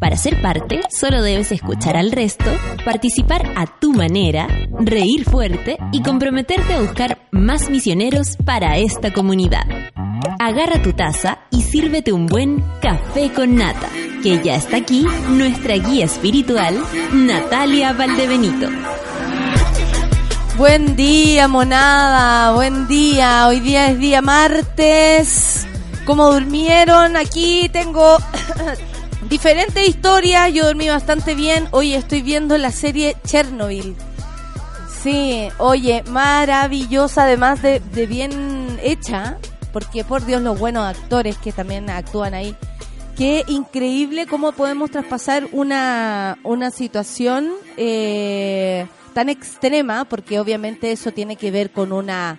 Para ser parte, solo debes escuchar al resto, participar a tu manera, reír fuerte y comprometerte a buscar más misioneros para esta comunidad. Agarra tu taza y sírvete un buen café con nata, que ya está aquí nuestra guía espiritual, Natalia Valdebenito. Buen día, monada, buen día. Hoy día es día martes. ¿Cómo durmieron? Aquí tengo diferentes historias. Yo dormí bastante bien. Hoy estoy viendo la serie Chernobyl. Sí, oye, maravillosa, además de, bien hecha, porque por Dios los buenos actores que también actúan ahí. Qué increíble cómo podemos traspasar una, una situación eh, tan extrema, porque obviamente eso tiene que ver con una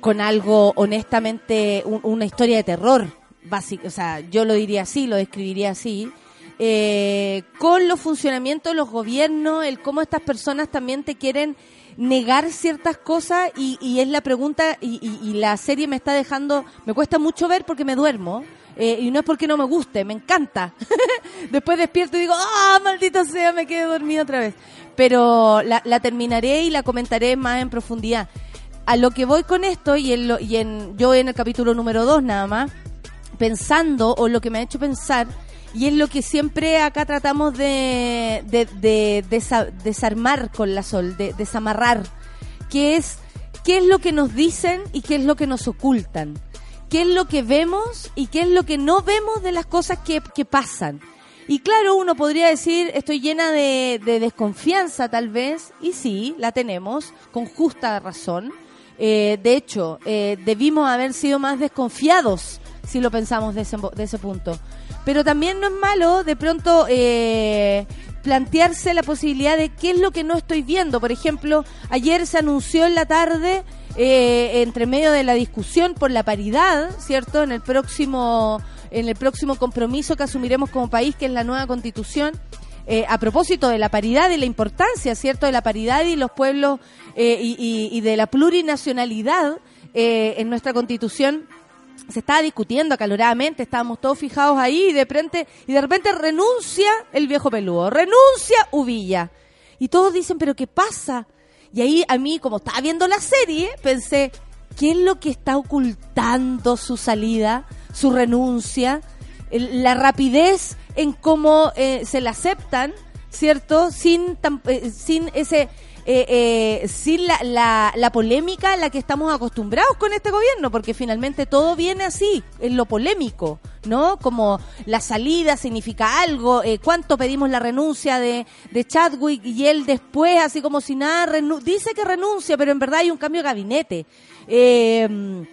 con algo honestamente un- una historia de terror básico o sea yo lo diría así lo describiría así eh, con los funcionamientos de los gobiernos el cómo estas personas también te quieren negar ciertas cosas y, y es la pregunta y, y- la serie me está dejando me cuesta mucho ver porque me duermo eh, y no es porque no me guste, me encanta. Después despierto y digo, ¡ah, maldito sea, me quedé dormido otra vez! Pero la, la terminaré y la comentaré más en profundidad. A lo que voy con esto, y, en lo- y en, yo en el capítulo número 2 nada más, pensando, o lo que me ha hecho pensar, y es lo que siempre acá tratamos de, de, de desa- desarmar con la sol, de desamarrar, que es qué es lo que nos dicen y qué es lo que nos ocultan, qué es lo que vemos y qué es lo que no vemos de las cosas que, pasan. Y claro, uno podría decir, estoy llena de, de desconfianza tal vez, y sí, la tenemos, con justa razón. Eh, de hecho, eh, debimos haber sido más desconfiados si lo pensamos de ese, de ese punto. Pero también no es malo de pronto eh, plantearse la posibilidad de qué es lo que no estoy viendo. Por ejemplo, ayer se anunció en la tarde, eh, entre medio de la discusión por la paridad, ¿cierto? En el próximo en el próximo compromiso que asumiremos como país, que es la nueva constitución, eh, a propósito de la paridad y la importancia, ¿cierto?, de la paridad y los pueblos eh, y, de la plurinacionalidad eh, en nuestra constitución se estaba discutiendo acaloradamente, estábamos todos fijados ahí y de repente, y de repente renuncia el viejo peludo, renuncia Uvilla. Y todos dicen, pero ¿qué pasa? Y ahí a mí, como estaba viendo la serie, pensé, ¿qué es lo que está ocultando su salida, su renuncia? La rapidez en cómo eh, se la aceptan, ¿cierto? Sin, tan- eh, sin ese... eh, eh, sin la, la, la polémica a la que estamos acostumbrados con este gobierno, porque finalmente todo viene así, en lo polémico, ¿no? Como la salida significa algo, eh, cuánto pedimos la renuncia de, de Chadwick y él después, así como si nada, dice que renuncia, pero en verdad hay un cambio de gabinete. Eh,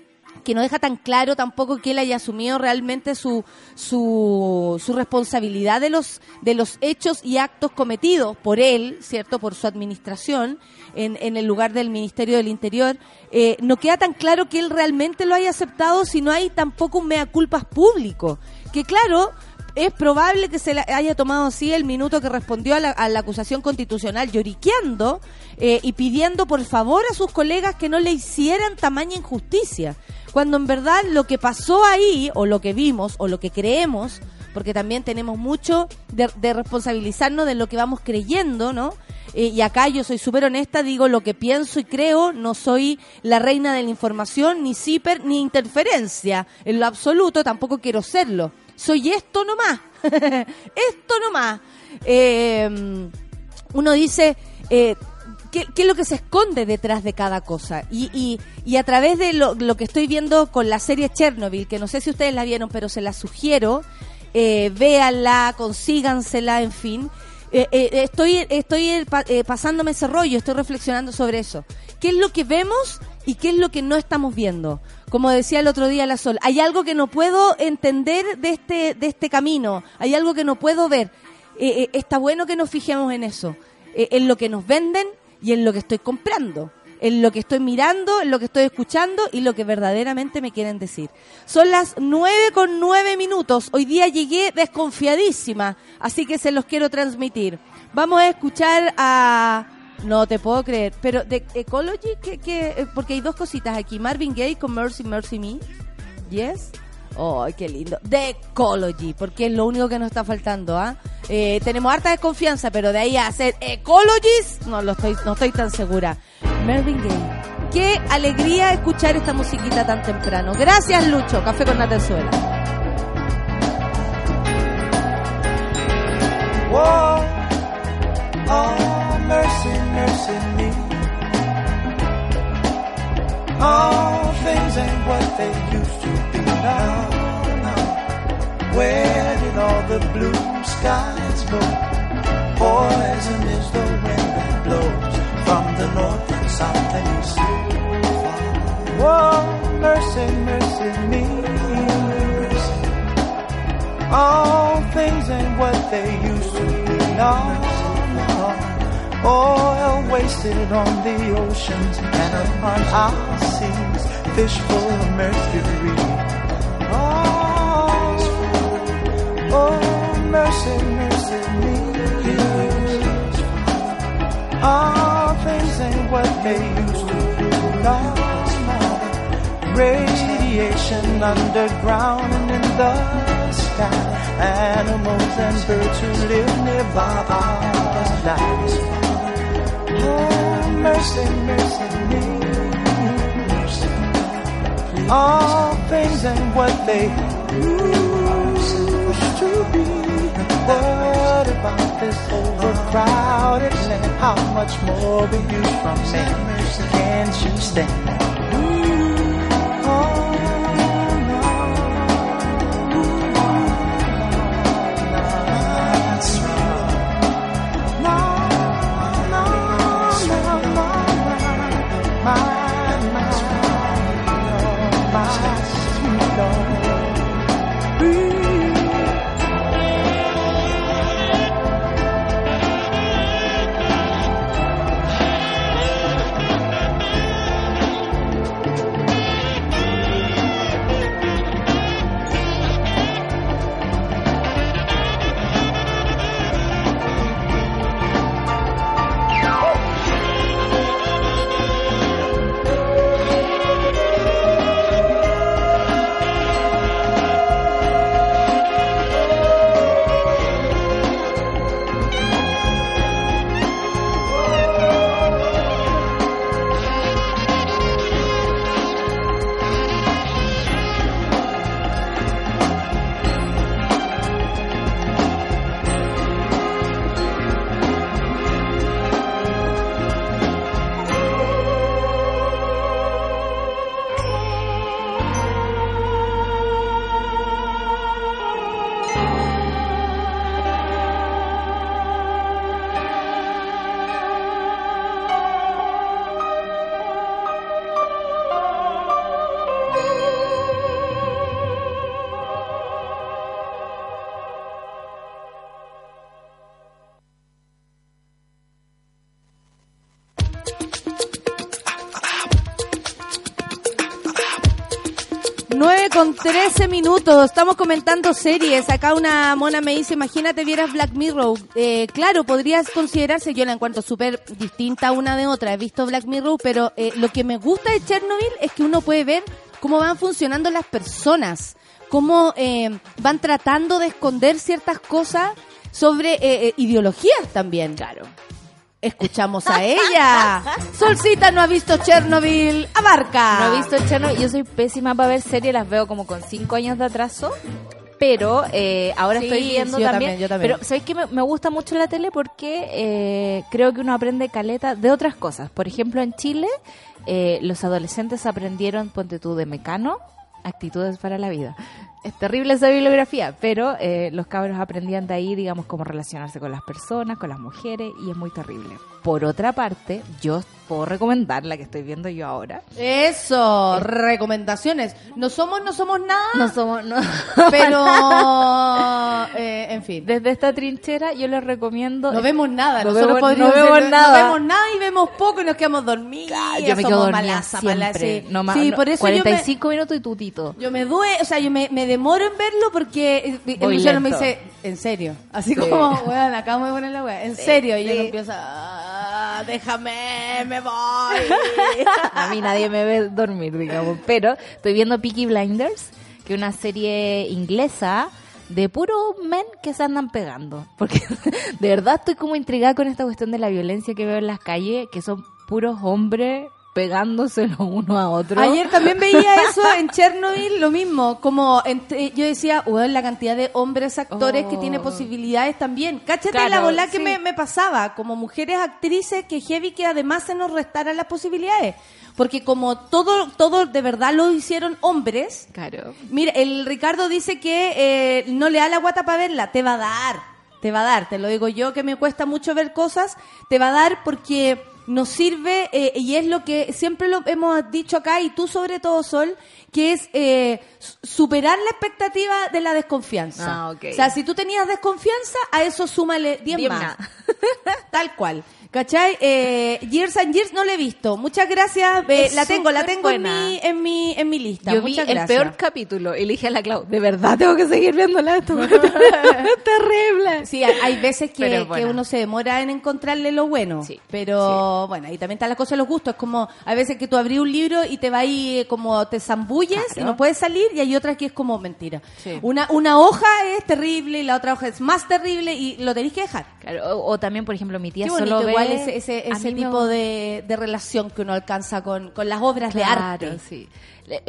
que no deja tan claro tampoco que él haya asumido realmente su, su, su responsabilidad de los, de los hechos y actos cometidos por él, ¿cierto? Por su administración en, en el lugar del Ministerio del Interior. Eh, no queda tan claro que él realmente lo haya aceptado si no hay tampoco un mea culpas público. Que claro, es probable que se haya tomado así el minuto que respondió a la, acusación constitucional lloriqueando eh, y pidiendo por favor a sus colegas que no le hicieran tamaña injusticia. Cuando en verdad lo que pasó ahí, o lo que vimos, o lo que creemos, porque también tenemos mucho de, de responsabilizarnos de lo que vamos creyendo, ¿no? Eh, y acá yo soy súper honesta, digo lo que pienso y creo, no soy la reina de la información, ni ciper, ni interferencia, en lo absoluto, tampoco quiero serlo. Soy esto nomás, esto nomás. Eh, uno dice, eh, ¿qué, es lo que se esconde detrás de cada cosa? Y, y, y a través de lo, lo que estoy viendo con la serie Chernobyl, que no sé si ustedes la vieron, pero se la sugiero, eh, véanla, consígansela, en fin. Eh, eh, estoy estoy eh, eh, pasándome ese rollo, estoy reflexionando sobre eso. ¿Qué es lo que vemos y qué es lo que no estamos viendo? Como decía el otro día la Sol, hay algo que no puedo entender de este, de este camino, hay algo que no puedo ver. eh, eh, está bueno que nos fijemos en eso, eh, en lo que nos venden y en lo que estoy comprando, en lo que estoy mirando, en lo que estoy escuchando y lo que verdaderamente me quieren decir. Son las nueve con nueve minutos. Hoy día llegué desconfiadísima, así que se los quiero transmitir. Vamos a escuchar a no te puedo creer. Pero de Ecology, que, que, porque hay dos cositas aquí. Marvin Gaye con Mercy, Mercy Me. Yes. ¡Ay, qué lindo! De Ecology, porque es lo único que nos está faltando, ¿ah? Eh, tenemos harta desconfianza, pero de ahí a hacer Ecologies, no lo estoy, no estoy tan segura. Marvin Gaye. Qué alegría escuchar esta musiquita tan temprano. Gracias, Lucho. Café con Natenzuela. Oh, mercy, mercy me. All things ain't what they used to be now. now. Where did all the blue skies go? Poison is the wind that blows from the north and south and east. Whoa, mercy, mercy me. All things ain't what they used to be. No, no. Oil wasted on the oceans and upon our seas. Fish full of mercury. Oh, oh, mercy, mercy me. All things ain't what they used to be. Radiation underground and in the sky. Animals and birds who live nearby are lives. Mercy, mercy me. All things ain't what they used to be. What about this overcrowded land? How much more will you from me? Can't you stand? minutos, estamos comentando series. Acá una mona me dice, imagínate vieras Black Mirror. Eh, claro, podrías considerarse, yo la encuentro súper distinta una de otra. He visto Black Mirror, pero eh, lo que me gusta de Chernobyl es que uno puede ver cómo van funcionando las personas, cómo eh, van tratando de esconder ciertas cosas sobre eh, eh, ideologías también. Claro. Escuchamos a ella. Solcita no ha visto Chernobyl. Abarca. No he visto Chernobyl. Yo soy pésima para ver series, las veo como con cinco años de atraso. Pero eh, ahora Sí, estoy viendo sí, yo también, también, yo también. Pero ¿sabéis que me, me gusta mucho la tele? Porque eh, creo que uno aprende caleta de otras cosas. Por ejemplo, en Chile, eh, los adolescentes aprendieron, ponte tú, de mecano, actitudes para la vida. Es terrible esa bibliografía, pero eh, los cabros aprendían de ahí, digamos, cómo relacionarse con las personas, con las mujeres, y es muy terrible. Por otra parte, yo puedo recomendar la que estoy viendo yo ahora. Eso, recomendaciones. No somos, no somos nada, No somos, no. pero eh, en fin. Desde esta trinchera yo les recomiendo. No vemos nada, No nosotros vemos- no vemos ser- nada. no vemos nada y vemos poco y nos quedamos dormidos. Ah, yo me quedo dormida siempre. malaza, sí. No, Sí, no, por eso yo me, 45 minutos y tutito. yo me duele, o sea, yo me, me demoro en verlo porque eh, Voy Luciano me dice, ¿en serio? Así Sí. como, weón, acabo de poner la weá, ¿en serio? Y yo empiezo, "Ah, déjame, me voy. A mí nadie me ve dormir, digamos. Pero estoy viendo Peaky Blinders, que es una serie inglesa de puros men que se andan pegando. Porque de verdad estoy como intrigada con esta cuestión de la violencia que veo en las calles, que son puros hombres pegándose los unos a otros. Ayer también veía eso en Chernobyl, lo mismo, como entre- yo decía, la cantidad de hombres actores que Oh. tiene posibilidades también. Cáchate Claro, la bola que me pasaba, como mujeres actrices que heavy que además se nos restaran las posibilidades. Porque como todo, todo de verdad lo hicieron hombres, Claro. Mira, el Ricardo dice que eh, no le da la guata para verla. Te va a dar. Te va a dar. Te lo digo yo que me cuesta mucho ver cosas. Te va a dar porque nos sirve eh, y es lo que siempre lo hemos dicho acá y tú sobre todo Sol que es eh, su- superar la expectativa de la desconfianza. Ah, ok. O sea, si tú tenías desconfianza, a eso súmale 10 Diez más. más. Tal cual. ¿Cachai? Eh, Years and Years no la he visto. Muchas gracias. Eh, la tengo, la tengo en mi, en mi, en mi lista. Yo vi Muchas el gracias. peor capítulo y le dije a la Clau, de verdad tengo que seguir viéndola esto. es terrible. Sí, hay, hay veces que, que uno se demora en encontrarle lo bueno. Sí, Pero bueno, y también está la cosa de los gustos. Es como, hay veces que tú abrís un libro y te va ahí eh, como te zambulles Claro. y no puedes salir, y hay otras que es como mentira. Sí. Una, una hoja es terrible y la otra hoja es más terrible y lo tenéis que dejar. Claro, o, o también, por ejemplo, mi tía Qué solo bonito ve... igual ese, a tipo de, de relación que uno alcanza con, con las obras de arte. sí.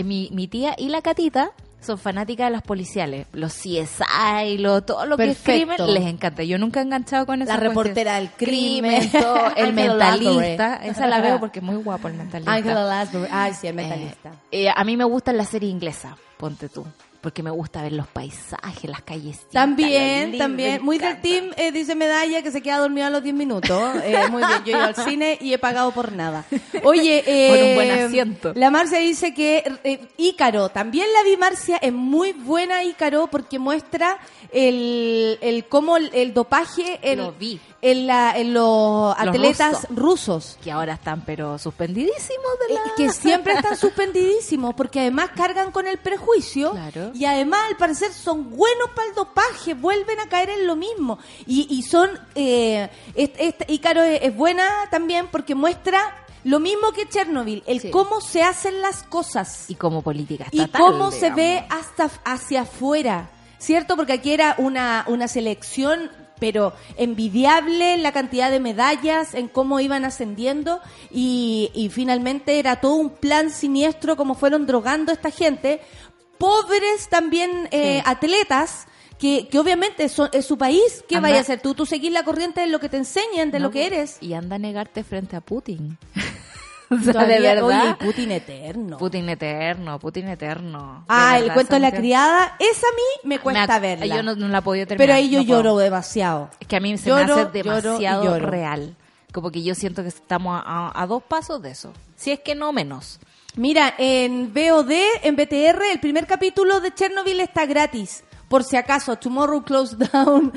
Mi, mi tía y la Catita son fanáticas de las policiales. Los CSI, lo, todo lo que es crimen, les encanta. Yo nunca he enganchado con esa La reportera del crimen. todo, el mentalista. Lansbury. Esa la veo porque es muy guapo el mentalista. Angela Lansbury. Ay, sí, el Eh, mentalista. eh, a mí me gusta la serie inglesa, ponte tú. Porque me gusta ver los paisajes, las calles. También, también. Muy del team, eh, dice Medalla, que se queda dormida a los 10 minutos. Eh, muy bien, yo he ido al cine y he pagado por nada. Oye, eh, Por un buen asiento. La Marcia dice que eh, Ícaro, también la vi Marcia, es muy buena Ícaro porque muestra el, el cómo el, el dopaje en, Lo vi. En, la, en los atletas rusos. rusos. Que ahora están, pero suspendidísimos de la... Que siempre están suspendidísimos porque además cargan con el prejuicio Claro. y además al parecer son buenos para el dopaje, vuelven a caer en lo mismo y, y son, eh, este, este- Ícaro es, es buena también porque muestra lo mismo que Chernobyl, el Sí. cómo se hacen las cosas Y como política y estatal. cómo se ve hasta hacia afuera, ¿cierto? Porque aquí era una, una selección, pero envidiable en la cantidad de medallas, en cómo iban ascendiendo y, y finalmente era todo un plan siniestro como fueron drogando a esta gente, pobres también eh, Sí. atletas. Que, que obviamente son- es su país, ¿qué Anda- vaya a hacer tú? Tú seguís la corriente de lo que te enseñan, de No, lo que eres. Y anda a negarte frente a Putin. o sea, Todavía- de verdad. Oye, y Putin eterno. Putin eterno, Putin eterno. Ah, el cuento de la criada, esa a mí me cuesta Me verla. Yo no, no la he podido terminar. pero ahí yo no puedo. lloro demasiado. Es que a mí se Lloro, me hace lloro demasiado lloro. real. Como que yo siento que estamos a, a- a dos pasos de eso. Si es que no menos. Mira, en VOD, en BTR, el primer capítulo de Chernobyl está gratis. Por si acaso, Tomorrow Close Down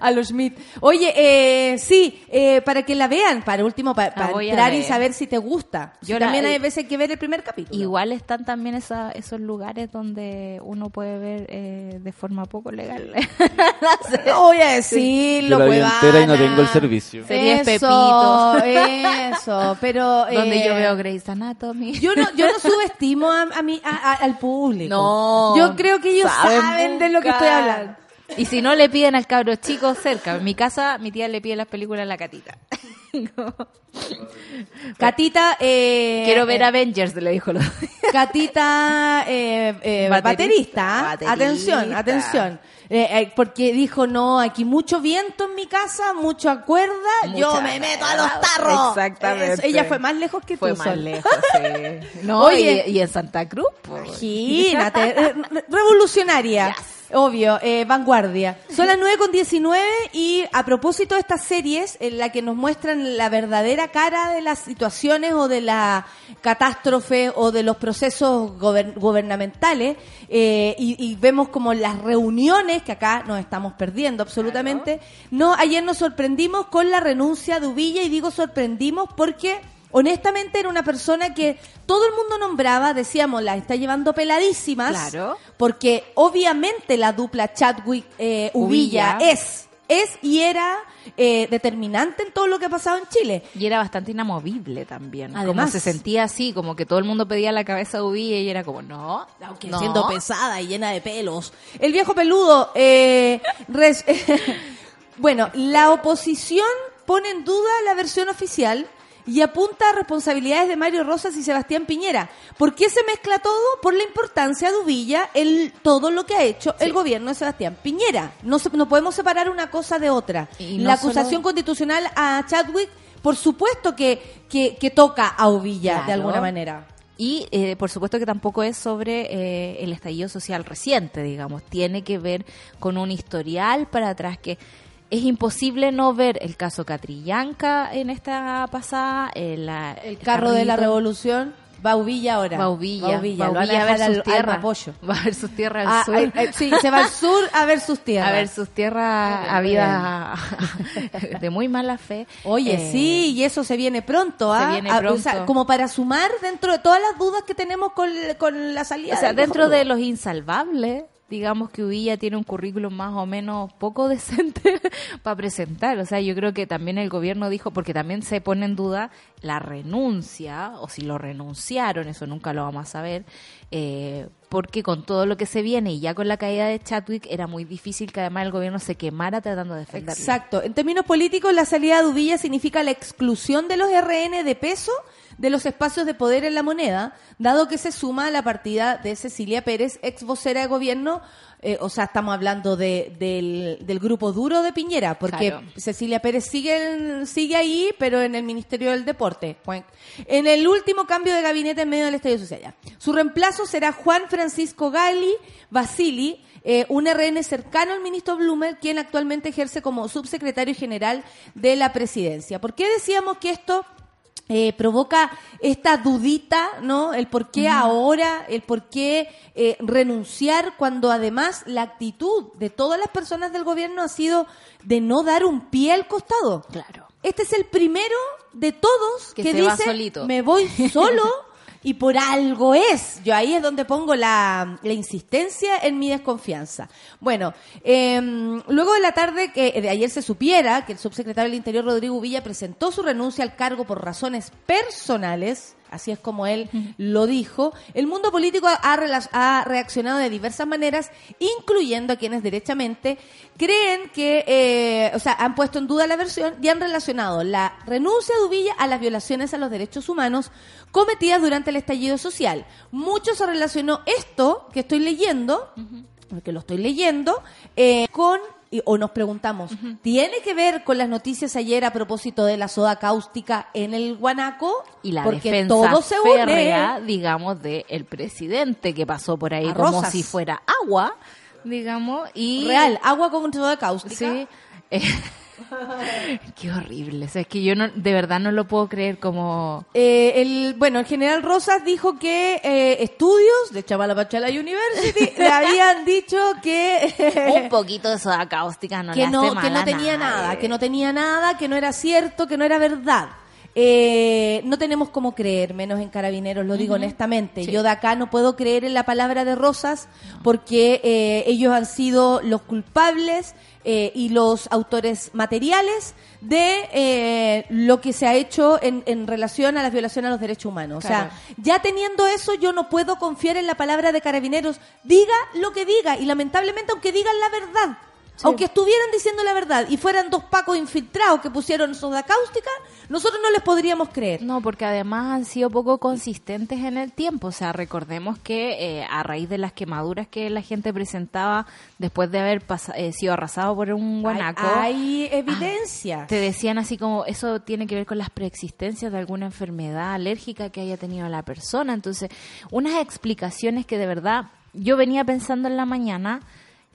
a los Schmidt. Oye, eh, sí, eh, para que la vean, para último, pa- para, entrar y saber si te gusta. Si Yo la- también hay veces que ver el primer capítulo. Igual están también esa- esos lugares donde uno puede ver eh, de forma poco legal. Voy a decirlo, Yo la vi entera y no tengo el servicio. Series Eso, Pepito. Eso, pero... donde yo eh, veo Grey's Anatomy. Yo no, yo no subestimo a, a a- al público. No. Yo creo que ellos saben, de lo que estoy hablando. Y si no le piden al cabro chico cerca. En mi casa, mi tía le pide las películas a la catita. Catita, eh, Quiero ver eh, Avengers, le dijo. lo- Catita, eh, eh, Baterista. baterista. Baterista. Atención, atención. Eh, eh, porque dijo, no, aquí mucho viento en mi casa, mucha cuerda, yo me meto a los tarros. Exactamente. Eso, ella fue más lejos que Fue tú, más Sol. lejos, sí. No, Oye. y, y en Santa Cruz, pues. Imagínate, re- revolucionaria. Obvio, eh, vanguardia. Son las 9 con 19 y a propósito de estas series en la que nos muestran la verdadera cara de las situaciones o de la catástrofe o de los procesos gober- gubernamentales eh, y, y vemos como las reuniones que acá nos estamos perdiendo absolutamente. No, ayer nos sorprendimos con la renuncia de Uvilla y digo sorprendimos porque honestamente era una persona que todo el mundo nombraba, decíamos, la está llevando peladísimas. Claro. Porque obviamente la dupla Chadwick eh, Uvilla. es, es y era eh, determinante en todo lo que ha pasado en Chile. Y era bastante inamovible también. como Además. se sentía así, como que todo el mundo pedía la cabeza de Uvilla y era como, no, Aunque no. siendo pesada y llena de pelos. El viejo peludo, eh, res- bueno, la oposición pone en duda la versión oficial y apunta a responsabilidades de Mario Rosas y Sebastián Piñera. ¿Por qué se mezcla todo? Por la importancia de Uvilla, el, todo lo que ha hecho el gobierno de Sebastián Piñera. No, se- no podemos separar una cosa de otra. Y no la acusación solo- constitucional a Chadwick, por supuesto que, que, que toca a Uvilla de alguna manera. Y eh, por supuesto que tampoco es sobre eh, el estallido social reciente, digamos. Tiene que ver con un historial para atrás que es imposible no ver el caso Catrillanca en esta pasada, el, El carro de la revolución va a Uvilla ahora. Bauvilla, Va a Uvilla, lo van Bauvilla a a ver sus tierras. Va a ver sus tierras al Ah, sur. ay, ay, sí, se va al sur a ver sus tierras. a ver sus tierras habidas de muy mala fe. Oye, Eh, sí, y eso se viene pronto, ¿ah? se viene Ah, o sea, pronto. como para sumar dentro de todas las dudas que tenemos con, con la salida. O sea, dentro de los insalvables, digamos que Uvilla tiene un currículum más o menos poco decente para presentar. O sea, yo creo que también el gobierno dijo, porque también se pone en duda la renuncia, o si lo renunciaron, eso nunca lo vamos a saber, eh, porque con todo lo que se viene y ya con la caída de Chadwick era muy difícil que además el gobierno se quemara tratando de defenderlo. Exacto. En términos políticos, la salida de Uvilla significa la exclusión de los RN de peso de los espacios de poder en la moneda, dado que se suma a la partida de Cecilia Pérez, ex vocera de gobierno. eh, o sea, estamos hablando de, del, del grupo duro de Piñera, porque Claro. Cecilia Pérez sigue, en- sigue ahí, pero en el Ministerio del Deporte. En el último cambio de gabinete en medio del Estadio Social. ya. Su reemplazo será Juan Francisco Gali Basili, eh, un RN cercano al ministro Blumer, quien actualmente ejerce como subsecretario general de la presidencia. ¿Por qué decíamos que esto eh, provoca esta dudita, ¿no? El por qué ahora, el por qué eh, renunciar cuando además la actitud de todas las personas del gobierno ha sido de no dar un pie al costado. Claro. Este es el primero de todos Que dice, me voy solo y por algo es. Yo ahí es donde pongo la, insistencia en mi desconfianza. Bueno, eh, luego de la tarde que de ayer se supiera que el subsecretario del Interior, Rodrigo Villa, presentó su renuncia al cargo por razones personales, así es como él lo dijo, el mundo político ha, reaccionado de diversas maneras, incluyendo a quienes derechamente creen que, eh, o sea, han puesto en duda la versión y han relacionado la renuncia de Uvilla a las violaciones a los derechos humanos cometidas durante el estallido social. Mucho se relacionó esto que estoy leyendo, porque lo estoy leyendo, eh, con y- o nos preguntamos, ¿tiene que ver con las noticias ayer a propósito de la soda cáustica en el Guanaco? Y la Porque defensa todo se une. férrea, digamos, del presidente que pasó por ahí A como Rosas. si fuera agua, digamos, y... Real, agua con soda cáustica. Sí. Eh, Qué horrible. O sea, es que yo no, de verdad no lo puedo creer como... Eh, el, bueno, el general Rosas dijo que eh, estudios de Chamalapachala University le habían dicho que Un poquito de soda cáustica no que le hace no, mal que no tenía nada, que no tenía nada, que no era cierto, que no era verdad. Eh, no tenemos cómo creer, menos en carabineros, lo digo honestamente. Yo de acá no puedo creer en la palabra de Rosas porque eh, ellos han sido los culpables eh, y los autores materiales de eh, lo que se ha hecho en, en relación a la violación a los derechos humanos. O sea, ya teniendo eso, yo no puedo confiar en la palabra de carabineros. Diga lo que diga y lamentablemente aunque digan la verdad. Aunque estuvieran diciendo la verdad y fueran dos pacos infiltrados que pusieron soda cáustica, nosotros no les podríamos creer. No, porque además han sido poco consistentes en el tiempo. O sea, recordemos que eh, a raíz de las quemaduras que la gente presentaba después de haber eh, sido arrasado por un guanaco, Hay, hay evidencia. te decían así como eso tiene que ver con las preexistencias de alguna enfermedad alérgica que haya tenido la persona. Entonces, unas explicaciones que de verdad yo venía pensando en la mañana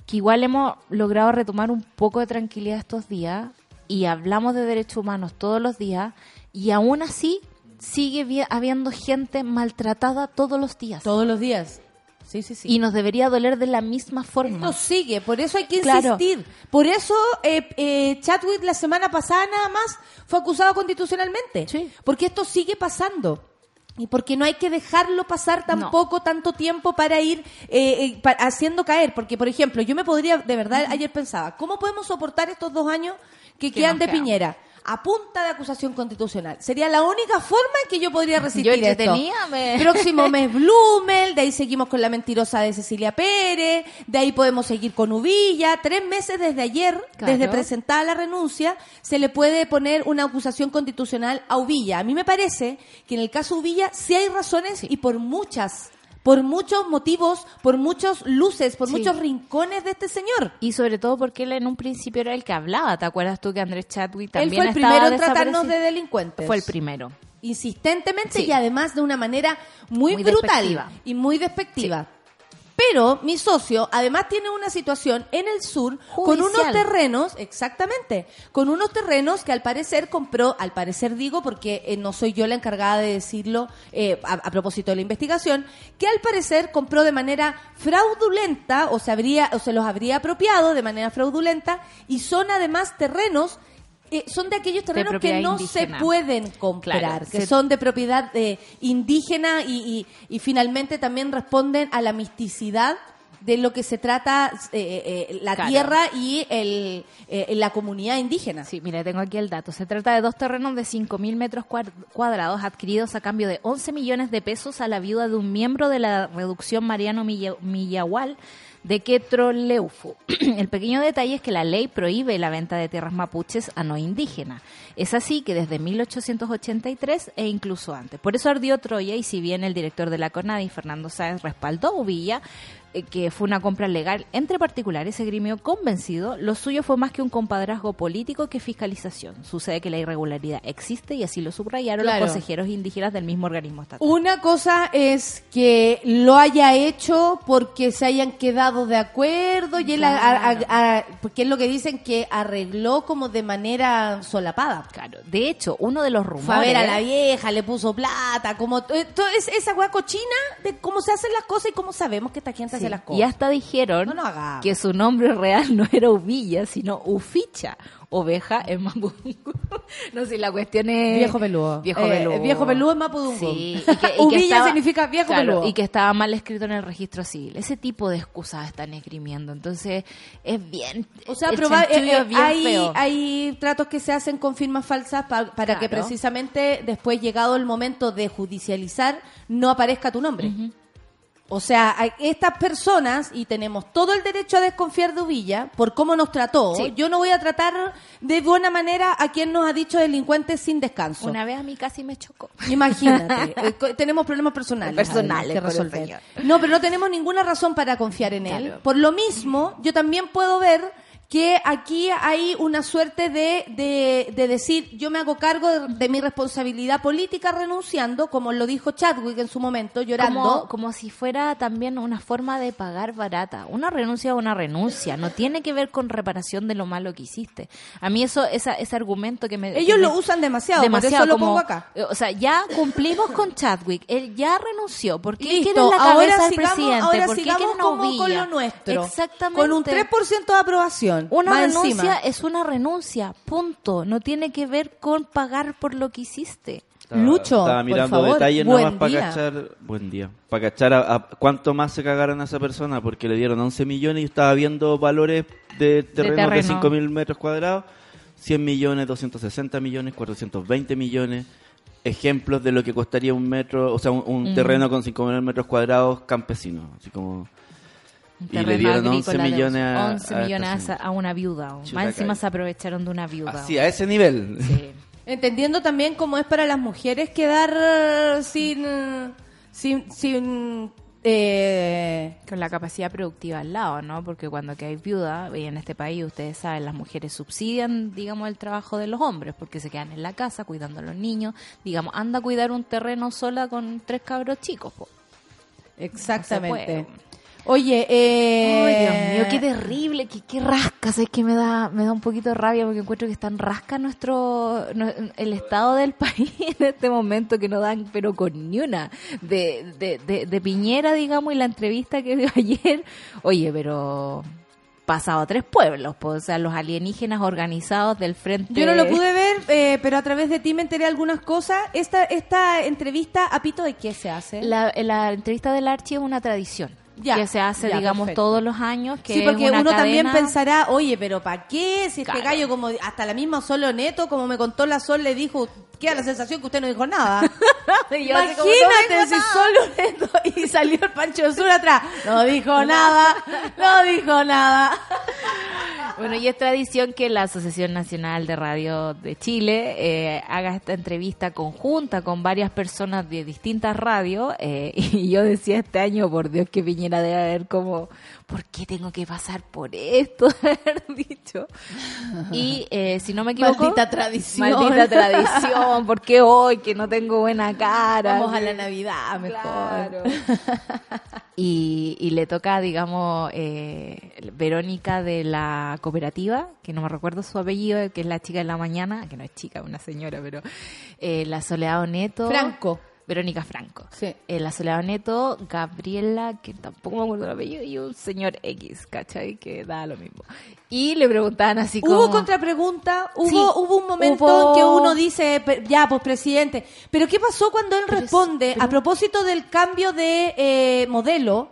que igual hemos logrado retomar un poco de tranquilidad estos días y hablamos de derechos humanos todos los días y aún así sigue habiendo gente maltratada todos los días. Todos los días. Sí, sí, sí. Y nos debería doler de la misma forma. Esto sigue, por eso hay que Claro. insistir. Por eso eh, eh, Chadwick la semana pasada nada más fue acusado constitucionalmente. Sí. Porque esto sigue pasando. Y porque no hay que dejarlo pasar tampoco tanto tiempo para ir eh, eh, pa- haciendo caer. Porque, por ejemplo, yo me podría, de verdad, ayer pensaba, ¿cómo podemos soportar estos dos años que, Que quedan de. Piñera? A punta de acusación constitucional. Sería la única forma en que yo podría resistir Yo esto. me- Próximo mes Blumel, de ahí seguimos con la mentirosa de Cecilia Pérez, de ahí podemos seguir con Uvilla. Tres meses desde ayer, Claro. desde presentada la renuncia, se le puede poner una acusación constitucional a Uvilla. A mí me parece que en el caso Uvilla sí hay razones y por muchas, por muchos motivos, por muchos luces, por Sí. muchos rincones de este señor. Y sobre todo porque él en un principio era el que hablaba. ¿Te acuerdas tú que Andrés Chadwick Él también fue el primero en tratarnos de delincuentes. Fue el primero. insistentemente Sí. y además de una manera muy, Muy brutal despectiva. y muy despectiva. Pero mi socio además tiene una situación en el sur con unos terrenos, exactamente, con unos terrenos que al parecer compró, al parecer digo porque eh, no soy yo la encargada de decirlo eh, a, a propósito de la investigación, que al parecer compró de manera fraudulenta o se habría o se los habría apropiado de manera fraudulenta y son además terrenos eh, son de aquellos terrenos que no indígena. se pueden comprar, Claro, que se- son de propiedad eh, indígena y, y- y finalmente también responden a la misticidad de lo que se trata eh, eh, la Claro. tierra y el, eh, la comunidad indígena. Sí, mira, tengo aquí el dato. Se trata de dos terrenos de 5.000 metros cuad- cuadrados adquiridos a cambio de 11 millones de pesos a la viuda de un miembro de la reducción Mariano Milla- Millahual de Quetroleufu. El pequeño detalle es que la ley prohíbe la venta de tierras mapuches a no indígenas. Es así que desde 1883 e incluso antes. Por eso ardió Troya y si bien el director de la CONADI, Fernando Sáenz, respaldó a Uvilla, eh, que fue una compra legal entre particulares, se grimió convencido, lo suyo fue más que un compadrazgo político que fiscalización. Sucede que la irregularidad existe y así lo subrayaron Claro. los consejeros indígenas del mismo organismo estatal. Una cosa es que lo haya hecho porque se hayan quedado de acuerdo y él a- a- a- a- porque es lo que dicen que arregló como de manera solapada. Claro, de hecho, uno de los rumores... Fue a ver a la vieja, le puso plata, como eh, todo es esa hueá cochina de cómo se hacen las cosas y cómo sabemos que esta gente Sí, hace las cosas. Y hasta dijeron No que su nombre real no era Uvilla, sino Uficha, oveja en Mapudungun. no sé, la cuestión es... Viejo peludo. Viejo Eh, peludo. viejo peludo en Mapudungun. Sí. y que- y que Uvilla estaba- significa viejo claro, peludo. Y que estaba mal escrito en el registro civil. Ese tipo de excusas están esgrimiendo. Entonces, es bien... O sea, proba- eh, eh, bien hay, feo. hay tratos que se hacen con firmas falsas pa- para que precisamente después, llegado el momento de judicializar, no aparezca tu nombre. O sea, estas personas, y tenemos todo el derecho a desconfiar de Uvilla por cómo nos trató, Sí. yo no voy a tratar de buena manera a quien nos ha dicho delincuentes sin descanso. Una vez a mí casi me chocó. Imagínate, eh, tenemos problemas personales, Personales que resolver. No, pero no tenemos ninguna razón para confiar en él. Por lo mismo, yo también puedo ver que aquí hay una suerte de, de, de decir, yo me hago cargo de, de mi responsabilidad política renunciando, como lo dijo Chadwick en su momento, llorando. Como, como si fuera también una forma de pagar barata. Una renuncia es una renuncia. No tiene que ver con reparación de lo malo que hiciste. A mí eso, esa, ese argumento que me... Ellos que lo me- usan demasiado, por eso lo como- pongo acá. eh, O sea, ya cumplimos con Chadwick. Él ya renunció. ¿Por qué Listo, quieren la cabeza ahora del sigamos, presidente? ahora ¿Por qué sigamos quieren como con lo nuestro. Exactamente. Con un 3% de aprobación. Una más renuncia encima. es una renuncia, punto. No tiene que ver con pagar por lo que hiciste. Estaba- Lucho, Estaba por mirando favor, detalles buen nomás para cachar. Buen día. Para cachar a, a cuánto más se cagaron a esa persona, porque le dieron 11 millones y estaba viendo valores de terrenos de, terreno. 5.000 metros cuadrados: 100 millones, 260 millones, 420 millones. Ejemplos de lo que costaría un metro, o sea, un, un Mm. terreno con 5.000 metros cuadrados campesino. Así como. Un Y le terreno dieron agrícola 11 de millones a- 11 a esta millones a, señora. a una viuda. Más encima se aprovecharon de una viuda. Así, a ese nivel. Sí. Entendiendo también cómo es para las mujeres quedar eh, sin... sin, sin eh, Con la capacidad productiva al lado, ¿no? Porque cuando que hay viuda, y en este país ustedes saben, las mujeres subsidian, digamos, el trabajo de los hombres, porque se quedan en la casa cuidando a los niños. Digamos, anda a cuidar un terreno sola con tres cabros chicos, po. exactamente. No Oye, eh, Ay, Dios mío, qué terrible, qué, qué rascas, es que me da, me da un poquito de rabia porque encuentro que están rasca nuestro, no- el estado del país en este momento que no dan, pero con ni una, de, de, de, de Piñera, digamos, y la entrevista que dio ayer, oye, pero pasado a tres pueblos, pues, o sea, los alienígenas organizados del frente. Yo no lo pude ver, eh, pero a través de ti me enteré algunas cosas. Esta, esta entrevista, ¿a pito de qué se hace? La, la entrevista del Archi es una tradición. Ya, que se hace, ya, digamos, perfecto. todos los años. Que sí, porque uno también pensará, oye, pero ¿para qué? Si este Claro. gallo, como hasta la misma Solo Neto, como me contó la Sol, le dijo, queda la sensación que usted no dijo nada. Imagínate "No si nada". Solo Neto y salió el Pancho Sur atrás. No dijo nada, no dijo nada. Bueno, y es tradición que la Asociación Nacional de Radio de Chile eh, haga esta entrevista conjunta con varias personas de distintas radios. eh, y yo decía este año, por Dios, que Piñera debe haber como, ¿por qué tengo que pasar por esto? de haber dicho. Y eh, si no me equivoco. Maldita tradición. Maldita tradición, ¿por qué hoy que no tengo buena cara? Vamos a la Navidad mejor. Claro. y, y le toca, digamos, eh, Verónica de la cooperativa, que no me recuerdo su apellido, que es la chica de la mañana, que no es chica, una señora, pero eh, la Soledad Neto. Franco. Verónica Franco. Sí. Eh, la Soledad Neto, Gabriela, que tampoco me acuerdo el apellido, y un señor X, ¿cachai? Que da lo mismo. Y le preguntaban así como... Hubo contrapregunta, hubo, Sí, hubo un momento hubo- en que uno dice, "Pe- ya, pues presidente, pero ¿qué pasó cuando él Pero es- responde pero- a propósito del cambio de eh, modelo?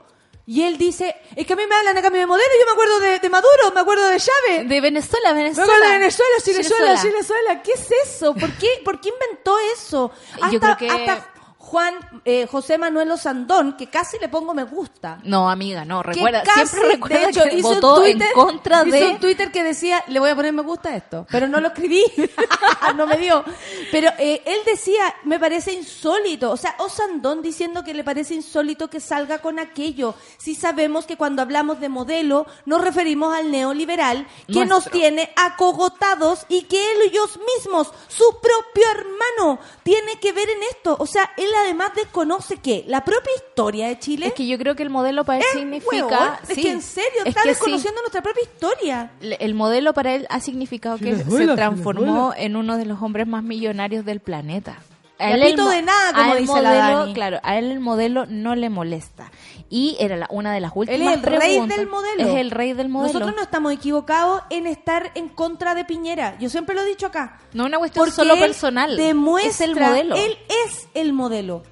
Y él dice, es que a mí me hablan a cambio de modelo, yo me acuerdo de, de Maduro, me acuerdo de Chávez. De Venezuela, Me Venezuela. acuerdo de Venezuela, Venezuela, Venezuela. ¿Qué es eso? ¿Por qué, por qué inventó eso? Yo creo que- hasta Juan eh, José Manuel Osandón, que casi le pongo me gusta. No, amiga, no, que recuerda, casi, siempre recuerda de hecho, que hizo un votó Twitter- en contra hizo de... un Twitter que decía, le voy a poner me gusta a esto, pero no lo escribí, no me dio. Pero eh, él decía, me parece insólito, o sea, Osandón diciendo que le parece insólito que salga con aquello. Si sabemos que cuando hablamos de modelo nos referimos al neoliberal que nos tiene acogotados y que ellos mismos, su propio hermano, tiene que ver en esto. O sea, él además desconoce que la propia historia de Chile Es que yo creo que el modelo para él es significa... huevón. Es sí, que en serio, es está sí. desconociendo nuestra propia historia. El modelo para él ha significado que se transformó en uno de los hombres más millonarios del planeta. A pito mo- de nada, como él dice la modelo, Dani. Claro, a él el modelo no le molesta. Y era la- una de las últimas Él es el rey preguntas. del modelo. Es el rey del modelo. Nosotros no estamos equivocados en estar en contra de Piñera. Yo siempre lo he dicho acá. No es una cuestión Porque solo él personal. Demuestra, es el modelo. Él es el modelo.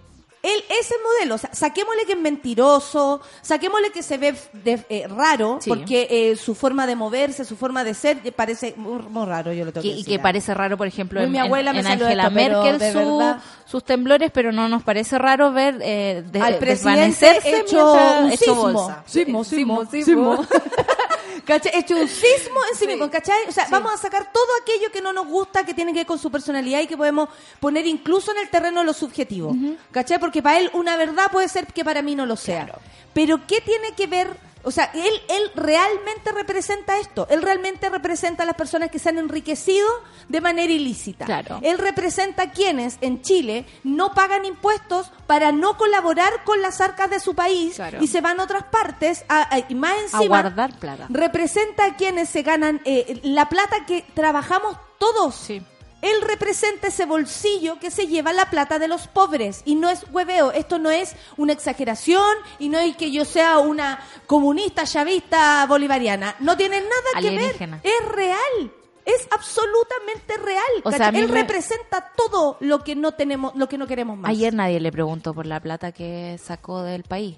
Él es el modelo. O sea, saquémosle que es mentiroso, saquémosle que se ve de- eh, raro, Sí. porque eh, su forma de moverse, su forma de ser, eh, parece muy, muy raro, yo lo tengo Que- que y que ah. parece raro, por ejemplo, Muy en, mi abuela en- me en salió Angela esto, Merkel de su- verdad. sus temblores, pero no nos parece raro ver eh, de- al presidente desvanecerse hecho mientras- un hecho sismo. bolsa. Sismo, sismo, Sismo, sismo. ¿Cachai? Hecho un sismo en sí, Sí. mismo, ¿cachai? O sea, vamos a sacar todo aquello que no nos gusta, que tiene que ver con su personalidad y que podemos poner incluso en el terreno de lo subjetivo. ¿Cachai? Porque para él una verdad puede ser que para mí no lo sea. Pero ¿qué tiene que ver? O sea, él, él realmente representa esto. Él realmente representa a las personas que se han enriquecido de manera ilícita. Claro. Él representa a quienes en Chile no pagan impuestos para no colaborar con las arcas de su país Claro. y se van a otras partes a- a- y más A encima guardar plata. representa a quienes se ganan eh, la plata que trabajamos todos. Sí. Él representa ese bolsillo que se lleva la plata de los pobres. Y no es hueveo. Esto no es una exageración y no es que yo sea una comunista, chavista, bolivariana. No tiene nada que ver. Es real. Es absolutamente real. O sea, Él representa todo lo que no tenemos, lo que no queremos más. Ayer nadie le preguntó por la plata que sacó del país.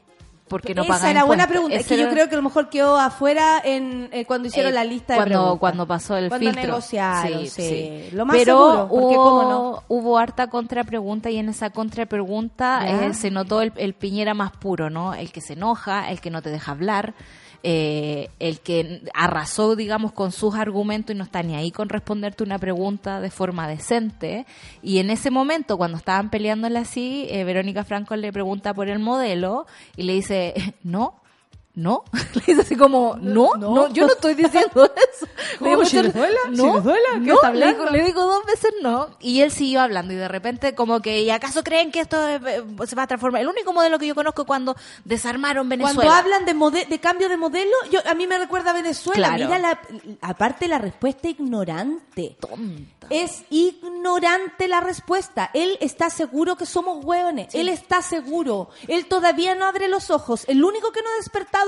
Porque no Esa paga era buena pregunta. Es Esa que yo creo que a lo mejor quedó afuera en eh, cuando hicieron Eh, la lista de cuando, preguntas. cuando pasó el Cuando filtro. negociaron, sí. Lo más Pero seguro, porque hubo, cómo no. hubo harta contrapregunta y en esa contrapregunta eh, se notó el, el Piñera más puro, ¿no? El que se enoja, el que no te deja hablar. Eh, el que arrasó, digamos, con sus argumentos y no está ni ahí con responderte una pregunta de forma decente. Y en ese momento, cuando estaban peleándole así, eh, Verónica Franco le pregunta por el modelo y le dice, no. ¿No? Le dice así como, no, no, No. yo no estoy diciendo eso. ¿Cómo, Le digo, Chilezuela? No, ¿Chilezuela? ¿Qué no, está le digo, hablando? le digo dos veces no. Y él siguió hablando y de repente como que, ¿y acaso creen que esto eh, eh, se va a transformar? El único modelo que yo conozco cuando desarmaron Venezuela. Cuando hablan de, mode- de cambio de modelo, yo, a mí me recuerda a Venezuela. Claro. Mira, la, aparte la respuesta ignorante. Tonta. Es ignorante la respuesta. Él está seguro que somos hueones. Él está seguro. Él todavía no abre los ojos. El único que no ha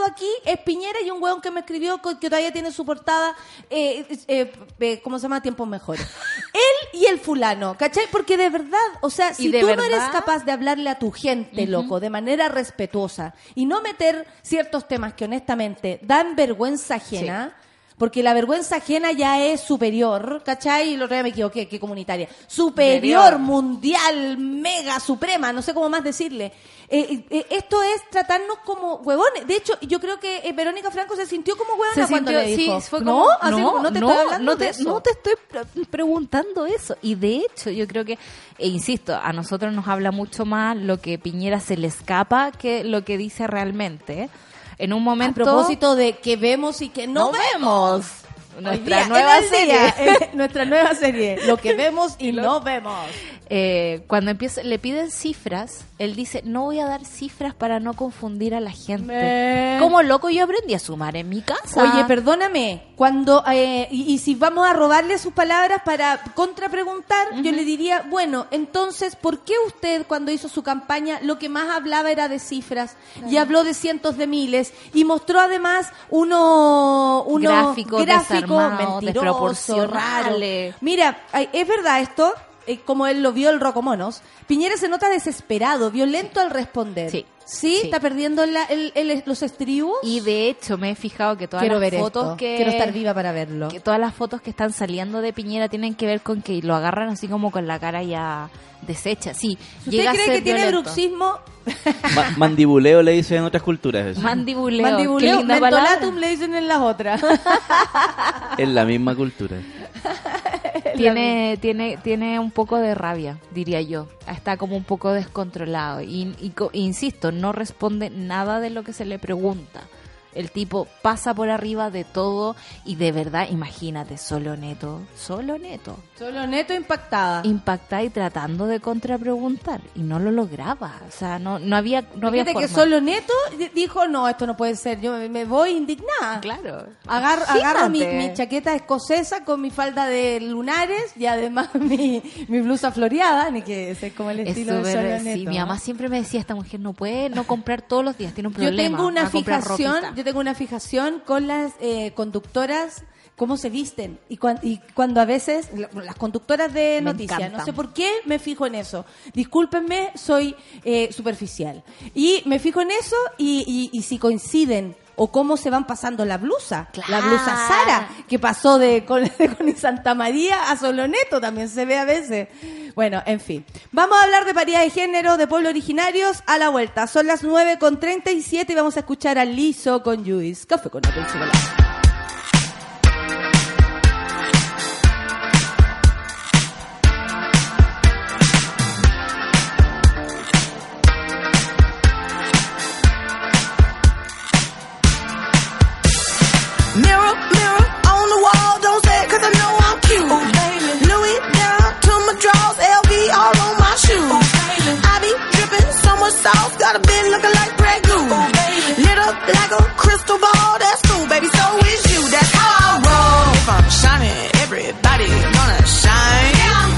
aquí es Piñera y un hueón que me escribió que todavía tiene su portada, eh, eh, eh, ¿cómo se llama? Tiempos mejores. Él y el fulano, ¿cachai? Porque de verdad, o sea, si tú no eres capaz de hablarle a tu gente, loco, de manera respetuosa y no meter ciertos temas que honestamente dan vergüenza ajena. Porque la vergüenza ajena ya es superior, ¿cachai? Y el otro día me equivoqué, que comunitaria. Superior, mundial, mega, suprema, no sé cómo más decirle. Eh, eh, esto es tratarnos como huevones. De hecho, yo creo que eh, Verónica Franco se sintió como huevona Se cuando sintió- le dijo. sí, fue no, como, como, no te estoy hablando no te, de eso. no te estoy pre- preguntando eso. Y de hecho, yo creo que, e insisto, a nosotros nos habla mucho más lo que Piñera se le escapa que lo que dice realmente. En un A momento... propósito de que vemos y que no, no vemos. Nuestra nueva serie. día, nuestra nueva serie. Lo que vemos y no vemos. Eh, cuando empieza, le piden cifras, él dice, no voy a dar cifras para no confundir a la gente. Me- Como loco yo aprendí a sumar en mi casa. Oye, perdóname, cuando eh, y, y si vamos a robarle sus palabras para contrapreguntar, yo le diría, bueno, entonces, ¿por qué usted cuando hizo su campaña lo que más hablaba era de cifras y habló de cientos de miles y mostró además uno, uno Gráficos gráfico desarmados, mentiroso, raro. Mira, es verdad esto. Eh, como él lo vio el Rocomonos, Piñera se nota desesperado, violento al responder. Sí. ¿Sí? Sí. ¿Está perdiendo la- el- el- los estribos? Y de hecho me he fijado que todas Quiero las ver fotos esto. que... Quiero estar viva para verlo. que todas las fotos que están saliendo de Piñera tienen que ver con que lo agarran así como con la cara ya deshecha. Sí, Si llega usted a cree ser que tiene violento. bruxismo, Ma- mandibuleo le dicen en otras culturas eso. Mandibuleo. mandibuleo, mentolatum palabra. le dicen en las otras. Es la misma cultura. tiene, tiene, tiene un poco de rabia, diría yo. Está como un poco descontrolado. Y, y co- insisto, no responde nada de lo que se le pregunta. El tipo pasa por arriba de todo y de verdad, imagínate, solo neto, solo neto. Solo neto impactada. Impactada y tratando de contrapreguntar. Y no lo lograba. O sea, no, no había, no había Fíjate que forma. solo neto di- dijo, no, esto no puede ser, yo me- voy indignada. Claro. Agarro, agarro mi, chaqueta escocesa con mi falda de lunares y además mi, mi blusa floreada, ni que ese es como el Es estilo de solo sí, neto. mi mamá siempre me decía, esta mujer no puede no comprar todos los días, tiene un Yo problema. tengo una fijación, yo tengo una fijación con las eh, conductoras cómo se visten y, cuan- y cuando a veces la- las conductoras de noticias, no sé por qué me fijo en eso. Discúlpenme, soy eh, superficial. Y me fijo en eso y, y- y si coinciden o cómo se van pasando la blusa. La blusa Sara, que pasó de con, de Santa María a Soloneto, también se ve a veces. Bueno, en fin. Vamos a hablar de paridad de género, de pueblos originarios, a la vuelta. Son las 9 con 37 y vamos a escuchar a Lizo con Juice. Café con Apple got a bin looking like Grey Goose. Lit up like a crystal ball, that's cool, baby, so is you. That's how I roll. If I'm shining, everybody gonna shine. I'm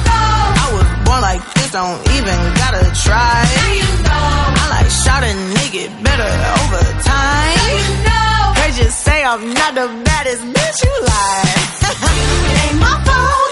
I was born like this, don't even gotta try. you know I like shot a nigga better over time. you know They just say I'm not the baddest bitch you like. it ain't my fault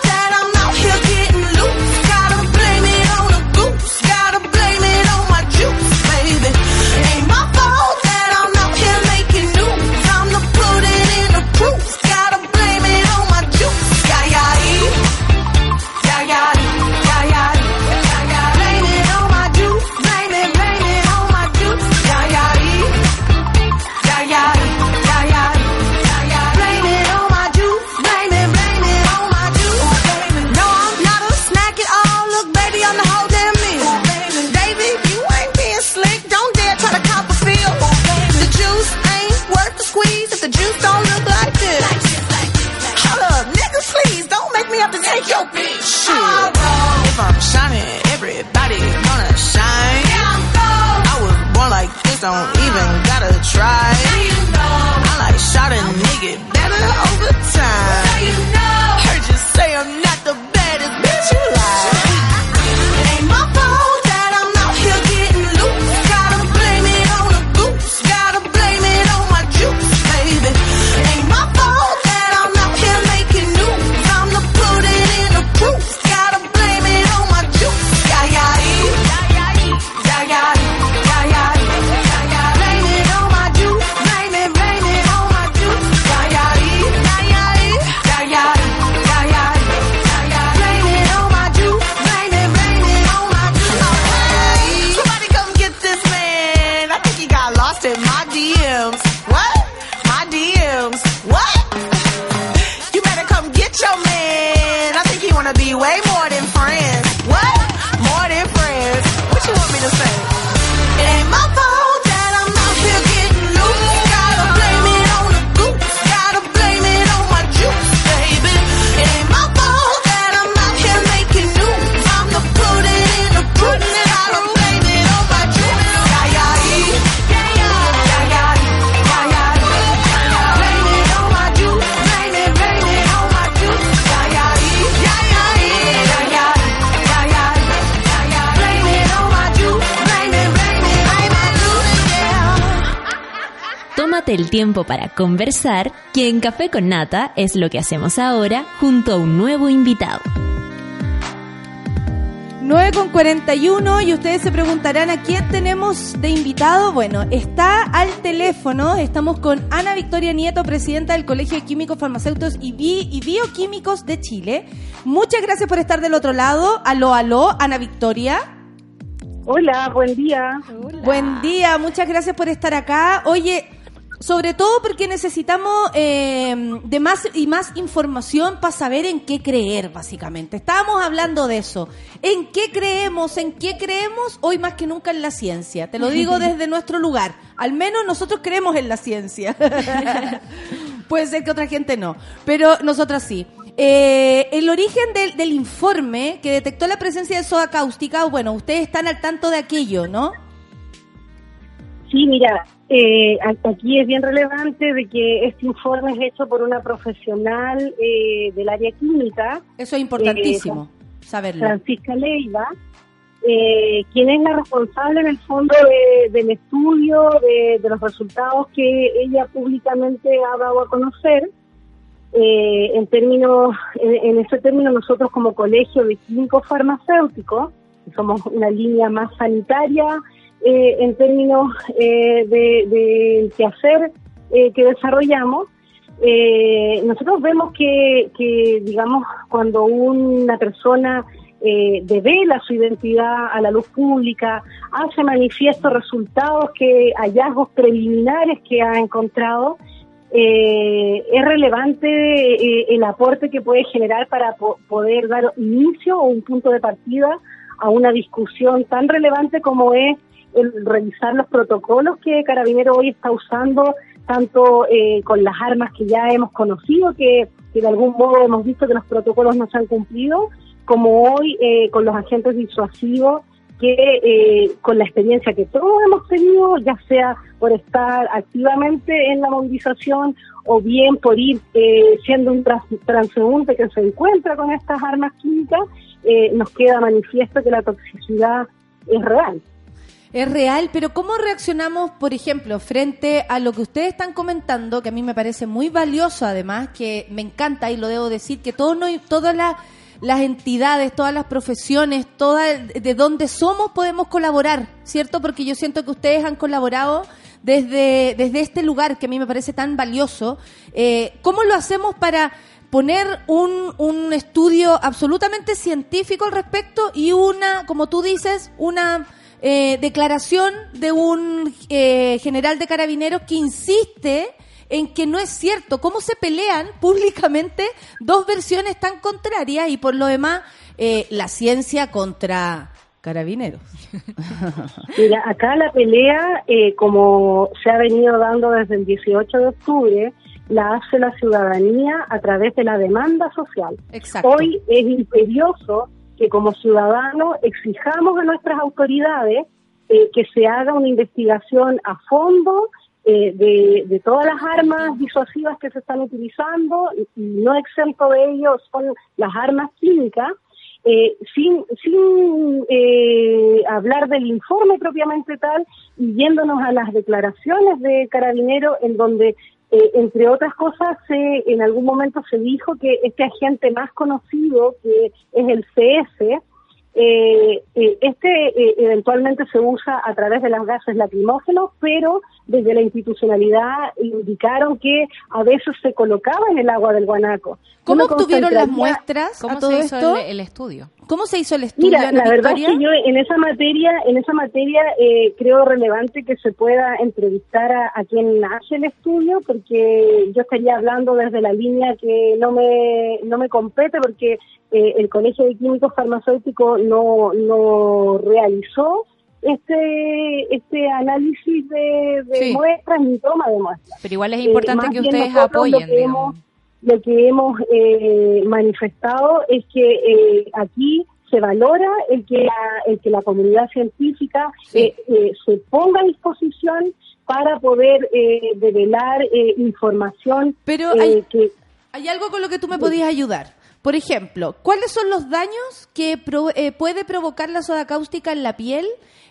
conversar, que en Café con Nata es lo que hacemos ahora junto a un nuevo invitado. 9 con 41 y ustedes se preguntarán a quién tenemos de invitado. Bueno, está al teléfono, estamos con Ana Victoria Nieto, presidenta del Colegio de Químicos Farmacéuticos y, Bi- y Bioquímicos de Chile. Muchas gracias por estar del otro lado. Aló, aló, Ana Victoria. Hola, buen día. Buen día, muchas gracias por estar acá. Oye, sobre todo porque necesitamos eh, de más y más información para saber en qué creer, básicamente. Estábamos hablando de eso. ¿En qué creemos? ¿En qué creemos? Hoy más que nunca en la ciencia. Te lo digo desde nuestro lugar. Al menos nosotros creemos en la ciencia. Puede ser que otra gente no, pero nosotras sí. Eh, el origen del, del informe que detectó la presencia de soda cáustica, bueno, ustedes están al tanto de aquello, ¿no? Sí, mira, eh, aquí es bien relevante de que este informe es hecho por una profesional eh, del área química, Eso es importantísimo, saberlo. Francisca Leiva, eh, quien es la responsable en el fondo de- del estudio de, de los resultados que ella públicamente ha dado a conocer. Eh, en términos, en, en ese término nosotros como colegio de químicos farmacéuticos, somos una línea más sanitaria eh, en términos eh, de, de quehacer eh, que desarrollamos, eh, nosotros vemos que, que, digamos, cuando una persona eh, devela su identidad a la luz pública, hace manifiesto resultados que hallazgos preliminares que ha encontrado, eh, es relevante eh, el aporte que puede generar para po- poder dar inicio o un punto de partida a una discusión tan relevante como es el revisar los protocolos que Carabinero hoy está usando, tanto eh, con las armas que ya hemos conocido, que, de algún modo hemos visto que los protocolos no se han cumplido, como hoy eh, con los agentes disuasivos que eh, con la experiencia que todos hemos tenido, ya sea por estar activamente en la movilización o bien por ir eh, siendo un trans- transeúnte que se encuentra con estas armas químicas, eh, nos queda manifiesto que la toxicidad es real. Es real, pero ¿cómo reaccionamos, por ejemplo, frente a lo que ustedes están comentando, que a mí me parece muy valioso además, que me encanta y lo debo decir, que todos no, todas las, las entidades, todas las profesiones, todas de donde somos podemos colaborar, ¿cierto? Porque yo siento que ustedes han colaborado desde, desde este lugar que a mí me parece tan valioso. Eh, ¿Cómo lo hacemos para poner un, un estudio absolutamente científico al respecto y una, como tú dices, una eh, declaración de un eh, general de carabineros que insiste en que no es cierto. ¿Cómo se pelean públicamente dos versiones tan contrarias y por lo demás eh, la ciencia contra carabineros? Mira, acá la pelea, eh, como se ha venido dando desde el 18 de octubre, la hace la ciudadanía a través de la demanda social. Exacto. Hoy es imperioso que como ciudadanos exijamos a nuestras autoridades eh, que se haga una investigación a fondo eh, de, todas las armas disuasivas que se están utilizando, y no exento de ello son las armas químicas, eh, sin, sin eh, hablar del informe propiamente tal y yéndonos a las declaraciones de Carabinero en donde, eh, entre otras cosas, en algún momento se dijo que este agente más conocido, que es el CS, eh, eh, este eh, eventualmente se usa a través de las gases lacrimógenos, pero desde la institucionalidad indicaron que a veces se colocaba en el agua del guanaco. ¿Cómo obtuvieron las muestras ¿Cómo a todo se hizo esto? el, el estudio? ¿Cómo se hizo el estudio, Mira, la verdad es que yo en esa materia, en esa materia eh, creo relevante que se pueda entrevistar a, a quien hace el estudio, porque yo estaría hablando desde la línea que no me no me compete, porque eh, el Colegio de Químicos Farmacéuticos no no realizó este este análisis de, de Sí. muestras ni toma de muestras. Pero igual es Eh, importante que ustedes apoyen, Lo que digamos. hemos, lo que hemos eh, manifestado es que eh, aquí se valora el que la, el que la comunidad científica Sí. eh, se ponga a disposición para poder eh, develar eh, información Pero hay- que Hay algo con lo que tú me podías ayudar. Por ejemplo, ¿cuáles son los daños que pro- eh, puede provocar la soda cáustica en la piel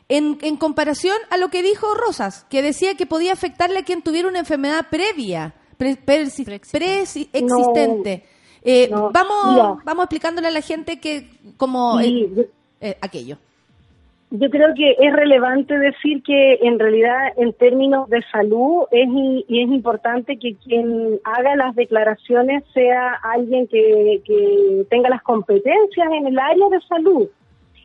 en, en comparación a lo que dijo Rosas, que decía que podía afectarle a quien tuviera una enfermedad previa, pre- persi- Preexistente. Eh, no, vamos, mira. vamos explicándole a la gente que como Sí, eh, yo- eh, aquello. Yo creo que es relevante decir que en realidad en términos de salud es, y es importante que quien haga las declaraciones sea alguien que, que tenga las competencias en el área de salud.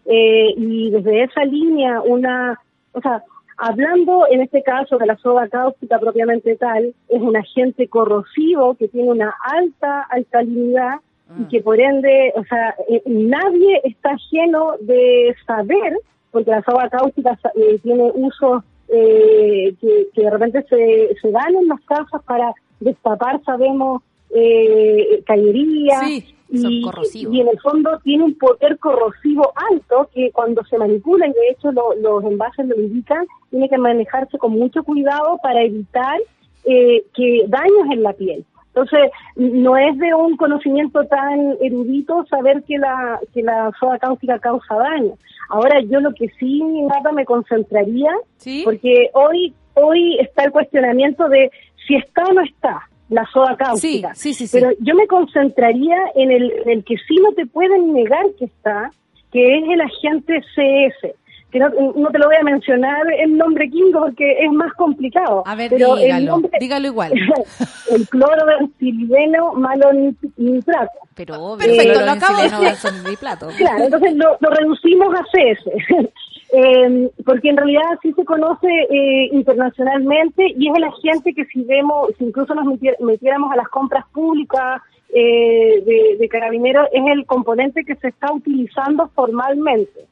Eh, y desde esa línea, una, o sea, hablando en este caso de la soda cáustica propiamente tal, es un agente corrosivo que tiene una alta alcalinidad y que por ende, o sea, eh, nadie está lleno de saber, porque la soda cáustica eh, tiene usos eh, que, que de repente se, se dan en las casas para destapar, sabemos, eh, cañería. Sí, y, y en el fondo tiene un poder corrosivo alto que cuando se manipula, y de hecho lo- los envases lo indican, tiene que manejarse con mucho cuidado para evitar eh, que daños en la piel. Entonces, no es de un conocimiento tan erudito saber que la, que la soda cáustica causa daño. Ahora, yo lo que sí, nada, me concentraría, ¿Sí? porque hoy, hoy está el cuestionamiento de si está o no está la soda cáustica. Sí, sí. Pero yo me concentraría en el, en el que sí no te pueden negar que está, que es el agente CS. Que no, no te lo voy a mencionar el nombre químico porque es más complicado. A ver, pero el dígalo, nombre- dígalo igual. el cloro de sileno malonitrato. Pero obvio, Perfecto, el lo acabo de plato. Claro, entonces lo, lo reducimos a CS. Eh, porque en realidad sí se conoce eh, internacionalmente y es el agente que si vemos, si incluso nos metiéramos a las compras públicas eh, de, de carabineros, es el componente que se está utilizando formalmente.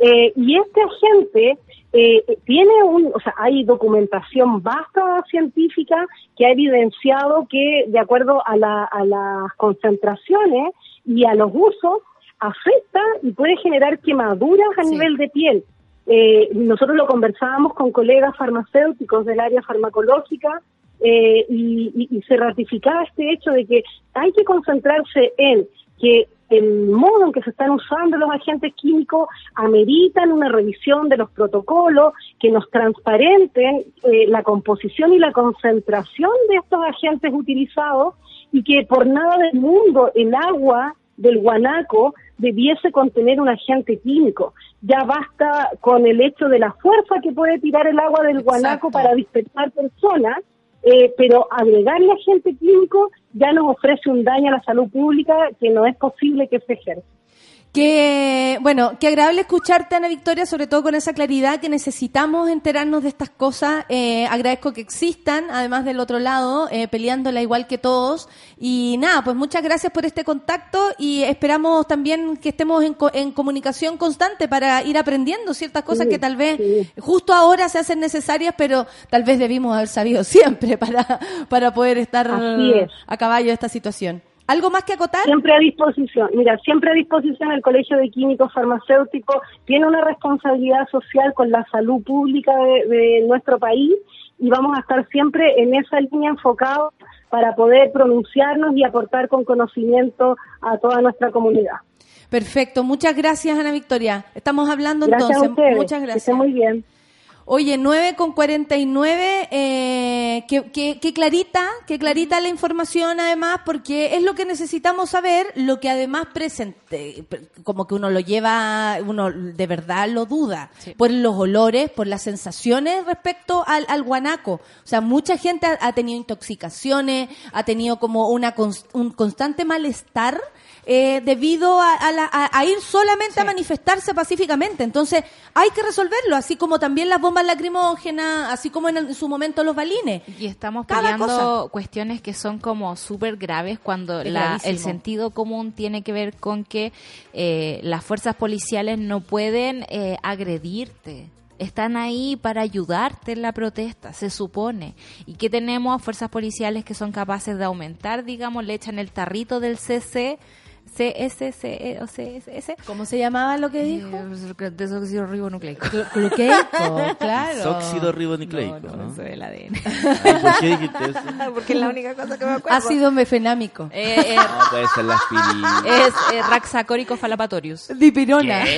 Eh, y este agente eh, tiene un, o sea, hay documentación vasta científica que ha evidenciado que de acuerdo a, la- a las concentraciones y a los usos afecta y puede generar quemaduras a Sí. nivel de piel. Eh, nosotros lo conversábamos con colegas farmacéuticos del área farmacológica eh, y, y- y se ratificaba este hecho de que hay que concentrarse en que el modo en que se están usando los agentes químicos ameritan una revisión de los protocolos que nos transparenten eh, la composición y la concentración de estos agentes utilizados y que por nada del mundo el agua del guanaco debiese contener un agente químico. Ya basta con el hecho de la fuerza que puede tirar el agua del guanaco Exacto. para dispersar personas, eh, pero agregarle agente químico ya nos ofrece un daño a la salud pública que no es posible que se ejerza. Que, bueno, qué agradable escucharte, Ana Victoria, sobre todo con esa claridad que necesitamos enterarnos de estas cosas. Eh, agradezco que existan, además del otro lado, eh, peleándola igual que todos. Y nada, pues muchas gracias por este contacto y esperamos también que estemos en, co- en comunicación constante para ir aprendiendo ciertas cosas que tal vez justo ahora se hacen necesarias, pero tal vez debimos haber sabido siempre para, para poder estar es. a caballo de esta situación. ¿Algo más que acotar? Siempre a disposición. Mira, siempre a disposición el Colegio de Químicos Farmacéuticos tiene una responsabilidad social con la salud pública de, de nuestro país y vamos a estar siempre en esa línea enfocados para poder pronunciarnos y aportar con conocimiento a toda nuestra comunidad. Perfecto, muchas gracias Ana Victoria. Estamos hablando Gracias a entonces. ustedes. Muchas Que gracias. estén muy bien. Oye, 9 con 49, eh, que, que, que clarita, que clarita la información además, porque es lo que necesitamos saber, lo que además presente, como que uno lo lleva, uno de verdad lo duda, por los olores, por las sensaciones respecto al, al guanaco. O sea, mucha gente ha, ha tenido intoxicaciones, ha tenido como una un constante malestar eh, debido a, a la- a- a ir solamente a manifestarse pacíficamente. Entonces, hay que resolverlo, así como también las bombas lacrimógenas, así como en, en su momento los balines. Y estamos Cada peleando cuestiones que son como súper graves cuando la- el sentido común tiene que ver con que eh, las fuerzas policiales no pueden eh, agredirte. Están ahí para ayudarte en la protesta, se supone. ¿Y que tenemos? Fuerzas policiales que son capaces de aumentar, digamos, le echan el tarrito del CC, CSC o CSS. ¿Cómo se llamaba lo que dijo? Eh, Desóxido ribonucleico. Cloqueico, claro. Sóxido ribonucleico, No, ¿no? no, eso es el ADN. Ay, ¿Por qué dijiste eso? Porque es la única cosa que me acuerdo. Ácido mefenámico. Eh, eh, No, puede ser la aspirina. es eh, Raxacórico falapatorius. Dipirona.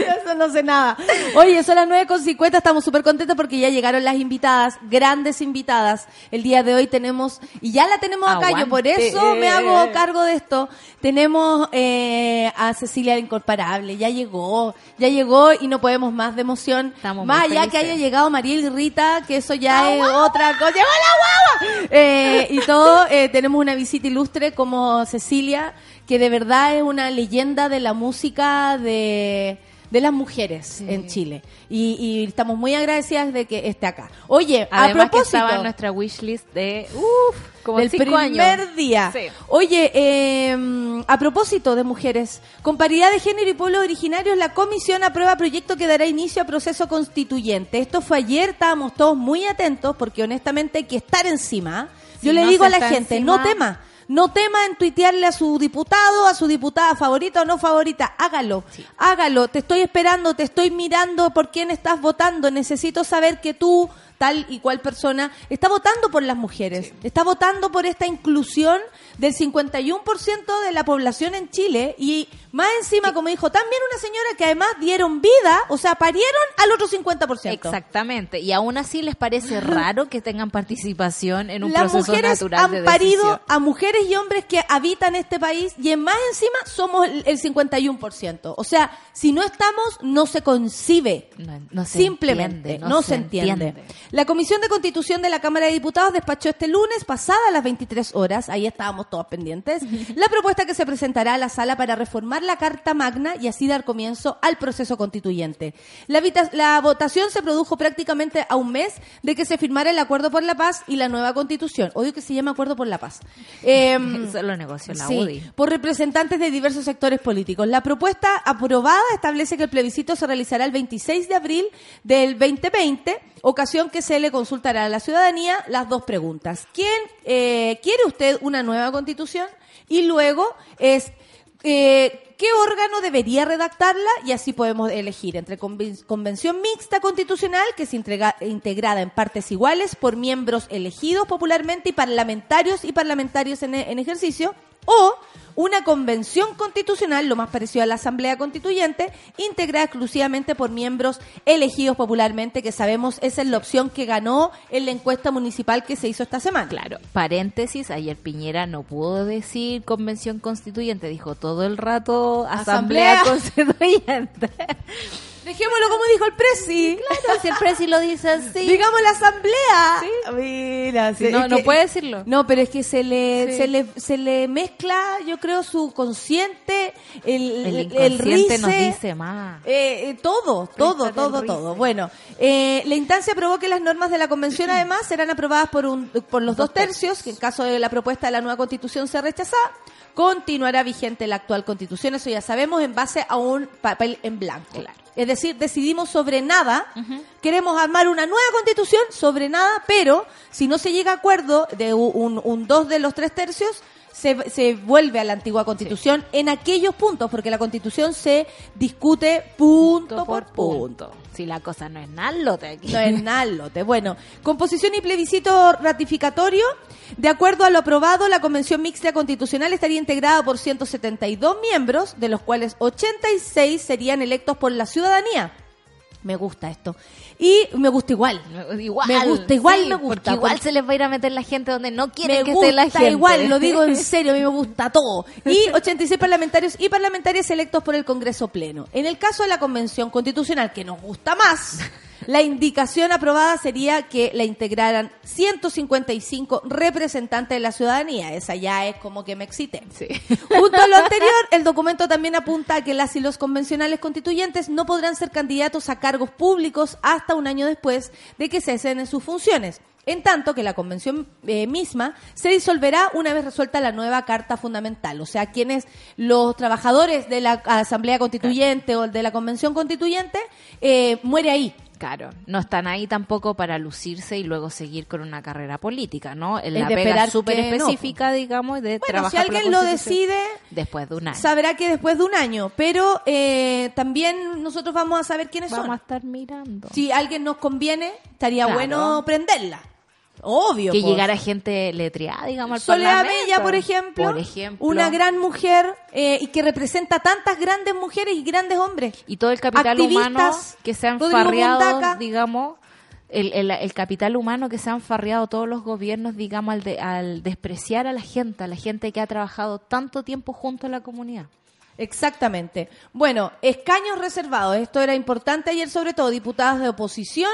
Eso no sé nada. Oye, son las 9.50, estamos súper contentos porque ya llegaron las invitadas, grandes invitadas. El día de hoy tenemos, y ya la tenemos acá, yo por Aguante. eso me hago cargo de esto. Tenemos eh, a Cecilia la Incomparable, ya llegó, ya llegó y no podemos más de emoción. Estamos más allá que haya llegado Mariel y Rita, que eso ya es otra cosa. ¡Llegó la guagua! Eh, y todo, eh, tenemos una visita ilustre como Cecilia, que de verdad es una leyenda de la música de, de las mujeres en Chile. Y, y estamos muy agradecidas de que esté acá. Oye, Además a que propósito estaba en nuestra wishlist de, uff, como del cinco primer años. día. Sí. Oye, eh, a propósito de mujeres, con paridad de género y pueblos originarios, la comisión aprueba proyecto que dará inicio a proceso constituyente. Esto fue ayer, estábamos todos muy atentos porque honestamente hay que estar encima. Si Yo le no digo a la gente, encima- no tema. No tema en tuitearle a su diputado, a su diputada favorita o no favorita. Hágalo. Hágalo. Te estoy esperando, te estoy mirando por quién estás votando. Necesito saber que tú, tal y cual persona, está votando por las mujeres. Está votando por esta inclusión del 51% de la población en Chile. Y más encima, como dijo también una señora que además dieron vida, o sea, parieron al otro 50%. Exactamente. Y aún así les parece raro que tengan participación en un Las proceso mujeres natural han de parido decisión. a mujeres y hombres que habitan este país y en más encima somos el, el 51%. O sea, si no estamos, no se concibe. No, no se Simplemente, entiende, no, se, entiende. La Comisión de Constitución de la Cámara de Diputados despachó este lunes, pasada las 23 horas, ahí estábamos todos pendientes, la propuesta que se presentará a la sala para reformar la Carta Magna y así dar comienzo al proceso constituyente. La, la votación se produjo prácticamente a un mes de que se firmara el Acuerdo por la Paz y la nueva Constitución. Odio que se llama Acuerdo por la Paz. Em, Eso lo negoció la Sí, UDI. por representantes de diversos sectores políticos. La propuesta aprobada establece que el plebiscito se realizará el 26 de abril del 2020, ocasión que se le consultará a la ciudadanía las dos preguntas. ¿Quién eh, quiere usted una nueva constitución? Y luego es eh, qué órgano debería redactarla y así podemos elegir entre conven- convención mixta constitucional que es integra- integrada en partes iguales por miembros elegidos popularmente y parlamentarios y parlamentarios en, en ejercicio o una convención constitucional, lo más parecido a la Asamblea Constituyente, integrada exclusivamente por miembros elegidos popularmente, que sabemos esa es la opción que ganó en la encuesta municipal que se hizo esta semana. Claro, paréntesis, ayer Piñera no pudo decir convención constituyente, dijo todo el rato Asamblea. asamblea, constituyente. Dejémoslo como dijo el presi. Claro, si el presi lo dice así. Digamos la asamblea. Mira, Sí, se- no, es no que- puede decirlo. No, pero es que se le, Sí. se le, se le mezcla, yo creo, su consciente, el, el el, inconsciente nos dice más. eh, eh, todo, todo, todo, todo. Bueno, eh, la instancia aprobó que las normas de la convención además serán aprobadas por, un, por los dos tercios, que en caso de la propuesta de la nueva constitución sea rechazada, continuará vigente la actual constitución, eso ya sabemos, en base a un papel en blanco. Es decir, decidimos sobre nada, queremos armar una nueva constitución sobre nada, pero si no se llega a acuerdo de un, un dos de los tres tercios, se, se vuelve a la antigua constitución en aquellos puntos, porque la constitución se discute punto por punto. Si la cosa no es nalote aquí. No es nada al lote. Bueno, composición y plebiscito ratificatorio. De acuerdo a lo aprobado, la Convención Mixta Constitucional estaría integrada por 172 miembros, de los cuales 86 serían electos por la ciudadanía. Me gusta esto. Y me gusta igual. Igual. Me gusta, igual sí, me gusta, Porque igual porque- se les va a ir a meter la gente donde no quieren Me que gusta esté la gente. igual, lo digo en serio, a mí me gusta todo. Y 86 parlamentarios y parlamentarias electos por el Congreso Pleno. En el caso de la Convención Constitucional, que nos gusta más, la indicación aprobada sería que la integraran 155 representantes de la ciudadanía. Esa ya es como que me excité. Junto a lo anterior, el documento también apunta a que las y los convencionales constituyentes no podrán ser candidatos a cargos públicos hasta un año después de que cesen en sus funciones. En tanto que la convención eh, misma se disolverá una vez resuelta la nueva Carta Fundamental. O sea, quienes los trabajadores de la Asamblea Constituyente o de la Convención Constituyente eh, muere ahí. Claro, no están ahí tampoco para lucirse y luego seguir con una carrera política, ¿no? En Es La pega súper que no, específica, digamos, de Bueno, trabajar si por la alguien lo decide, después de un año. sabrá que después de un año. Pero eh, también nosotros vamos a saber quiénes Vamos son. a estar mirando. Si alguien nos conviene, estaría Claro. bueno prenderla. Obvio. que pues. llegara gente letreada, digamos, al Soledad. Bella, por ejemplo, Por ejemplo. una gran mujer eh, y que representa tantas grandes mujeres y grandes hombres. y todo el capital Activistas, humano que se han farreado, digamos, el, el, el capital humano que se han farreado todos los gobiernos, digamos, al, de- al despreciar a la gente, a la gente que ha trabajado tanto tiempo junto a la comunidad. Exactamente. Bueno, escaños reservados. Esto era importante ayer, sobre todo diputados de oposición.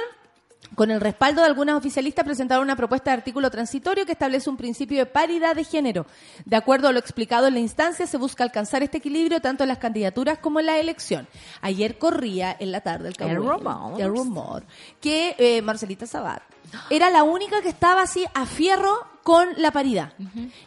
Con el respaldo de algunas oficialistas presentaron una propuesta de artículo transitorio que establece un principio de paridad de género. De acuerdo a lo explicado en la instancia, se busca alcanzar este equilibrio tanto en las candidaturas como en la elección. Ayer corría en la tarde el, El rumor. el rumor que eh, Marcelita Sabat era la única que estaba así a fierro con la paridad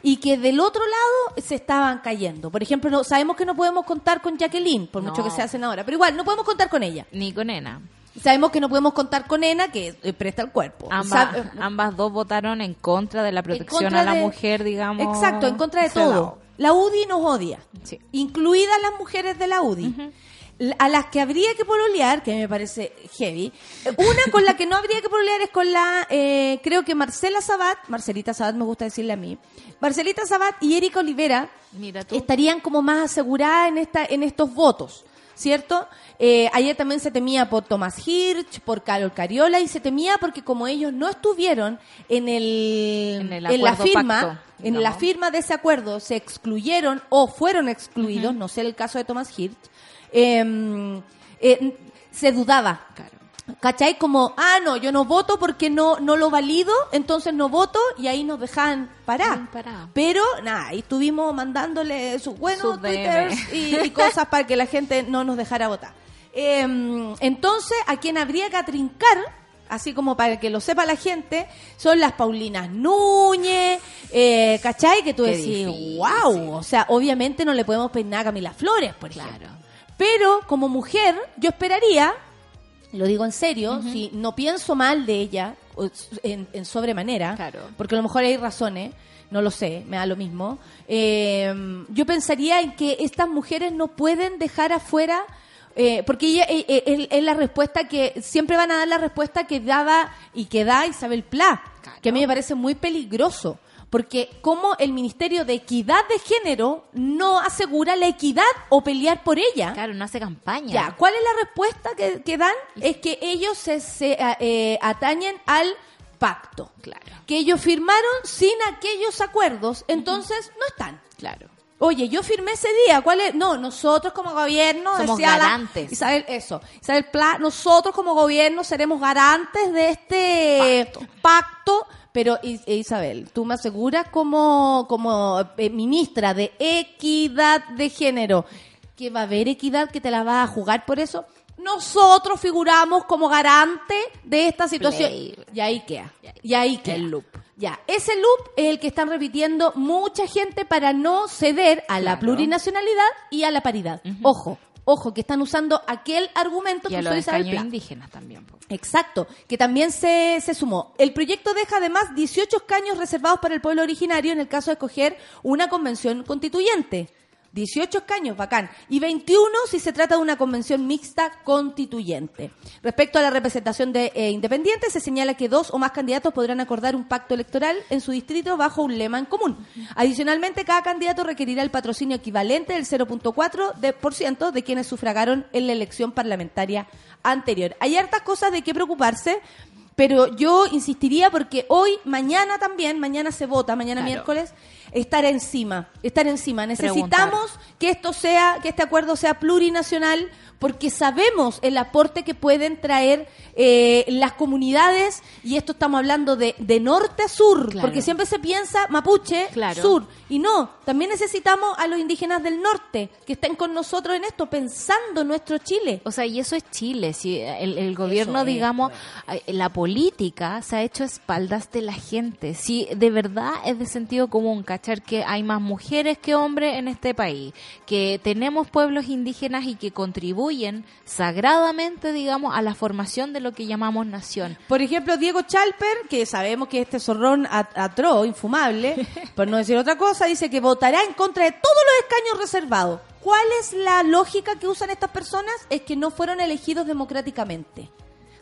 y que del otro lado se estaban cayendo. Por ejemplo, no, sabemos que no podemos contar con Jacqueline, por mucho que se hacen ahora, pero igual no podemos contar con ella. Ni con Ena. Sabemos que no podemos contar con Ena, que eh, presta el cuerpo. Ambas, Sab- ambas dos votaron en contra de la protección a la de- mujer, digamos. Exacto, en contra de todo. La UDI nos odia, Sí. incluidas las mujeres de la UDI. A las que habría que pololear, que me parece heavy, eh, una con la que no habría que pololear es con la, eh, creo que Marcela Sabat, Marcelita Sabat me gusta decirle a mí, Marcelita Sabat y Erika Olivera Mira tú. estarían como más aseguradas en, esta, en estos votos. ¿Cierto? Eh, ayer también se temía por Tomás Hirsch, por Carol Cariola y se temía porque como ellos no estuvieron en el, En el en la firma, pacto, en la firma de ese acuerdo se excluyeron o fueron excluidos, no sé el caso de Tomás Hirsch, eh, eh, se dudaba. ¿Cachai? Como, ah, no, yo no voto porque no, no lo valido, entonces no voto y ahí nos dejan parar. Parado. Pero, nada, ahí estuvimos mandándole sus buenos Sus twitters y, y cosas para que la gente no nos dejara votar. Eh, entonces, a quien habría que atrincar, así como para que lo sepa la gente, son las Paulinas Núñez, eh, ¿cachai? Que tú Qué decís, difícil. wow, o sea, obviamente no le podemos peinar a Camila Flores, por Claro. ejemplo. Pero como mujer, yo esperaría, lo digo en serio, si no pienso mal de ella en, en sobremanera, Claro. porque a lo mejor hay razones, no lo sé, me da lo mismo. eh, yo pensaría en que estas mujeres no pueden dejar afuera, eh, porque ella eh, eh, es, es la respuesta que siempre van a dar la respuesta que daba y que da Isabel Pla, que a mí me parece muy peligroso. Porque como el Ministerio de Equidad de Género no asegura la equidad o pelear por ella. Claro, no hace campaña. Ya, ¿cuál es la respuesta que, que dan? Es que ellos se, se, eh, atañen al pacto. Claro. Que ellos firmaron sin aquellos acuerdos, entonces no están. Claro. Oye, yo firmé ese día. ¿Cuál es? No, nosotros como gobierno Somos decía la- garantes. Isabel, eso. Isabel Pla, nosotros como gobierno seremos garantes de este pacto. Pero eh, Isabel, tú me aseguras como, como eh, ministra de equidad de género que va a haber equidad, que te la vas a jugar por eso. Nosotros figuramos como garante de esta situación. Play. Y ahí queda. Y ahí queda. El loop. Ya, ese loop es el que están repitiendo mucha gente para no ceder a la Claro. plurinacionalidad y a la paridad. Ojo, ojo, que están usando aquel argumento Y que usó los Isabel Pla. indígenas también. po. Exacto, que también se, se sumó. El proyecto deja además 18 escaños reservados para el pueblo originario en el caso de escoger una convención constituyente. 18 escaños, bacán. Y 21 si se trata de una convención mixta constituyente. Respecto a la representación de eh, independientes, se señala que dos o más candidatos podrán acordar un pacto electoral en su distrito bajo un lema en común. Adicionalmente, cada candidato requerirá el patrocinio equivalente del 0.4% de, por ciento de quienes sufragaron en la elección parlamentaria anterior. Hay hartas cosas de qué preocuparse. Pero yo insistiría porque hoy, mañana también, mañana se vota, mañana Claro. miércoles, estar encima, estar encima. Preguntar. Necesitamos que esto sea, que este acuerdo sea plurinacional, porque sabemos el aporte que pueden traer eh, las comunidades, y esto estamos hablando de, de norte a sur, Claro. porque siempre se piensa mapuche, Claro. sur, y no, también necesitamos a los indígenas del norte, que estén con nosotros en esto, pensando en nuestro Chile. O sea, y eso es Chile. Si el, el gobierno, es, digamos, eh, la política se ha hecho a espaldas de la gente. Si de verdad es de sentido común, cachar que hay más mujeres que hombres en este país, que tenemos pueblos indígenas y que contribuyen sagradamente, digamos, a la formación de lo que llamamos nación. Por ejemplo, Diego Chalper, que sabemos que este zorrón at- atroz, infumable, por no decir otra cosa, dice que votará en contra de todos los escaños reservados. ¿Cuál es la lógica que usan estas personas? Es que no fueron elegidos democráticamente.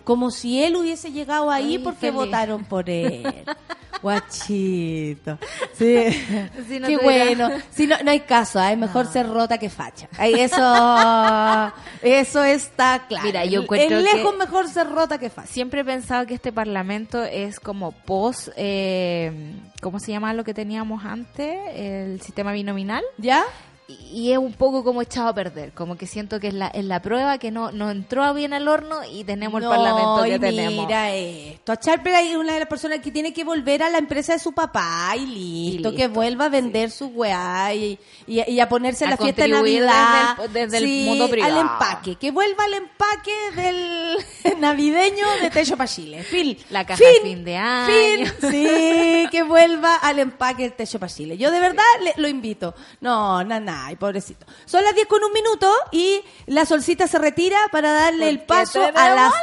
Como si él hubiese llegado ahí Ay, porque feliz. votaron por él. Guachito. Sí. Si no Qué bueno. Si no, no hay caso, ¿eh? mejor ser rota que facha. Eso, eso está claro. Mira, yo En- encuentro en lejos que- mejor ser rota que facha. Siempre he pensado que este parlamento es como post, eh, ¿cómo se llama lo que teníamos antes? El sistema binominal. ¿Ya? Y es un poco como echado a perder, como que siento que es la, es la prueba que no, no entró bien al horno y tenemos No, el parlamento que y tenemos. Mira esto. A Charper es una de las personas que tiene que volver a la empresa de su papá y listo. Y que vuelva a vender su weá y, y, y a ponerse A la fiesta de Navidad. desde el- desde el Sí, mundo privado. Al empaque. Que vuelva al empaque del navideño de Techo Pachile. Fin. La caja fin de año. Fin. Sí, que vuelva al empaque del Techo Pachile. Yo de verdad le- lo invito. No, na, na, ay, pobrecito. Son las 10 con un minuto y la solcita se retira para darle el paso a las...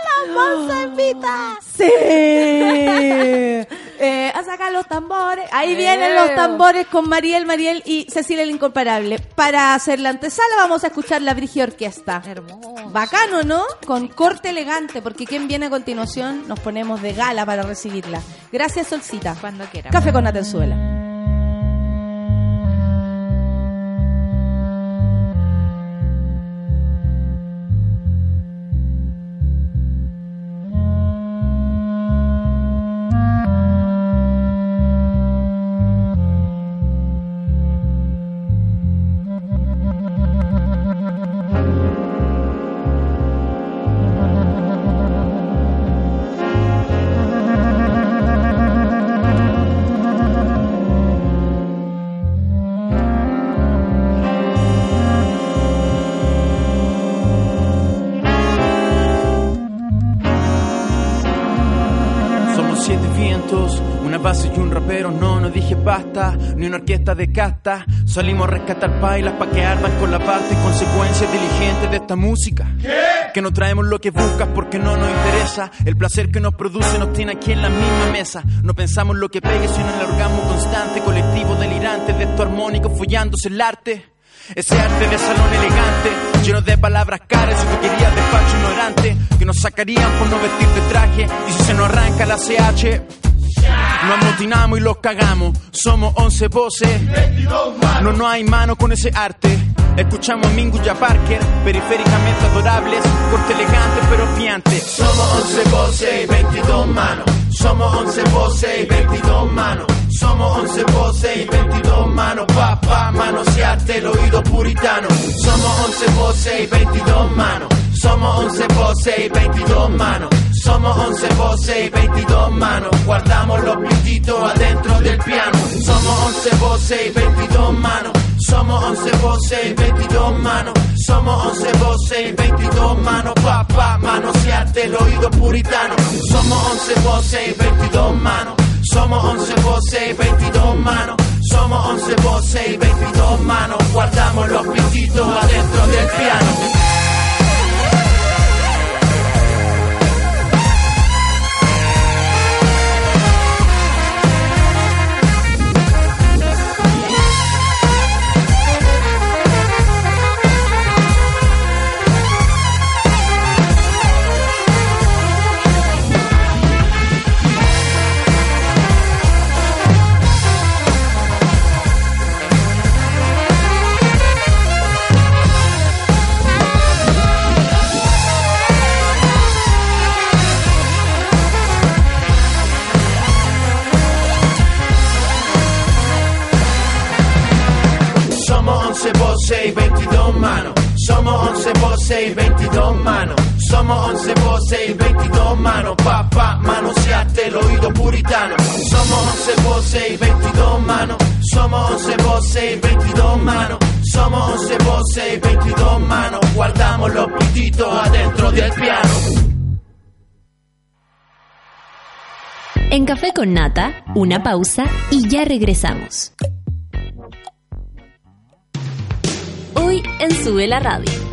¡Sí! Eh, a sacar los tambores. Ahí vienen los tambores con Mariel, Mariel y Cecilia el Incomparable. Para hacer la antesala vamos a escuchar la Brigia Orquesta. Hermoso. Bacano, ¿no? Con corte elegante, porque quien viene a continuación nos ponemos de gala para recibirla. Gracias, Solcita. Cuando quiera. Café con Atenzuela. Orquesta de casta. Salimos a rescatar pailas pa' que ardan con la pasta y consecuencias diligentes de esta música. Que no traemos lo que buscas porque no nos interesa. El placer que nos produce nos tiene aquí en la misma mesa. No pensamos lo que pegue, sino en el orgasmo constante, colectivo delirante de estos armónicos follándose el arte. Ese arte de salón elegante, lleno de palabras caras y querías despacho ignorante, que nos sacarían por no vestir de traje, y si se nos arranca la CH, nos amotinamos y los cagamos, somos 11 voces, no, no hay mano con ese arte, Escuchamos a Mingus y a Parker, periféricamente adorables, corte elegante pero piante. Somos 11 voces y 22 manos. Somos 11 voces y 22 manos. Somos 11 voces y 22 manos. Pa, pa, manosearte el oído puritano. Somos 11 voces y 22 manos. Somos 11 voces y 22 manos. Somos 11 voces y 22 manos. Guardamos los pititos adentro del piano. Somos 11 voces y 22 manos. Somos 11 voces y 22 manos. Somos 11 voces y 22 manos. Pa, pa, manosearte el oído puritano. Somos 11 voces y 22 manos. Somos 11 voces y 22 manos. Somos 11 voces y 22 manos. Guardamos los pititos adentro del piano. 11 voces y 22 manos. Somos 11 voces y 22 manos. Pa, pa, manosearte el oído puritano. Somos 11 voces y 22 manos. Somos 11 voces y 22 manos. Somos 11 voces y 22 manos. Guardamos los pititos adentro del piano. En Café con Nata, una pausa y ya regresamos. Hoy en Sube la Radio.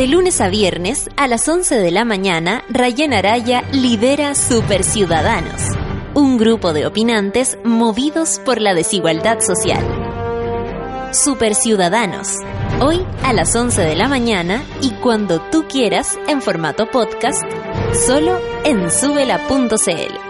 De lunes a viernes, a las 11 de la mañana, Rayen Araya lidera Super Ciudadanos, un grupo de opinantes movidos por la desigualdad social. Super Ciudadanos, hoy a las 11 de la mañana y cuando tú quieras en formato podcast, solo en subela.cl.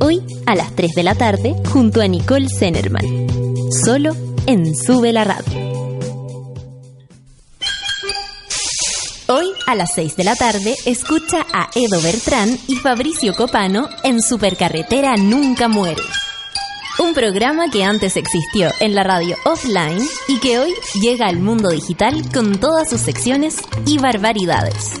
Hoy a las 3 de la tarde junto a Nicole Zenerman. Solo en Sube la Radio. Hoy a las 6 de la tarde escucha a Edo Bertrán y Fabricio Copano en Supercarretera Nunca Muere. Un programa que antes existió en la radio offline y que hoy llega al mundo digital con todas sus secciones y barbaridades.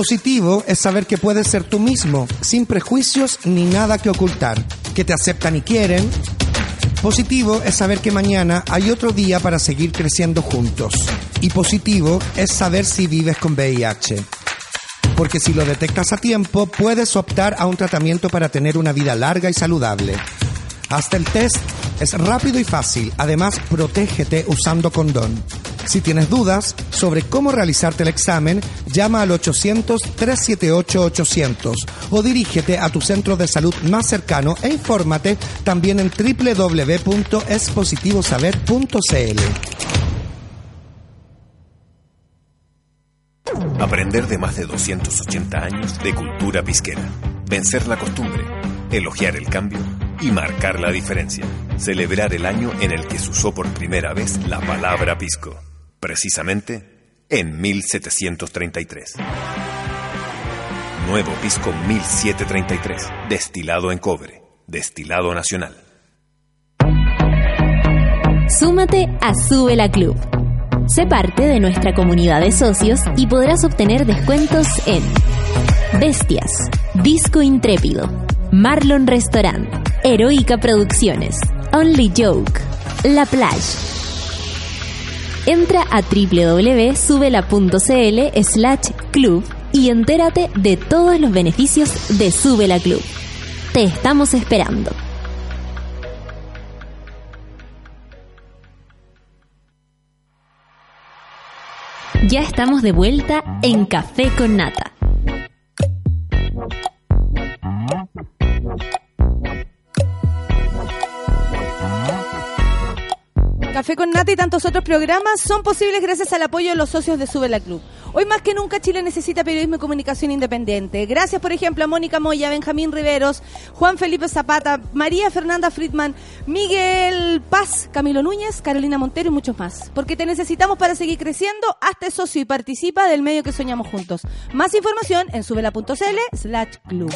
Positivo es saber que puedes ser tú mismo, sin prejuicios ni nada que ocultar, que te aceptan y quieren. Positivo es saber que mañana hay otro día para seguir creciendo juntos. Y positivo es saber si vives con VIH. Porque si lo detectas a tiempo, puedes optar a un tratamiento para tener una vida larga y saludable. Hasta el test es rápido y fácil. Además, protégete usando condón. Si tienes dudas sobre cómo realizarte el examen, llama al 800-378-800 o dirígete a tu centro de salud más cercano e infórmate también en www.espositivosaber.cl. Aprender de más de 280 años de cultura pisquera. Vencer la costumbre, elogiar el cambio y marcar la diferencia. Celebrar el año en el que se usó por primera vez la palabra pisco. Precisamente en 1733. Nuevo pisco 1733, destilado en cobre, destilado nacional. Súmate a Sube la Club. Sé parte de nuestra comunidad de socios y podrás obtener descuentos en Bestias, Disco Intrépido, Marlon Restaurant, Heroica Producciones, Only Joke, La Plage. Entra a www.subela.cl slash club y entérate de todos los beneficios de Sube la Club. Te estamos esperando. Ya estamos de vuelta en Café con Nata. Café con Nata y tantos otros programas son posibles gracias al apoyo de los socios de Sube la Club. Hoy más que nunca Chile necesita periodismo y comunicación independiente. Gracias, por ejemplo, a Mónica Moya, Benjamín Riveros, Juan Felipe Zapata, María Fernanda Friedman, Miguel Paz, Camilo Núñez, Carolina Montero y muchos más. Porque te necesitamos para seguir creciendo. Hazte socio y participa del medio que soñamos juntos. Más información en subela.cl slash club.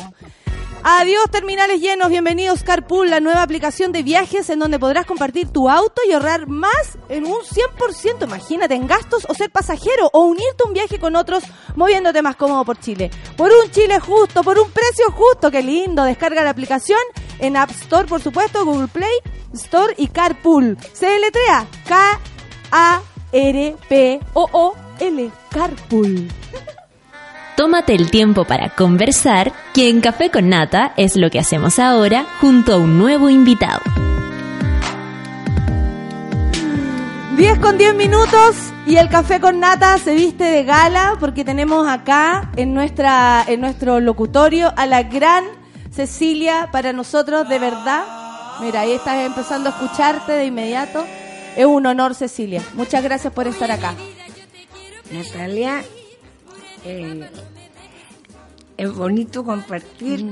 Adiós terminales llenos, bienvenidos Carpool, la nueva aplicación de viajes en donde podrás compartir tu auto y ahorrar más en un 100%, imagínate, en gastos o ser pasajero o unirte un viaje con otros moviéndote más cómodo por Chile. Por un Chile justo, por un precio justo, qué lindo, descarga la aplicación en App Store, por supuesto, Google Play Store y Carpool. Se deletrea K-A-R-P-O-O-L, Carpool. Tómate el tiempo para conversar, que en Café con Nata es lo que hacemos ahora junto a un nuevo invitado. 10 con 10 minutos y el café con nata se viste de gala porque tenemos acá en nuestra en nuestro locutorio a la gran Cecilia para nosotros de verdad. Mira, ahí estás empezando a escucharte de inmediato. Es un honor, Cecilia. Muchas gracias por estar acá. Natalia, eh, es bonito compartir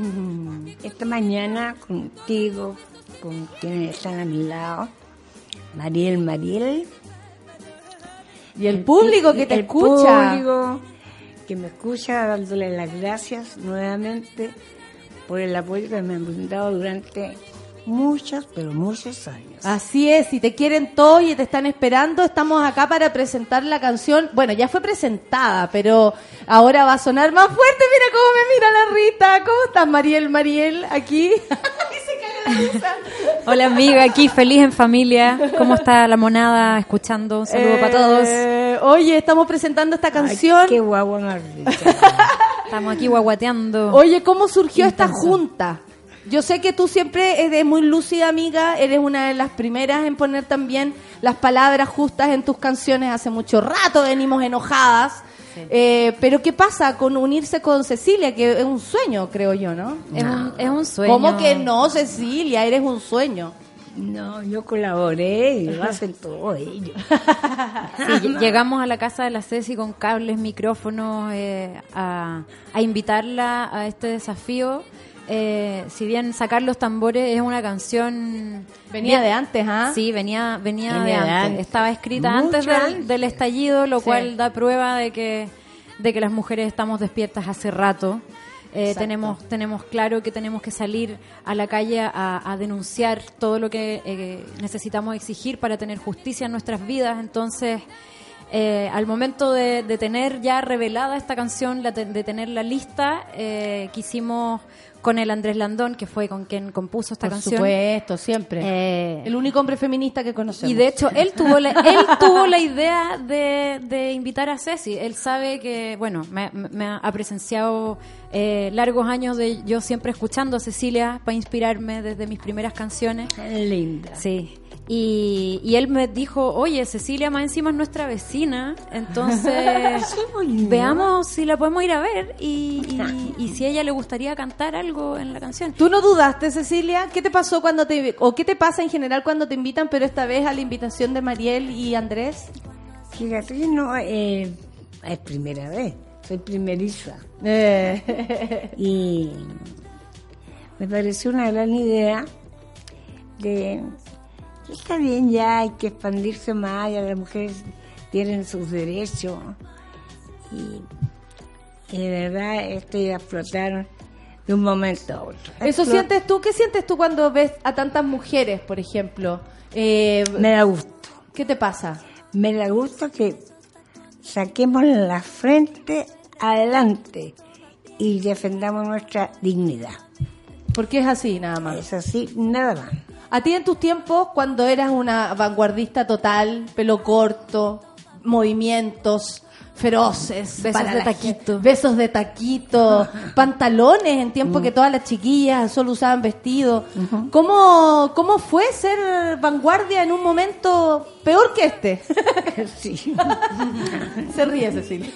esta mañana contigo, con quienes están a mi lado, Mariel Mariel. Y el público que te el escucha. público que me escucha, dándole las gracias nuevamente por el apoyo que me han brindado durante muchos, pero muchos años. Así es, si te quieren todo y te están esperando, estamos acá para presentar la canción. Bueno, ya fue presentada, pero ahora va a sonar más fuerte. Mira cómo me mira la Rita. ¿Cómo estás, Mariel? Mariel, aquí. Hola amiga, aquí feliz en familia. ¿Cómo está la monada escuchando? Un saludo para todos. Eh, oye, estamos presentando esta canción. qué guagua Estamos aquí guaguateando. Oye, ¿cómo surgió esta junta? Yo sé que tú siempre eres muy lúcida, amiga. Eres una de las primeras en poner también las palabras justas en tus canciones. Hace mucho rato venimos enojadas. Eh, pero ¿qué pasa con unirse con Cecilia? Que es un sueño, creo yo, ¿no? Es, un, es un sueño. ¿Cómo que no, Cecilia? Eres un sueño. No, yo colaboré y lo hacen todos ellos. Sí, llegamos a la casa de la Ceci con cables, micrófonos, eh, a, a invitarla a este desafío. Eh, si bien sacar los tambores es una canción Venía bien- de antes, ¿ah? Sí, venía, venía, Venía de de antes. Estaba escrita Mucho antes del, estallido, lo Sí. cual da prueba de que, de que las mujeres estamos despiertas hace rato. Eh, tenemos, tenemos claro que tenemos que salir a la calle a, a denunciar todo lo que eh, necesitamos exigir para tener justicia en nuestras vidas. Entonces, eh, al momento de, de tener ya revelada esta canción, la te- de tener la lista, quisimos con el Andrés Landón, que fue con quien compuso esta Por canción. supuesto, siempre. Eh, El único hombre feminista que conocemos. y de hecho, él tuvo la, él tuvo la idea de, de invitar a Ceci. Él sabe que, bueno, me, me ha presenciado eh, largos años de yo siempre escuchando a Cecilia para inspirarme desde mis primeras canciones. Linda. Sí. Y, y él me dijo, oye, Cecilia más encima es nuestra vecina, entonces veamos si la podemos ir a ver y, y- y si a ella le gustaría cantar algo en la canción. ¿Tú no dudaste, Cecilia? ¿Qué te pasó cuando te... o qué te pasa en general cuando te invitan, pero esta vez a la invitación de Mariel y Andrés? Fíjate que no eh, es primera vez, soy primeriza. Eh, Y me pareció una gran idea de está bien ya, hay que expandirse más, ya las mujeres tienen sus derechos, y, y de verdad esto iba a explotar de un momento a otro. Eso Explot- sientes tú, ¿qué sientes tú cuando ves a tantas mujeres, por ejemplo? Eh, Me da gusto. ¿Qué te pasa? Me da gusto que saquemos la frente adelante y defendamos nuestra dignidad. Porque es así, nada más. Es así, nada más. A ti en tus tiempos, cuando eras una vanguardista total, pelo corto, movimientos feroces, Besos de taquito. gente, besos de taquito, pantalones en tiempo que todas las chiquillas solo usaban vestido. ¿Cómo, ¿Cómo fue ser vanguardia en un momento peor que este? Sí. Se ríe Cecilia.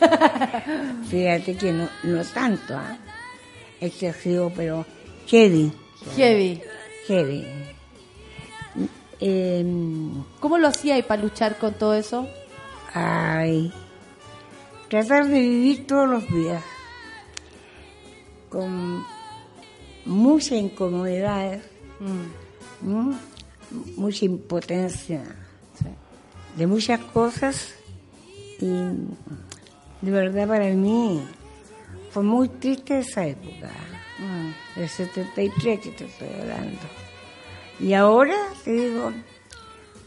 Fíjate que no, no tanto, ¿ah? Excesivo, pero heavy. Heavy. Heavy. Em, ¿Cómo lo hacía para luchar con todo eso? ay, tratar de vivir todos los días con muchas incomodidades, ¿m? mucha impotencia de muchas cosas y de verdad para mí fue muy triste esa época, el 73 que te estoy hablando. Y ahora te digo,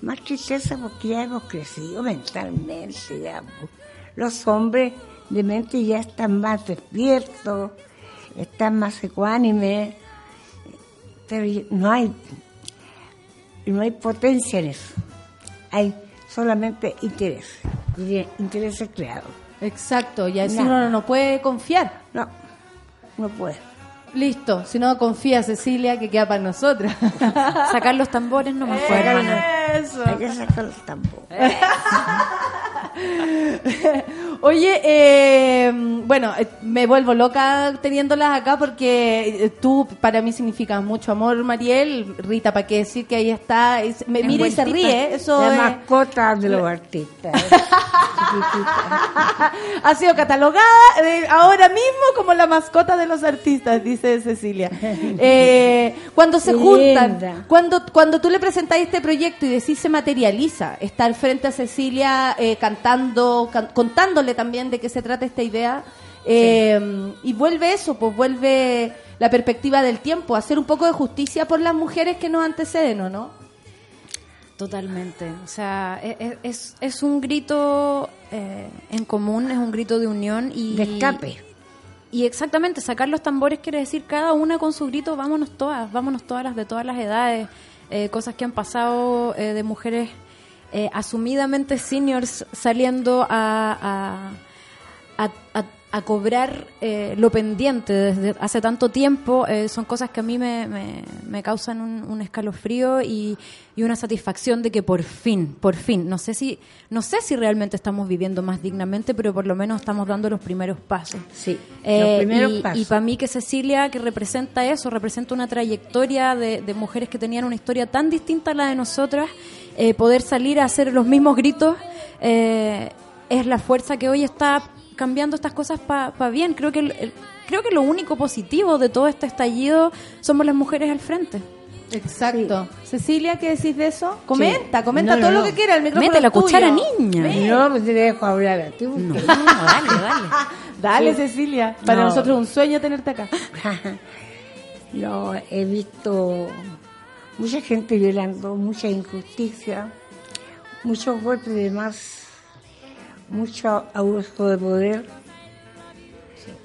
más tristeza porque ya hemos crecido mentalmente, ya. pues. Los hombres de mente ya están más despiertos, están más ecuánimes, pero no hay, no hay potencia en eso. Hay solamente interés, y intereses creados. Exacto, y así uno no puede confiar. No, no puede. Listo, si no confía Cecilia, que queda para nosotras. Sacar los tambores nomás fue, hermana. Eso. Hay que sacar los tambores. Oye, eh, bueno, eh, me vuelvo loca teniéndolas acá porque eh, tú para mí significas mucho amor, Mariel. Rita, ¿para qué decir que ahí está? Me mira y se ríe. Eso la es- mascota de los artistas. ha sido catalogada eh, ahora mismo como la mascota de los artistas, dice Cecilia. Eh, cuando se juntan, cuando, cuando tú le presentáis este proyecto y decís se materializa, estar frente a Cecilia eh, cantando, can- contándole también de qué se trata esta idea, eh, y vuelve eso, pues vuelve la perspectiva del tiempo, hacer un poco de justicia por las mujeres que nos anteceden, ¿o no? Totalmente. O sea, e- e- es, es un grito eh, en común, es un grito de unión y... De escape. Y exactamente, sacar los tambores quiere decir cada una con su grito, vámonos todas, vámonos todas las de todas las edades, eh, cosas que han pasado eh, de mujeres eh, asumidamente seniors saliendo a, a, a- a- a cobrar eh, lo pendiente desde hace tanto tiempo, eh, son cosas que a mí me, me- me causan un, un escalofrío y, y una satisfacción de que por fin, por fin, no sé si, no sé si realmente estamos viviendo más dignamente, pero por lo menos estamos dando los primeros pasos. Sí, Eh, los primeros y, pasos. y para mí que Cecilia, que representa eso, representa una trayectoria de, de mujeres que tenían una historia tan distinta a la de nosotras, eh, poder salir a hacer los mismos gritos eh, es la fuerza que hoy está cambiando estas cosas para bien. Creo que el- el- creo que lo único positivo de todo este estallido somos las mujeres al frente. Exacto. Cecilia, ¿qué decís de eso? Comenta, comenta No, todo no, lo no. que quiera, el micrófono Mete la tuyo. cuchara, niña. Ven. No, pues te dejo hablar a ti. No, dale, dale. Dale, Sí. Cecilia. Para No. nosotros es un sueño tenerte acá. No, he visto mucha gente violando, mucha injusticia, muchos golpes de más, mucho abuso de poder.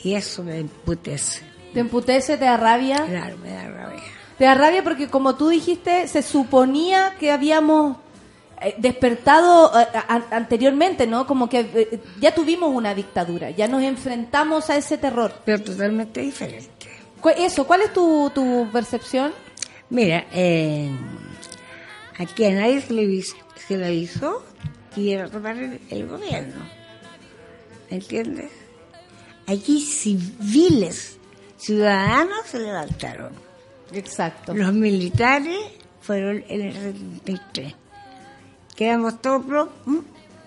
Y eso me emputece. ¿Te emputece, te da rabia? Claro, me da rabia. Te da rabia porque, como tú dijiste, se suponía que habíamos eh, despertado eh, anteriormente, ¿no? Como que eh, ya tuvimos una dictadura, ya nos enfrentamos a ese terror. Pero totalmente diferente. Eso, ¿cuál es tu, tu percepción? Mira, eh, aquí a nadie se le, se le avisó que iba a tomar el, el gobierno. ¿Me entiendes? Aquí civiles, ciudadanos se levantaron. Exacto. Los militares fueron en el 73. Quedamos todos pro, mm, nada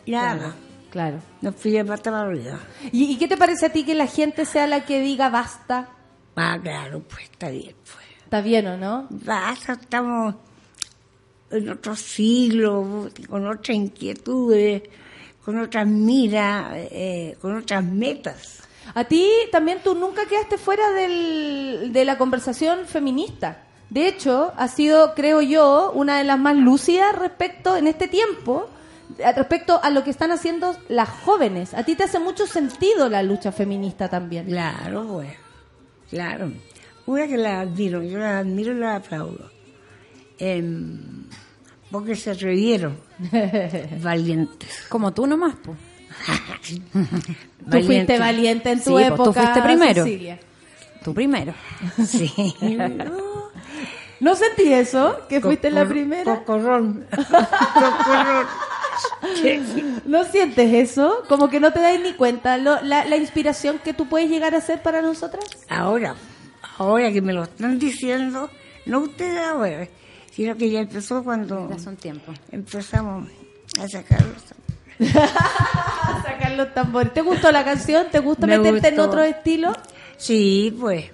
Claro, más. claro. Nos pilla pata para arriba. ¿Y, y qué te parece a ti que la gente sea la que diga basta? Ah, claro, pues está bien, pues. ¿Está bien o no? Basta, estamos en otro siglo, con otras inquietudes, con otras miras, eh, con otras metas. A ti también tú nunca quedaste fuera del- de la conversación feminista. De hecho, ha sido, creo yo, una de las más lúcidas respecto en este tiempo, respecto a lo que están haciendo las jóvenes. A ti te hace mucho sentido la lucha feminista también. Claro, pues. Claro. Una que la admiro, yo la admiro y la aplaudo. Em, porque se atrevieron. Valientes. Como tú nomás, pues. Tú fuiste valiente en tu Sí, época, tú fuiste primero. Cecilia. Tú primero. Sí. ¿No sentí eso? ¿Que fuiste la primera? Cocorrón. Cocorrón. ¿No sientes eso? Como que no te das ni cuenta lo- la, la inspiración que tú puedes llegar a ser para nosotras. Ahora, ahora que me lo están diciendo, no ustedes ahora, sino que ya empezó cuando Hace un tiempo. empezamos a sacar los tambores. ¿Te gustó la canción? ¿Te gusta Me meterte en otro estilo? Sí, pues.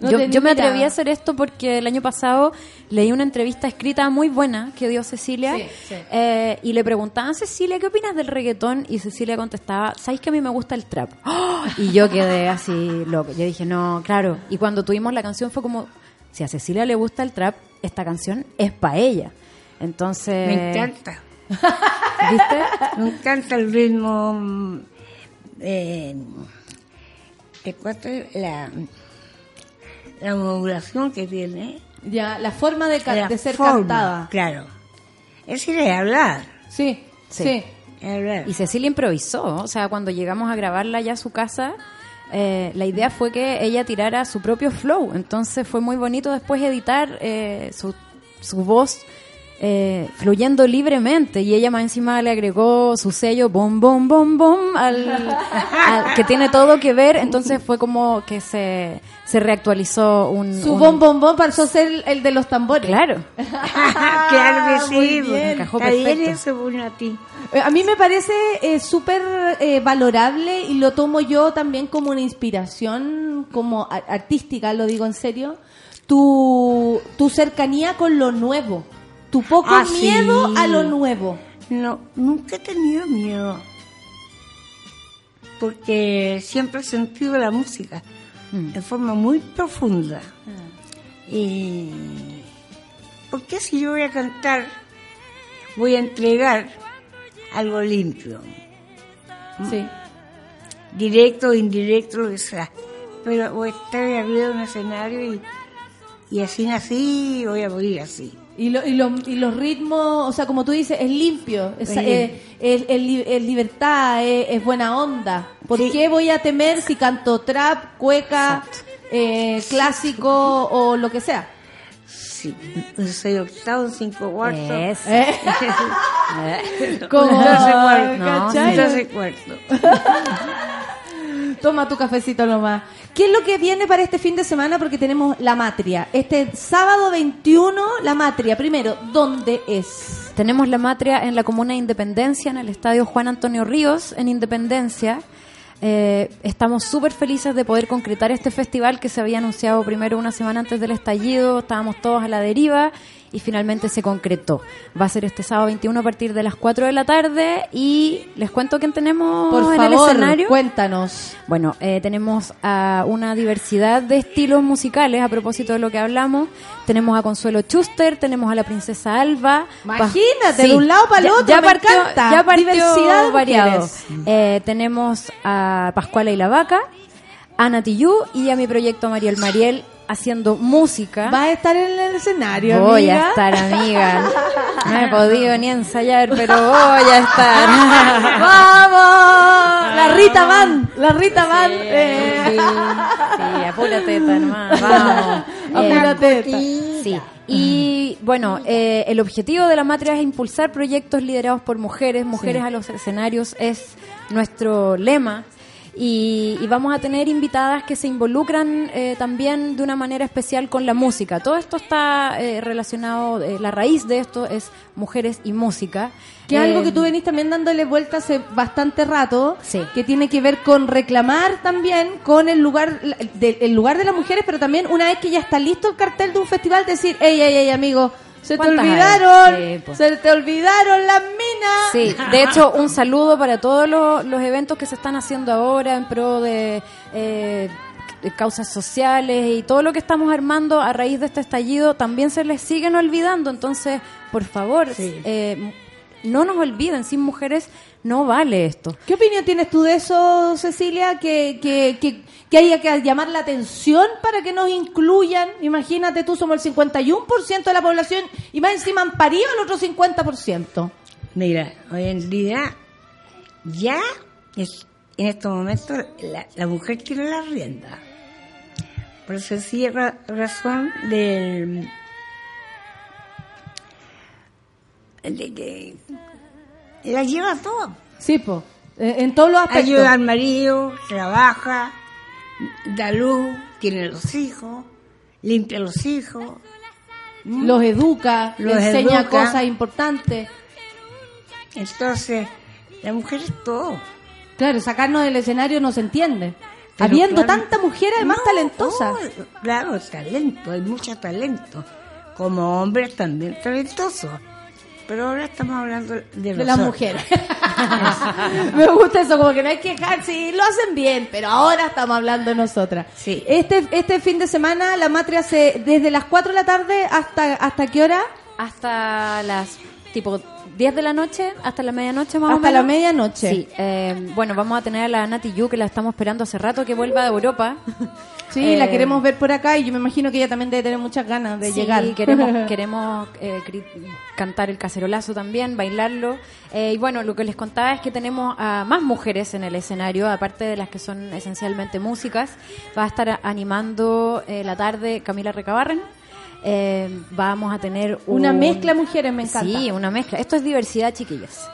No yo, yo me atreví a hacer esto porque el año pasado leí una entrevista escrita muy buena que dio Cecilia Sí, sí. eh, y le preguntaban, Cecilia, ¿qué opinas del reggaetón? Y Cecilia contestaba, ¿sabes que a mí me gusta el trap? ¡Oh! Y yo quedé así loco. Yo dije, no, claro. Y cuando tuvimos la canción fue como, si a Cecilia le gusta el trap, esta canción es para ella. Entonces... Me encanta. ¿Viste? Me encanta el ritmo. mm, Eh, la, la modulación que tiene. Ya, la forma de, ca- La de ser forma, cantada. Claro. Es ir a hablar. Sí, Sí. sí. hablar. Y Cecilia improvisó, o sea, cuando llegamos a grabarla ya a su casa, eh, la idea fue que ella tirara su propio flow, entonces fue muy bonito después editar eh, su, su voz eh, fluyendo libremente y ella más encima le agregó su sello bom bom bom bom al, al- que tiene todo que ver, entonces fue como que se, se reactualizó un... Su un- bom bom bom pasó a ser el de los tambores. Claro. claro que sí. Encajó perfecto. a ti. Eh, A mí me parece eh, súper eh, valorable y lo tomo yo también como una inspiración, como artística, lo digo en serio, tu, tu cercanía con lo nuevo, tu poco Ah, miedo sí. a lo nuevo. No, nunca he tenido miedo. Porque siempre he sentido la música de forma muy profunda. Y. ¿Por qué si yo voy a cantar, voy a entregar algo limpio? Sí. Directo o indirecto, lo que sea. Pero voy a estar arriba de un escenario y, y así nací y voy a morir así. Y, lo- y, lo- y los ritmos, o sea, como tú dices, es limpio, es, Es eh, es- es es libertad, es, es buena onda. ¿Por qué voy a temer si canto trap, cueca, eh, clásico o lo que sea? Sí, un seis octavos, cinco cuartos. Eso. ¿Eh? Doce cuartos. No, ¿cachai? doce cuartos. Toma tu cafecito nomás. ¿Qué es lo que viene para este fin de semana? Porque tenemos la matria. Este sábado 21, la matria. Primero, ¿dónde es? Tenemos la matria en la comuna de Independencia, en el estadio Juan Antonio Ríos, en Independencia. Eh, estamos súper felices de poder concretar este festival que se había anunciado primero una semana antes del estallido. Estábamos todos a la deriva y finalmente se concretó. Va a ser este sábado 21 a partir de las 4 de la tarde y les cuento quién tenemos Por en el favor, escenario. cuéntanos. Bueno, eh, tenemos a una diversidad de estilos musicales a propósito de lo que hablamos. Tenemos a Consuelo Schuster, tenemos a la princesa Alba. Imagínate, de un lado para el Ya- otro, ya me partió- encanta. Ya partió Diversidad variado. Eh, tenemos a Pascuala y la Vaca, a Natiyú y a mi proyecto Mariel Mariel haciendo música. ¿Vas a estar en el escenario, Voy amiga? a estar, amiga. No he podido ni ensayar, pero voy a estar. ¡Vamos! La Rita Van, la Rita Van. eh. Sí, sí, a pura teta nomás, vamos. A Eh. Sí. Y bueno, eh, el objetivo de la matria es impulsar proyectos liderados por mujeres, mujeres Sí. a los escenarios es nuestro lema. Y, y vamos a tener invitadas que se involucran eh, también de una manera especial con la música. Todo esto está eh, relacionado, eh, la raíz de esto es mujeres y música. Que es algo que tú venís también dándole vuelta hace bastante rato, Sí. que tiene que ver con reclamar también con el lugar de, el lugar de las mujeres, pero también una vez que ya está listo el cartel de un festival, decir, ey, ey, ey, amigo, Se te olvidaron, Sí, po. se te olvidaron las minas. Sí, de hecho, un saludo para todos los, los eventos que se están haciendo ahora en pro de, eh, de causas sociales y todo lo que estamos armando a raíz de este estallido también se les siguen olvidando. Entonces, por favor, eh, no nos olviden, sin mujeres no vale esto. ¿Qué opinión tienes tú de eso, Cecilia? Que, que, que, que haya que llamar la atención para que nos incluyan. Imagínate tú, somos el 51% de la población y más encima han parido el otro 50%. Mira, hoy en día ya es, en estos momentos la, la mujer tiene la rienda. Por eso sí ra- razón del de que la lleva todo. Sí, po. Eh, en todos los aspectos. Ayuda al marido, trabaja, da luz, tiene los hijos, limpia los hijos. Los educa, Los enseña educa. cosas importantes. Entonces, la mujer es todo. Claro, sacarnos del escenario no se entiende. Pero Habiendo claro- tanta mujer además No, talentosa. oh, claro, talento, hay mucho talento. Como hombres también talentosos. Pero ahora estamos hablando de, de los las mujeres. Me gusta eso, como que no hay que dejar, sí, lo hacen bien, pero ahora estamos hablando de nosotras. Sí. Este, este fin de semana la matria se, desde las 4 de la tarde hasta, hasta qué hora? Hasta las tipo 10 de la noche, hasta la medianoche más o Hasta menos. la medianoche. Sí, eh, bueno, vamos a tener a la Nati Yu, que la estamos esperando hace rato que vuelva de Europa. Sí, la Eh, queremos ver por acá y yo me imagino que ella también debe tener muchas ganas de Sí, llegar. queremos, queremos eh, cantar el cacerolazo también, bailarlo. Eh, y bueno, lo que les contaba es que tenemos a más mujeres en el escenario, aparte de las que son esencialmente músicas. Va a estar animando eh, la tarde Camila Recabarren. Eh, vamos a tener Una un- mezcla de mujeres, me encanta. Sí, una mezcla. Esto es diversidad, chiquillas.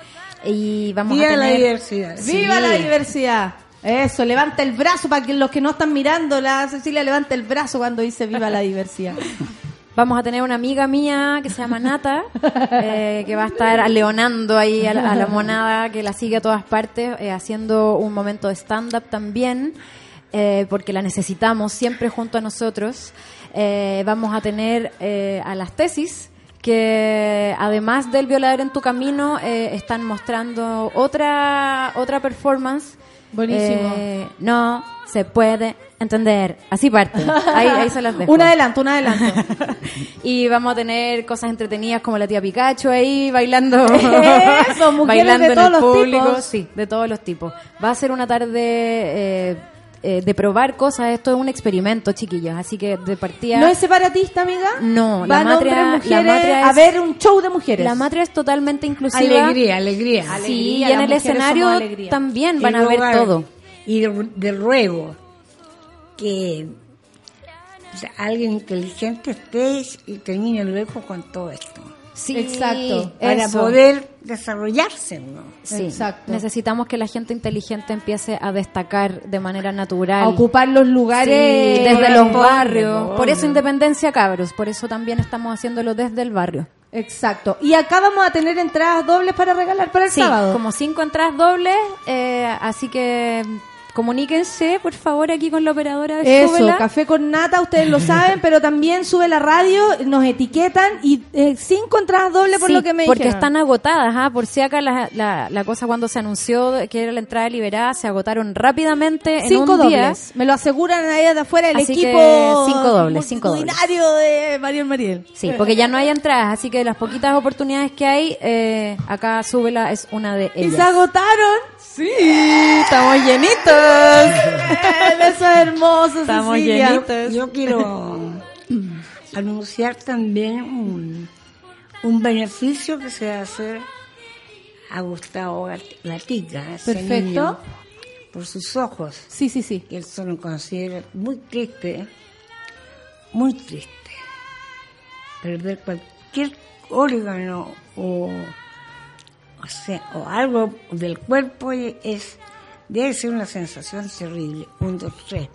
Y vamos Viva a la tener... diversidad. ¡Viva Sí. la diversidad! Eso, levanta el brazo para que los que no están mirando, la Cecilia levanta el brazo cuando dice viva la diversidad. Vamos a tener una amiga mía que se llama Nata, eh, que va a estar aleonando ahí a la, a la monada, que la sigue a todas partes, eh, haciendo un momento de stand-up también, eh, porque la necesitamos siempre junto a nosotros. Vamos a tener a las tesis, que además del violador en tu camino, están mostrando otra, otra performance. Buenísimo. Eh, no se puede entender. Así parte. Ahí, ahí se las dejo. Un adelanto, un adelanto. Y vamos a tener cosas entretenidas como la tía Pikachu ahí bailando. Eso, mujeres bailando de en todos el los público. tipos. Sí, de todos los tipos. Va a ser una tarde eh, eh, de probar cosas. Esto es un experimento, chiquillos. Así que de partida. ¿No es separatista, amiga? No, la matria, hombres, la mujeres, matria es, a ver un show de mujeres. la matria es totalmente inclusiva. Alegría, alegría. Sí, Alegría, y en el escenario también van a ver todo. Y de, de ruego que o sea, alguien inteligente esté y termine luego con todo esto. Sí, Exacto, Para eso. poder desarrollarse, ¿no? Sí, Exacto. necesitamos que la gente inteligente empiece a destacar de manera natural. A ocupar los lugares Sí, desde los barrios. po, Por eso independencia, cabros. Por eso también estamos haciéndolo desde el barrio. Exacto. Y acá vamos a tener entradas dobles para regalar para el Sí, sábado. como cinco entradas dobles. eh, así que comuníquense, por favor, aquí con la operadora de Eso, Súbela. café con nata, ustedes lo saben, pero también sube la radio, nos etiquetan y eh, cinco entradas dobles por Sí, lo que me porque dijeron. están agotadas, ¿ah? por si acá la, la, la cosa cuando se anunció que era la entrada liberada, se agotaron rápidamente en Cinco un día. dobles. Me lo aseguran ahí de afuera el Así equipo que cinco dobles, cinco dobles. de Mariel Mariel. Sí, porque ya no hay entradas, así que las poquitas oportunidades que hay, eh, acá Súbela es una de ¿Y ellas. se agotaron? Sí, estamos llenitos. Eso es hermoso, Estamos Cecilia. llenitos. Yo quiero anunciar también un, un beneficio que se va a hacer a Gustavo Gat- Gatica, Perfecto. niño, por sus ojos. Sí, sí, sí. Que él se lo considera muy triste, muy triste. Perder cualquier órgano o, o, sea, o algo del cuerpo es debe ser una sensación terrible. Un, dos, tres.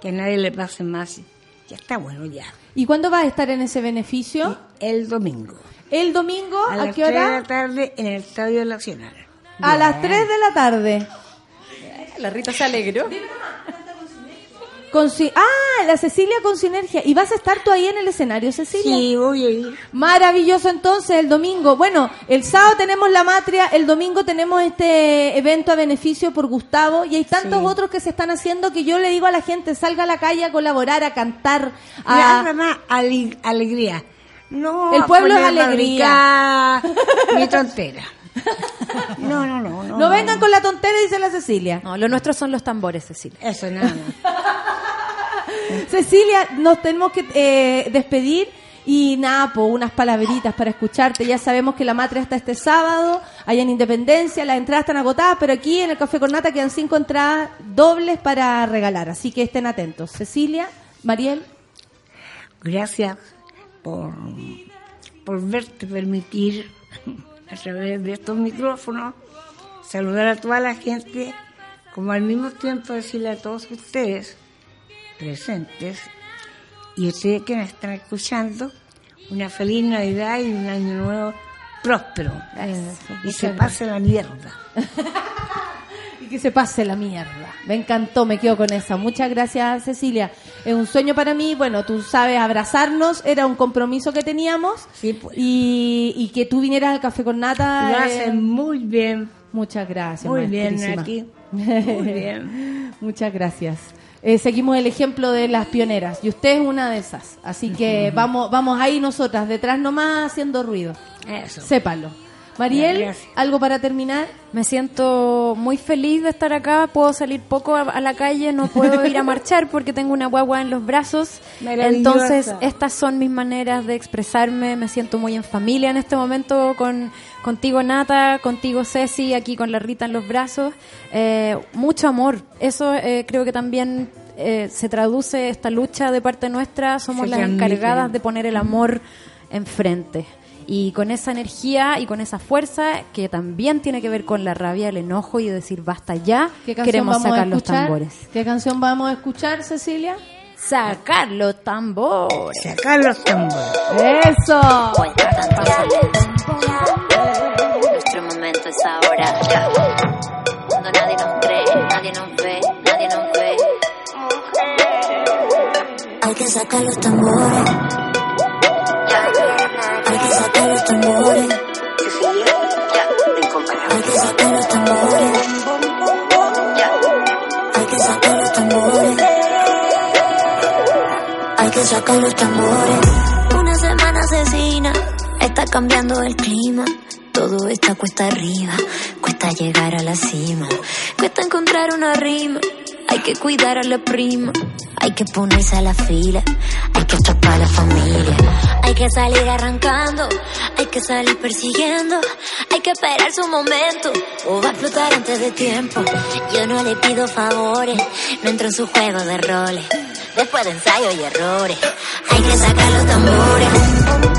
Que a nadie le pase más. Ya está bueno, ya. ¿Y cuándo vas a estar en ese beneficio? El domingo. El domingo, A, ¿a, las qué 3 de hora? la tarde en el Estadio Nacional. A las 3 de la tarde. La Rita se alegró. Con si- ah, la Cecilia con Sinergia. ¿Y vas a estar tú ahí en el escenario, Cecilia? Sí, voy a ir. Maravilloso entonces el domingo. Bueno, el sábado tenemos la matria, el domingo tenemos este evento a beneficio por Gustavo y hay tantos Sí. otros que se están haciendo que yo le digo a la gente, salga a la calle a colaborar, a cantar, Nada a... más ali- alegría. No, El pueblo es alegría. Ni tontera. No, no, no. No, No vengan con la tontera, dice la Cecilia. No, lo nuestro son los tambores, Cecilia. Eso, nada más. Cecilia, nos tenemos que eh, despedir y nada, po, unas palabritas para escucharte. Ya sabemos que la matria está este sábado, allá en Independencia, las entradas están agotadas, pero aquí en el Café con Nata quedan cinco entradas dobles para regalar, así que estén atentos. Cecilia, Mariel, Gracias por, por verte permitir a través de estos micrófonos saludar a toda la gente, como al mismo tiempo decirle a todos ustedes presentes y ustedes que me están escuchando una feliz Navidad y un año nuevo próspero. y se pase la mierda. y que se pase la mierda. Me encantó, me quedo con esa. Muchas gracias, Cecilia. Es un sueño para mí. Bueno, tú sabes, abrazarnos era un compromiso que teníamos. y, y que tú vinieras al café con nata. Lo eh, hacen muy bien. Muchas gracias. Muy bien. Nati. Muy bien. Muchas gracias. Eh, seguimos el ejemplo de las pioneras y usted es una de esas. Así que vamos, vamos ahí nosotras, detrás nomás haciendo ruido. Eso. Sépalo. Mariel. ¿algo para terminar? Me siento muy feliz de estar acá. Puedo salir poco a, a la calle, no puedo ir a marchar porque tengo una guagua en los brazos. Entonces, estas son mis maneras de expresarme. Me siento muy en familia en este momento con contigo Nata, contigo Ceci, aquí con la Rita en los brazos. Eh, mucho amor. Eso eh, creo que también eh, se traduce esta lucha de parte nuestra. Somos las encargadas de poner el amor enfrente. Y con esa energía y con esa fuerza que también tiene que ver con la rabia, el enojo y decir basta ya, ¿Qué canción queremos vamos a sacar los escuchar? tambores. ¿Qué canción vamos a escuchar, Cecilia? Sacar los tambores. Sacar los tambores. Eso. Nuestro momento es ahora. Cuando nadie nos cree, nadie nos ve, nadie nos ve. Hay que sacar los tambores. Hay que sacar los tambores. Hay que sacar los tambores. Una semana asesina, está cambiando el clima. Todo está cuesta arriba, cuesta llegar a la cima. Cuesta encontrar una rima, hay que cuidar a la prima. Hay que ponerse a la fila, hay que atrapar a la familia. Hay que salir arrancando, hay que salir persiguiendo. Hay que esperar su momento, o va a explotar antes de tiempo. Yo no le pido favores, no entro en su juego de roles. Después de ensayo y errores, hay que sacar los tambores.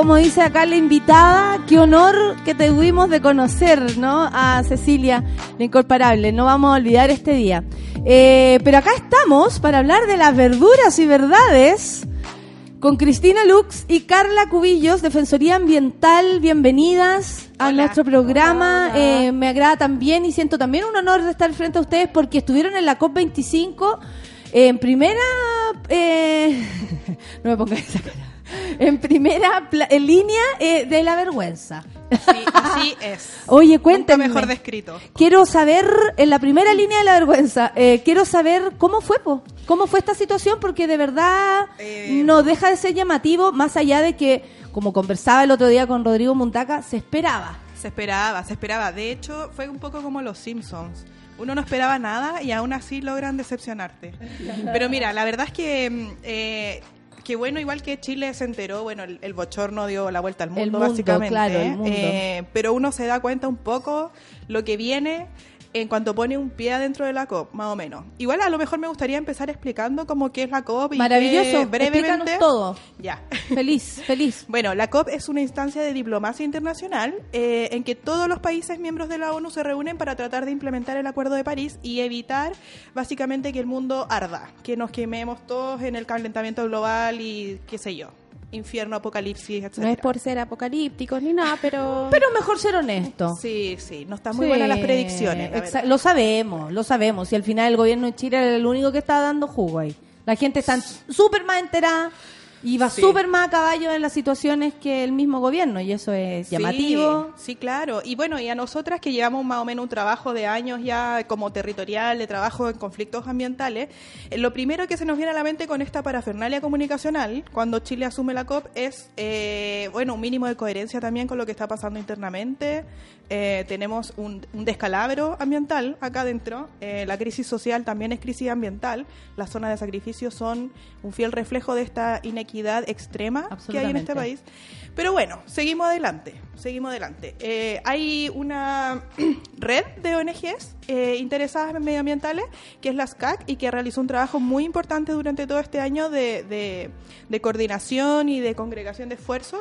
Como dice acá la invitada, qué honor que tuvimos de conocer, ¿no? A Cecilia, la incomparable. No vamos a olvidar este día. Eh, pero acá estamos para hablar de las verduras y verdades con Cristina Lux y Carla Cubillos, Defensoría Ambiental. Bienvenidas a nuestro programa. Eh, me agrada también y siento también un honor de estar frente a ustedes porque estuvieron en la COP25 en primera... eh, no me pongas esa cara. Primera en línea eh, de la vergüenza. Sí, así es. Oye, cuéntame. mejor descrito. Quiero saber, en la primera línea de la vergüenza, eh, quiero saber cómo fue, po? cómo fue esta situación, porque de verdad Eh, no deja de ser llamativo, más allá de que, como conversaba el otro día con Rodrigo Muntaca, se esperaba. Se esperaba, se esperaba. De hecho, fue un poco como los Simpsons. Uno no esperaba nada y aún así logran decepcionarte. Pero mira, la verdad es que mm, eh, que bueno, igual que Chile se enteró, bueno, el, el bochorno dio la vuelta al mundo, El mundo, básicamente. claro, el mundo. Eh, pero uno se da cuenta un poco lo que viene en cuanto pone un pie adentro de la COP, más o menos. Igual a lo mejor me gustaría empezar explicando cómo qué es la COP y Maravilloso, qué- brevemente. todo. Ya. Feliz, feliz. Bueno, la COP es una instancia de diplomacia internacional eh, en que todos los países miembros de la ONU se reúnen para tratar de implementar el Acuerdo de París y evitar básicamente que el mundo arda, que nos quememos todos en el calentamiento global y qué sé yo, infierno, apocalipsis, etc. No es por ser apocalípticos ni nada, pero... Pero mejor ser honesto. Sí, sí, no están muy buenas las predicciones. la lo sabemos, lo sabemos. Y al final el gobierno de Chile era el único que estaba dando jugo ahí. La gente está súper más enterada y va Sí. súper más a caballo en las situaciones que el mismo gobierno. Y eso es Sí, llamativo. Sí, claro. Y bueno, y a nosotras que llevamos más o menos un trabajo de años ya como territorial, de trabajo en conflictos ambientales, eh, lo primero que se nos viene a la mente con esta parafernalia comunicacional, cuando Chile asume la COP, es, eh, bueno, un mínimo de coherencia también con lo que está pasando internamente. Eh, tenemos un, un descalabro ambiental acá adentro. Eh, la crisis social también es crisis ambiental. Las zonas de sacrificio son un fiel reflejo de esta inequidad extrema que hay en este país. Pero bueno, seguimos adelante, seguimos adelante. Eh, hay una red de ONGs eh, interesadas en medioambientales, que es la SCAC, y que realizó un trabajo muy importante durante todo este año de, de- de coordinación y de congregación de esfuerzos.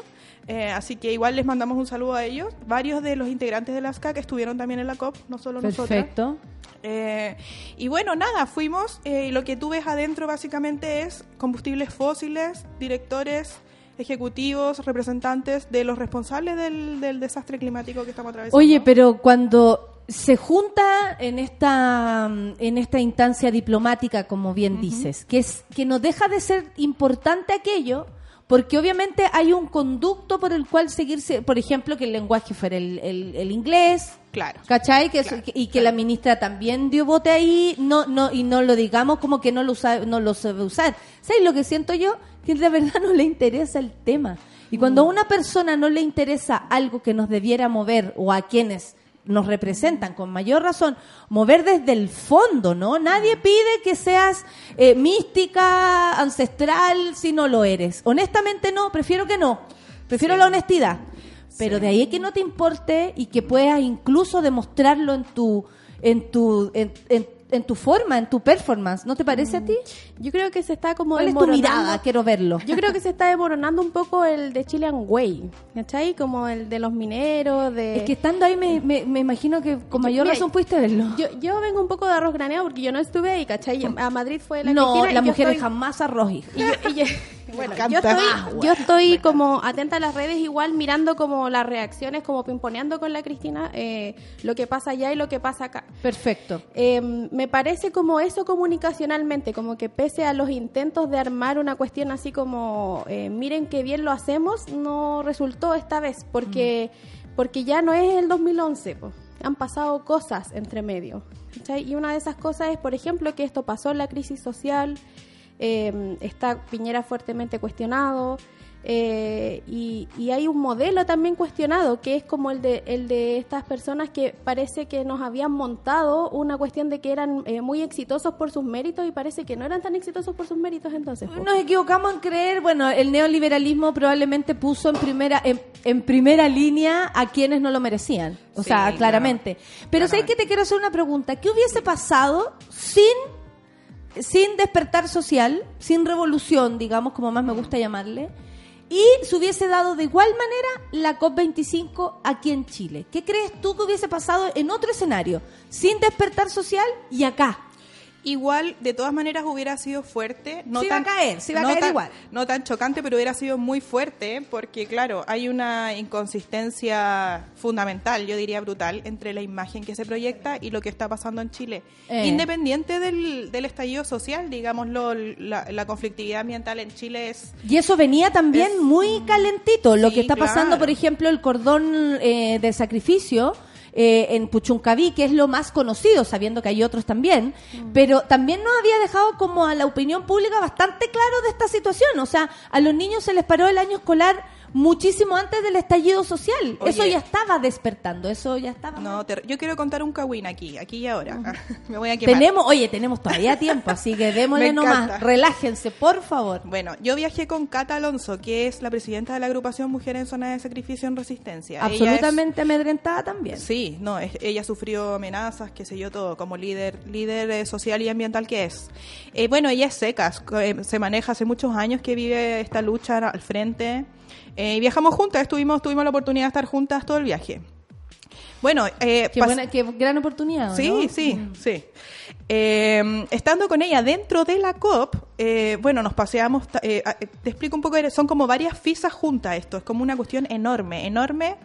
Eh, así que igual les mandamos un saludo a ellos. Varios de los integrantes de la SCAC estuvieron también en la COP, no solo nosotros. Perfecto. Eh, y bueno, nada, fuimos eh, y lo que tú ves adentro básicamente es combustibles fósiles, directores ejecutivos, representantes de los responsables del, del desastre climático que estamos atravesando. Oye, pero cuando se junta en esta en esta instancia diplomática, como bien dices, que es que no deja de ser importante aquello, porque obviamente hay un conducto por el cual seguirse, por ejemplo, que el lenguaje fuera el, el- el inglés, Claro. ¿cachai? Que, eso- y que la ministra también dio bote ahí, no no y no lo digamos como que no lo usa, no lo sabe usar. ¿Sabes lo que siento yo? Que de verdad no le interesa el tema. Y cuando a una persona no le interesa algo que nos debiera mover o a quienes nos representan con mayor razón, mover desde el fondo, ¿no? Nadie pide que seas eh, mística, ancestral, si no lo eres. Honestamente no, prefiero que no. Prefiero la honestidad. Pero de ahí que no te importe y que puedas incluso demostrarlo en tu en tu en, en en tu forma, en tu performance. ¿No te parece a ti? Yo creo que se está como ¿Cuál es tu mirada? Quiero verlo. Yo creo que se está desmoronando un poco el de Chilean Way, ¿cachai? Como el de los mineros, de... Es que estando ahí me, me, me imagino que con mayor Mira, razón pudiste verlo. Yo, yo vengo un poco de arroz graneado porque yo no estuve ahí, ¿cachai? A Madrid fue la no, las mujeres estoy- jamás arroz, y yo- y yo- bueno, yo estoy, Ah, yo estoy como atenta a las redes igual mirando como las reacciones, como pimponeando con la Cristina eh, lo que pasa allá y lo que pasa acá. Perfecto. Eh, me parece como eso comunicacionalmente, como que pese a los intentos de armar una cuestión así como eh, miren qué bien lo hacemos, no resultó esta vez, porque, porque ya no es el 2011, po. han pasado cosas entre medio. ¿cachai? Y una de esas cosas es, por ejemplo, que esto pasó en la crisis social, eh, está Piñera fuertemente cuestionado. eh, y, y hay un modelo también cuestionado que es como el de el de estas personas que parece que nos habían montado una cuestión de que eran eh, muy exitosos por sus méritos y parece que no eran tan exitosos por sus méritos entonces. Nos equivocamos en creer, bueno, el neoliberalismo probablemente puso en primera en, en primera línea a quienes no lo merecían. O Sí, sea, claro. claramente. Pero sé que te quiero hacer una pregunta. ¿Qué hubiese pasado sin sin despertar social, sin revolución, digamos, como más me gusta llamarle, y se hubiese dado de igual manera la COP25 aquí en Chile. ¿Qué crees tú que hubiese pasado en otro escenario, sin despertar social y acá? Igual, de todas maneras, hubiera sido fuerte. No va tan, a caer, sí va a no caer tan- igual. No tan chocante, pero hubiera sido muy fuerte porque, claro, hay una inconsistencia fundamental, yo diría brutal, entre la imagen que se proyecta y lo que está pasando en Chile. Eh. Independiente del, del estallido social, digámoslo, la, la conflictividad ambiental en Chile es... Y eso venía también muy calentito. Lo que está pasando, claro. por ejemplo, el cordón eh, de sacrificio eh, en Puchuncaví, que es lo más conocido, sabiendo que hay otros también, Mm. pero también nos había dejado como a la opinión pública bastante claro de esta situación. O sea, a los niños se les paró el año escolar muchísimo antes del estallido social. Oye. Eso ya estaba despertando, eso ya estaba. No, te- yo quiero contar un cagüín aquí, aquí y ahora. Me voy a quemar. Tenemos, oye, tenemos todavía tiempo, así que démosle nomás. Relájense, por favor. Bueno, yo viajé con Cata Alonso, que es la presidenta de la agrupación Mujeres en Zona de Sacrificio en Resistencia. Ella es- Absolutamente amedrentada también. Sí, no, es- ella sufrió amenazas, qué sé yo, todo, como líder líder eh, social y ambiental que es. Eh, bueno, ella es seca, eh, se maneja hace muchos años que vive esta lucha al frente. Eh, y viajamos juntas, estuvimos, tuvimos la oportunidad de estar juntas todo el viaje. Bueno, eh, Qué, pas- buena, qué gran oportunidad. Sí, ¿no? sí, Mm. sí. Eh, estando con ella dentro de la COP, eh, bueno, nos paseamos, eh, te explico un poco, son como varias fisas juntas esto, es como una cuestión enorme, enorme,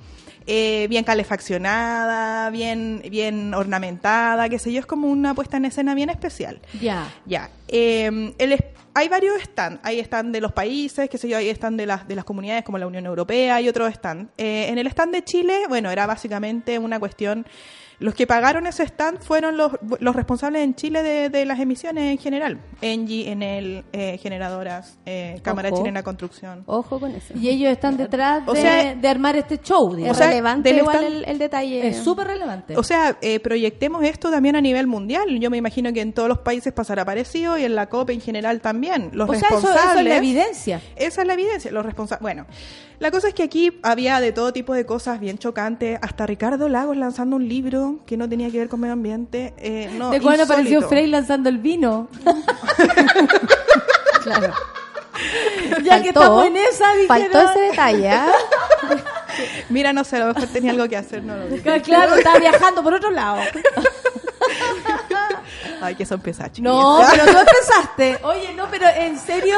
eh, bien calefaccionada, bien, bien ornamentada, qué sé yo, es como una puesta en escena bien especial. Ya. Ya. Eh, el hay varios stands. Hay stand de los países, qué sé yo, hay stand de las, de las comunidades como la Unión Europea y otros stand. Eh, en el stand de Chile, bueno, era básicamente una cuestión. Los que pagaron ese stand fueron los, los responsables en Chile de, de las emisiones en general. Engie, Enel, eh, generadoras, eh, Cámara Ojo. Chilena de Construcción. Ojo con eso. Y ellos están detrás O de, sea, de armar este show. Es digamos. relevante del igual stand- el, el detalle. Es súper relevante. O sea, eh, proyectemos esto también a nivel mundial. Yo me imagino que en todos los países pasará parecido y en la COP en general también. Los O sea, eso- eso responsables. es la evidencia. Esa es la evidencia. Los responsables. Bueno, la cosa es que aquí había de todo tipo de cosas bien chocantes. Hasta Ricardo Lagos lanzando un libro que no tenía que ver con medio ambiente. Eh, no, de cuando apareció. Frey lanzando el vino. claro. Ya que Faltó- estamos en esa, dijeron. faltó ese detalle, ¿ah? Mira, no sé, a lo mejor tenía algo que hacer, no lo vi. Claro, está viajando por otro lado. Ay, que son pesachos. No, pero tú empezaste. Oye, no, pero en serio,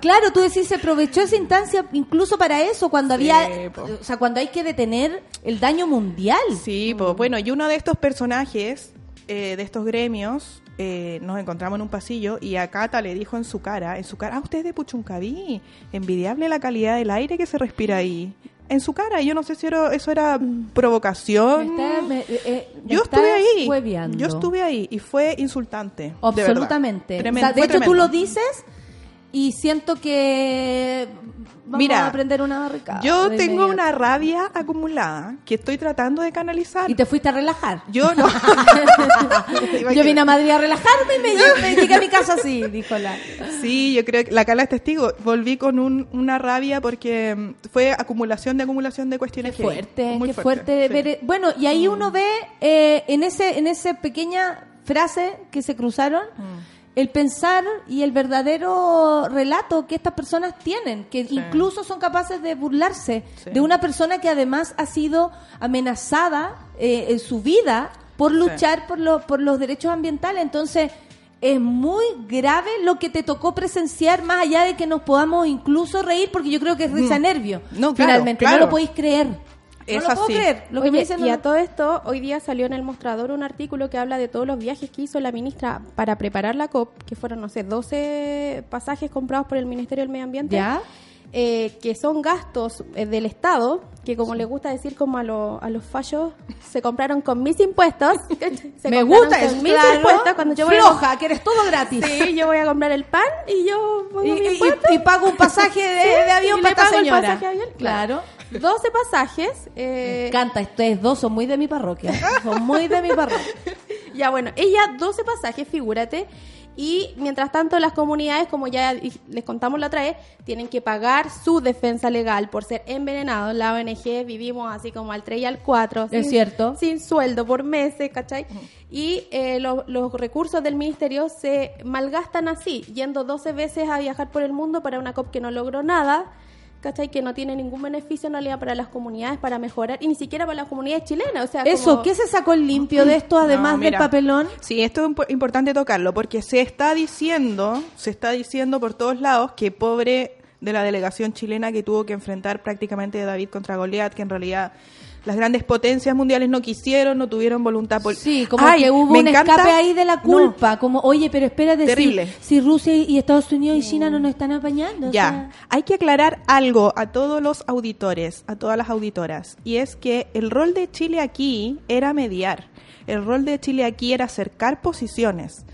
claro, tú decís, se aprovechó esa instancia incluso para eso, cuando había, o sea, cuando hay que detener el daño mundial. Sí, pues bueno, y uno de estos personajes eh, de estos gremios eh, nos encontramos en un pasillo y a Cata le dijo en su cara, en su cara, ah, usted es de Puchuncaví, envidiable la calidad del aire que se respira ahí. En su cara, y yo no sé si era- eso era provocación. Me está- me- eh, eh, me yo estuve ahí. Yo estuve ahí y fue insultante. Absolutamente. Tremendo, O sea, de hecho, tú tremendo. lo dices y siento que vamos Mira, a aprender una barricada. Yo tengo una rabia acumulada que estoy tratando de canalizar. Y te fuiste a relajar. Yo no. Yo vine a Madrid a relajarme y me, me llegué a mi casa así, dijo la. Sí, yo creo que la Carla es testigo. Volví con un- una rabia porque mm, fue acumulación de acumulación de cuestiones heavy. fuerte, Muy qué fuerte, sí. ver- Bueno, y ahí uno ve eh, en ese en esa pequeña frases que se cruzaron, Mm. El pensar y el verdadero relato que estas personas tienen, que incluso son capaces de burlarse Sí. de una persona que además ha sido amenazada eh, en su vida por luchar por, lo- por los derechos ambientales. Entonces, es muy grave lo que te tocó presenciar, más allá de que nos podamos incluso reír, porque yo creo que es risa Mm. nervio. No, claro, finalmente, claro. no lo podéis creer. Es no lo puedo así. creer. Lo que Oye, me dicen y no a todo esto, hoy día salió en el mostrador un artículo que habla de todos los viajes que hizo la ministra para preparar la COP, que fueron, no sé, 12 pasajes comprados por el Ministerio del Medio Ambiente. ¿Ya? eh, que son gastos eh, del Estado, que como le gusta decir como a, lo- a los fallos, se compraron con mis impuestos. Se Me gusta con eso, mis claro. impuestos. Cuando yo voy a- Floja, que eres todo gratis. Sí, yo voy a comprar el pan y yo pongo Y- mi y- y pago un pasaje de- Sí, de avión y para esta el señora. pasaje de avión, Claro. 12 pasajes. eh, Me encanta, ustedes dos son muy de mi parroquia. Son muy de mi parroquia. Ya, bueno, ella 12 pasajes, figúrate. Y mientras tanto, las comunidades, como ya les contamos la otra vez, tienen que pagar su defensa legal por ser envenenados. La ONG vivimos así como al 3 y al 4. Es cierto. Sin sueldo por meses, ¿cachai? Y eh, lo- los recursos del ministerio se malgastan así, yendo 12 veces a viajar por el mundo para una COP que no logró nada. ¿Cachai? Que no tiene ningún beneficio en realidad para las comunidades, para mejorar, y ni siquiera para las comunidades chilenas. O sea, Eso, como- ¿qué se sacó el limpio de esto, además No, del papelón? Sí, esto es impo- importante tocarlo porque se está diciendo, se está diciendo por todos lados que pobre de la delegación chilena que tuvo que enfrentar prácticamente David contra Goliat, que en realidad las grandes potencias mundiales no quisieron, no tuvieron voluntad política. Sí, como que hubo un escape ahí de la culpa, como, oye, pero espérate, si- Terrible. Si, Rusia y Estados Unidos y China no nos están apañando. o Ya, sea, hay que aclarar algo a todos los auditores, a todas las auditoras, y es que el rol de Chile aquí era mediar, el rol de Chile aquí era acercar posiciones.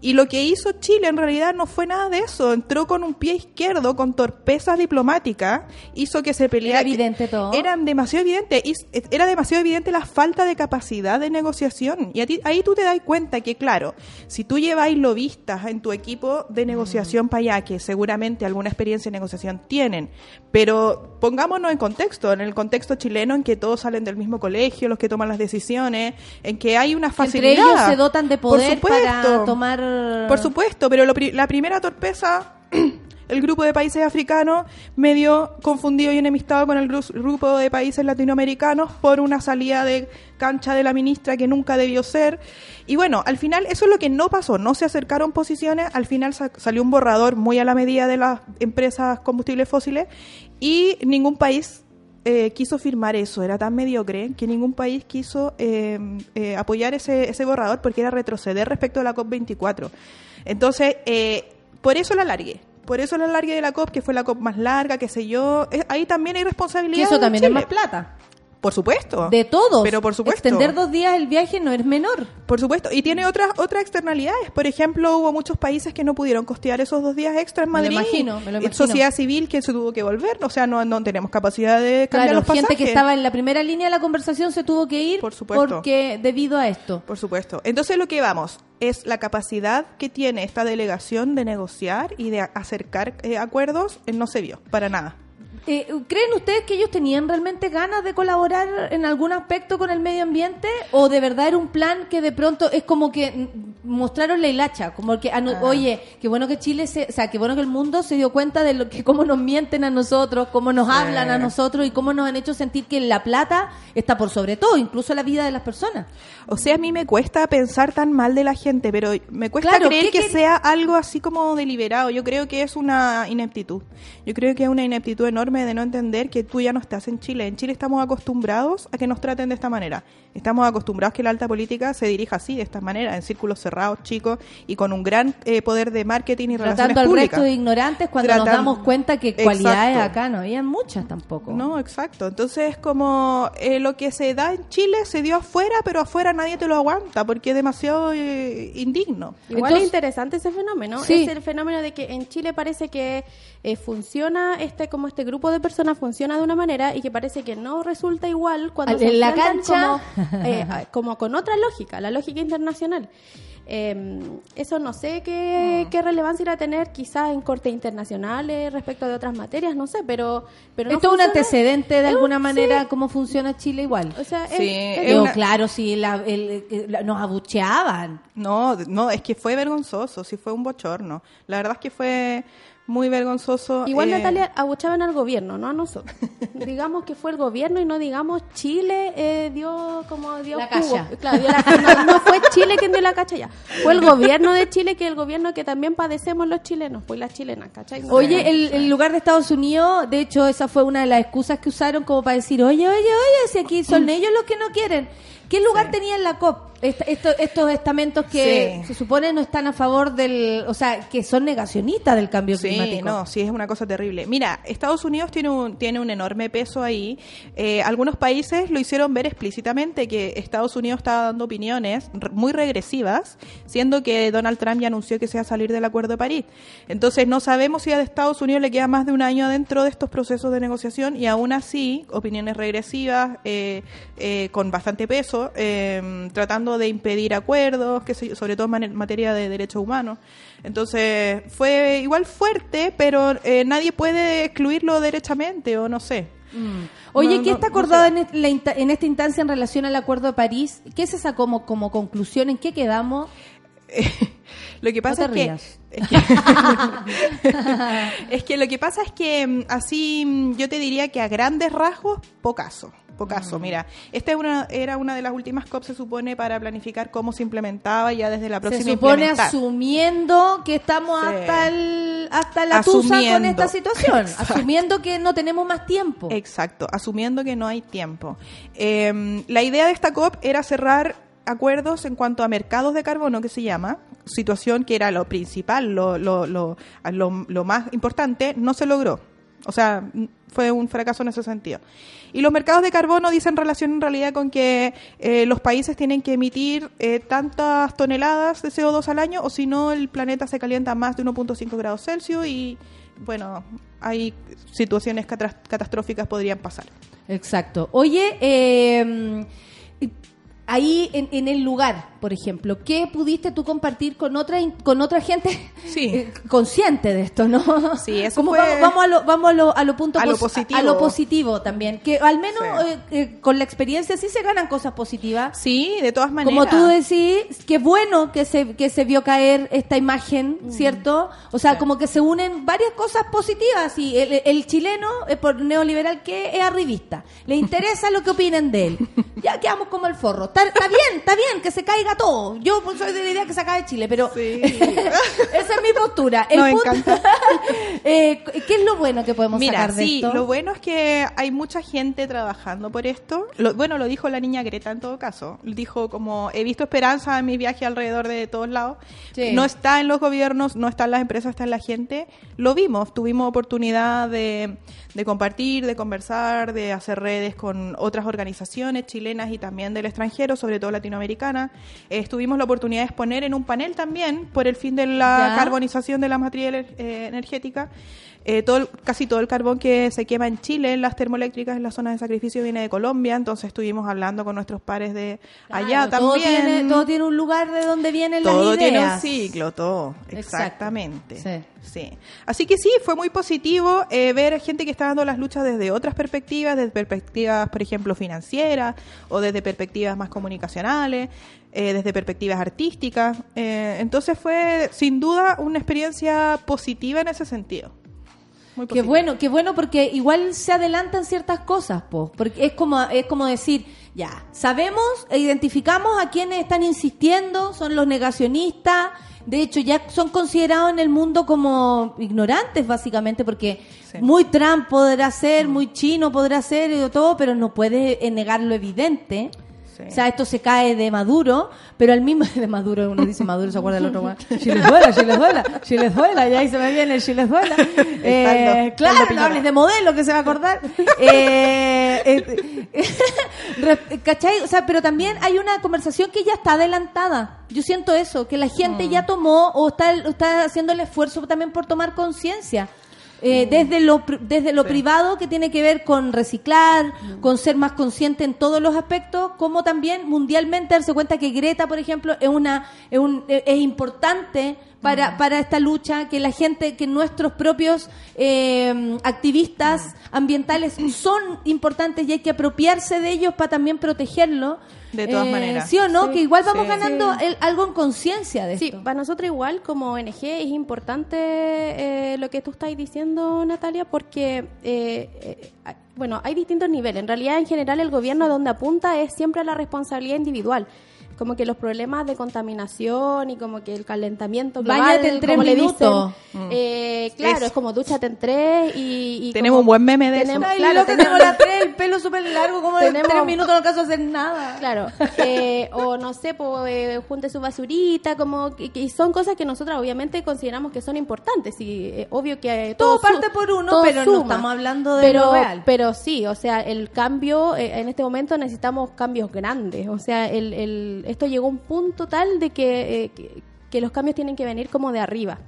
Y lo que hizo Chile en realidad no fue nada de eso, entró con un pie izquierdo, con torpeza diplomática, hizo que se peleara. Era evidente todo. Era demasiado evidente, era demasiado evidente la falta de capacidad de negociación. Y a ti- ahí tú te das cuenta que, claro, si tú lleváis lobistas en tu equipo de negociación para allá, que seguramente alguna experiencia de negociación tienen, pero pongámonos en contexto, en el contexto chileno en que todos salen del mismo colegio, los que toman las decisiones, en que hay una facilidad. entre ellos se dotan de Por poder para tomar... Por supuesto, pero lo pri- la primera torpeza, el grupo de países africanos medio confundido y enemistado con el gru- grupo de países latinoamericanos por una salida de cancha de la ministra que nunca debió ser. Y bueno, al final eso es lo que no pasó, no se acercaron posiciones, al final sa- salió un borrador muy a la medida de las empresas combustibles fósiles y ningún país eh, quiso firmar eso, era tan mediocre que ningún país quiso eh, eh, apoyar ese, ese borrador porque era retroceder respecto a la COP24. Entonces, eh, por eso la alargué. Por eso la alargué de la COP, que fue la COP más larga, qué sé yo. Eh, ahí también hay responsabilidad. eso de también Chile. es más plata. Por supuesto. De todos. Pero por supuesto. Extender dos días el viaje no es menor. Por supuesto. Y tiene otras otras externalidades. Por ejemplo, hubo muchos países que no pudieron costear esos dos días extra en Me lo Madrid. imagino, me lo imagino. Sociedad civil que se tuvo que volver. O sea, no, no tenemos capacidad de cambiar Claro, los pasajes. gente que estaba en la primera línea de la conversación se tuvo que ir Por supuesto. porque debido a esto. Por supuesto. Entonces lo que vamos es la capacidad que tiene esta delegación de negociar y de acercar eh, acuerdos, eh, no se vio para nada. Eh, ¿Creen ustedes que ellos tenían realmente ganas de colaborar en algún aspecto con el medio ambiente? ¿O de verdad era un plan que de pronto es como que mm, mostraron la hilacha? Como que, ah, no, oye, qué bueno que Chile, se, o sea, qué bueno que el mundo se dio cuenta de lo que cómo nos mienten a nosotros, cómo nos Sí. hablan a nosotros y cómo nos han hecho sentir que la plata está por sobre todo, incluso la vida de las personas. O sea, a mí me cuesta pensar tan mal de la gente, pero me cuesta Claro, creer ¿qué que sea algo así como deliberado. Yo creo que es una ineptitud. Yo creo que es una ineptitud enorme de no entender que tú ya no estás en Chile. En Chile estamos acostumbrados a que nos traten de esta manera. Estamos acostumbrados a que la alta política se dirija así, de esta manera, en círculos cerrados, chicos, y con un gran eh, poder de marketing y Tratando relaciones al públicas. resto de ignorantes cuando nos damos cuenta que cualidades Exacto. acá no había muchas tampoco. No, exacto. Entonces, como eh, lo que se da en Chile se dio afuera, pero afuera nadie te lo aguanta porque es demasiado eh, indigno. Igual es interesante ese fenómeno, Sí. es el fenómeno de que en Chile parece que eh, funciona este como este grupo de personas funciona de una manera y que parece que no resulta igual cuando se en la cancha. como, eh, como con otra lógica, la lógica internacional. Eh, eso no sé qué, Mm. qué relevancia irá a tener quizás en cortes internacionales respecto de otras materias, no sé, pero... pero no Esto es un antecedente de Es un- alguna manera sí. cómo funciona Chile igual. O sea, es- Sí, es- es Digo, una- claro, sí, la- el- el- nos abucheaban. No, no, es que fue vergonzoso, sí fue un bochorno. La verdad es que fue muy vergonzoso. Igual eh, Natalia abuchaban al gobierno, no a nosotros. digamos que fue el gobierno y no digamos Chile eh, dio como dio La jugo. cacha. Claro, dio la- no, no fue Chile quien dio la cacha ya. Fue el gobierno de Chile que el gobierno que también padecemos los chilenos, pues las chilenas, ¿cachai? No Oye, el, el lugar de Estados Unidos, de hecho, esa fue una de las excusas que usaron como para decir, oye, oye, oye, si aquí son ellos los que no quieren. ¿Qué lugar tenía en la COP Esta- esto- estos estamentos que Sí. se supone no están a favor del, o sea, que son negacionistas del cambio Sí, climático? no, sí, es una cosa terrible. Mira, Estados Unidos tiene un, tiene un enorme peso ahí. Eh, algunos países lo hicieron ver explícitamente que Estados Unidos estaba dando opiniones muy regresivas, siendo que Donald Trump ya anunció que se va a salir del Acuerdo de París. Entonces, no sabemos si a Estados Unidos le queda más de un año adentro de estos procesos de negociación y aún así, opiniones regresivas eh, eh, con bastante peso, eh, tratando de impedir acuerdos, que sobre todo en materia de derechos humanos. Entonces, fue igual fuerte, pero eh, nadie puede excluirlo derechamente, o no sé. Oye, No, ¿qué no- está no acordado sé. en, la esta instancia en relación al Acuerdo de París? ¿Qué se sacó como, como conclusión? ¿En qué quedamos? Lo que pasa es, que, es que es que lo que pasa es que mm, así mm, yo te diría que a grandes rasgos pocaso, pocaso. Mira, esta es una, era una de las últimas COP se supone para planificar cómo se implementaba ya desde la próxima Se supone asumiendo que estamos Sí. hasta el, hasta la tusa con Asumiendo. esta situación, Exacto. asumiendo que no tenemos más tiempo. Exacto, asumiendo que no hay tiempo. Eh, la idea de esta COP era cerrar acuerdos en cuanto a mercados de carbono, que se llama, situación que era lo principal, lo, lo, lo, lo- más importante, no se logró. O sea, fue un fracaso en ese sentido. Y los mercados de carbono dicen relación en realidad con que eh, los países tienen que emitir eh, tantas toneladas de CO2 al año o si no el planeta se calienta más de 1.5 grados Celsius y bueno, hay situaciones catastróficas podrían pasar. Exacto. Oye, eh, ahí en, en el lugar, por ejemplo, ¿qué pudiste tú compartir con otra con otra gente eh, consciente de esto, no? Sí, eso Como fue- vamos, vamos a lo vamos a lo, a lo punto A lo posi- positivo. a lo positivo también, que al menos Sí. eh, eh, con la experiencia sí se ganan cosas positivas. Sí, de todas Como maneras. tú decís, qué bueno que se que se vio caer esta imagen, ¿cierto? O sea, como que se unen varias cosas positivas y el, el chileno, eh, por neoliberal que es arribista, le interesa lo que opinen de él. Ya quedamos como el forro. Está, está bien, está bien que se caiga todo. Yo pues, soy de la idea que se acabe Chile, pero esa es mi postura. El Nos punto- Eh, ¿Qué es lo bueno que podemos Mira, sacar de sí, esto? lo bueno es que hay mucha gente trabajando por esto. Lo- bueno, lo dijo la niña Greta en todo caso. Dijo como, he visto esperanza en mi viaje alrededor de todos lados. Sí. No está en los gobiernos, no está en las empresas, está en la gente. Lo vimos, tuvimos oportunidad de, de compartir, de conversar, de hacer redes con otras organizaciones chilenas y también del extranjero, sobre todo latinoamericana. Eh, tuvimos la oportunidad de exponer en un panel también por el fin de la Ya. carbonización de la matriz eh, energética. Eh, todo casi todo el carbón que se quema en Chile, en las termoeléctricas, en las zonas de sacrificio, viene de Colombia. Entonces estuvimos hablando con nuestros pares de allá todo también. tiene, todo tiene un lugar de donde vienen Todo las tiene un ideas. ciclo, todo. Exacto. Exactamente. Sí. Sí. Así que sí, fue muy positivo eh, ver gente que está dando las luchas desde otras perspectivas, desde perspectivas, por ejemplo, financieras o desde perspectivas más comunicacionales, eh, desde perspectivas artísticas. Eh, entonces fue sin duda una experiencia positiva en ese sentido. Muy Qué bueno, qué bueno porque igual se adelantan ciertas cosas, po, porque es como es como decir, ya, sabemos e identificamos a quienes están insistiendo, son los negacionistas, de hecho ya son considerados en el mundo como ignorantes básicamente porque muy Trump podrá ser, muy chino podrá ser y todo, pero no puede eh, negar lo evidente. O sea, esto se cae de Maduro, pero al mismo de Maduro, uno dice Maduro, se acuerda del otro, Chilezuela, Chilezuela, Chilezuela, y ahí se me viene el Chilezuela. Eh, Estando- claro, estando no hables de modelo que se va a acordar. Eh, eh, ¿Cachai? O sea, pero también hay una conversación que ya está adelantada. Yo siento eso, que la gente ya tomó o está, o está haciendo el esfuerzo también por tomar conciencia. Eh, desde lo desde lo privado que tiene que ver con reciclar, con ser más consciente en todos los aspectos, como también mundialmente darse cuenta que Greta, por ejemplo, es una es, un- es- es importante para, para esta lucha, que la gente, que nuestros propios eh, activistas ambientales son importantes y hay que apropiarse de ellos para también protegerlo. De todas Eh, maneras. ¿Sí o no? Sí, que igual vamos sí. ganando Sí. el- algo en conciencia de Sí, esto. para nosotros igual como ONG es importante eh, lo que tú estás diciendo, Natalia, porque, eh, eh, bueno, hay distintos niveles. En realidad, en general, el gobierno a donde apunta es siempre a la responsabilidad individual. Como que los problemas de contaminación y como que el calentamiento global, Báñate en tres como le minutos. dicen, Mm. eh, claro, Eso. es como dúchate en tres y... y Tenemos como- un buen meme de tenemos- eso. Ay, claro, loca, tenemos- tengo la tres, el pelo súper largo, como en tres minutos no alcanzo a hacer nada. Claro, eh, o no sé, pues, eh, junte su basurita, como que, que son cosas que nosotros obviamente consideramos que son importantes y eh, obvio que eh, Todo su- parte por uno, todo pero no suma. estamos hablando de pero, lo real. Pero sí, o sea, el cambio, eh, en este momento necesitamos cambios grandes, o sea, el, el, esto llegó a un punto tal de que, eh, que, que los cambios tienen que venir como de arriba.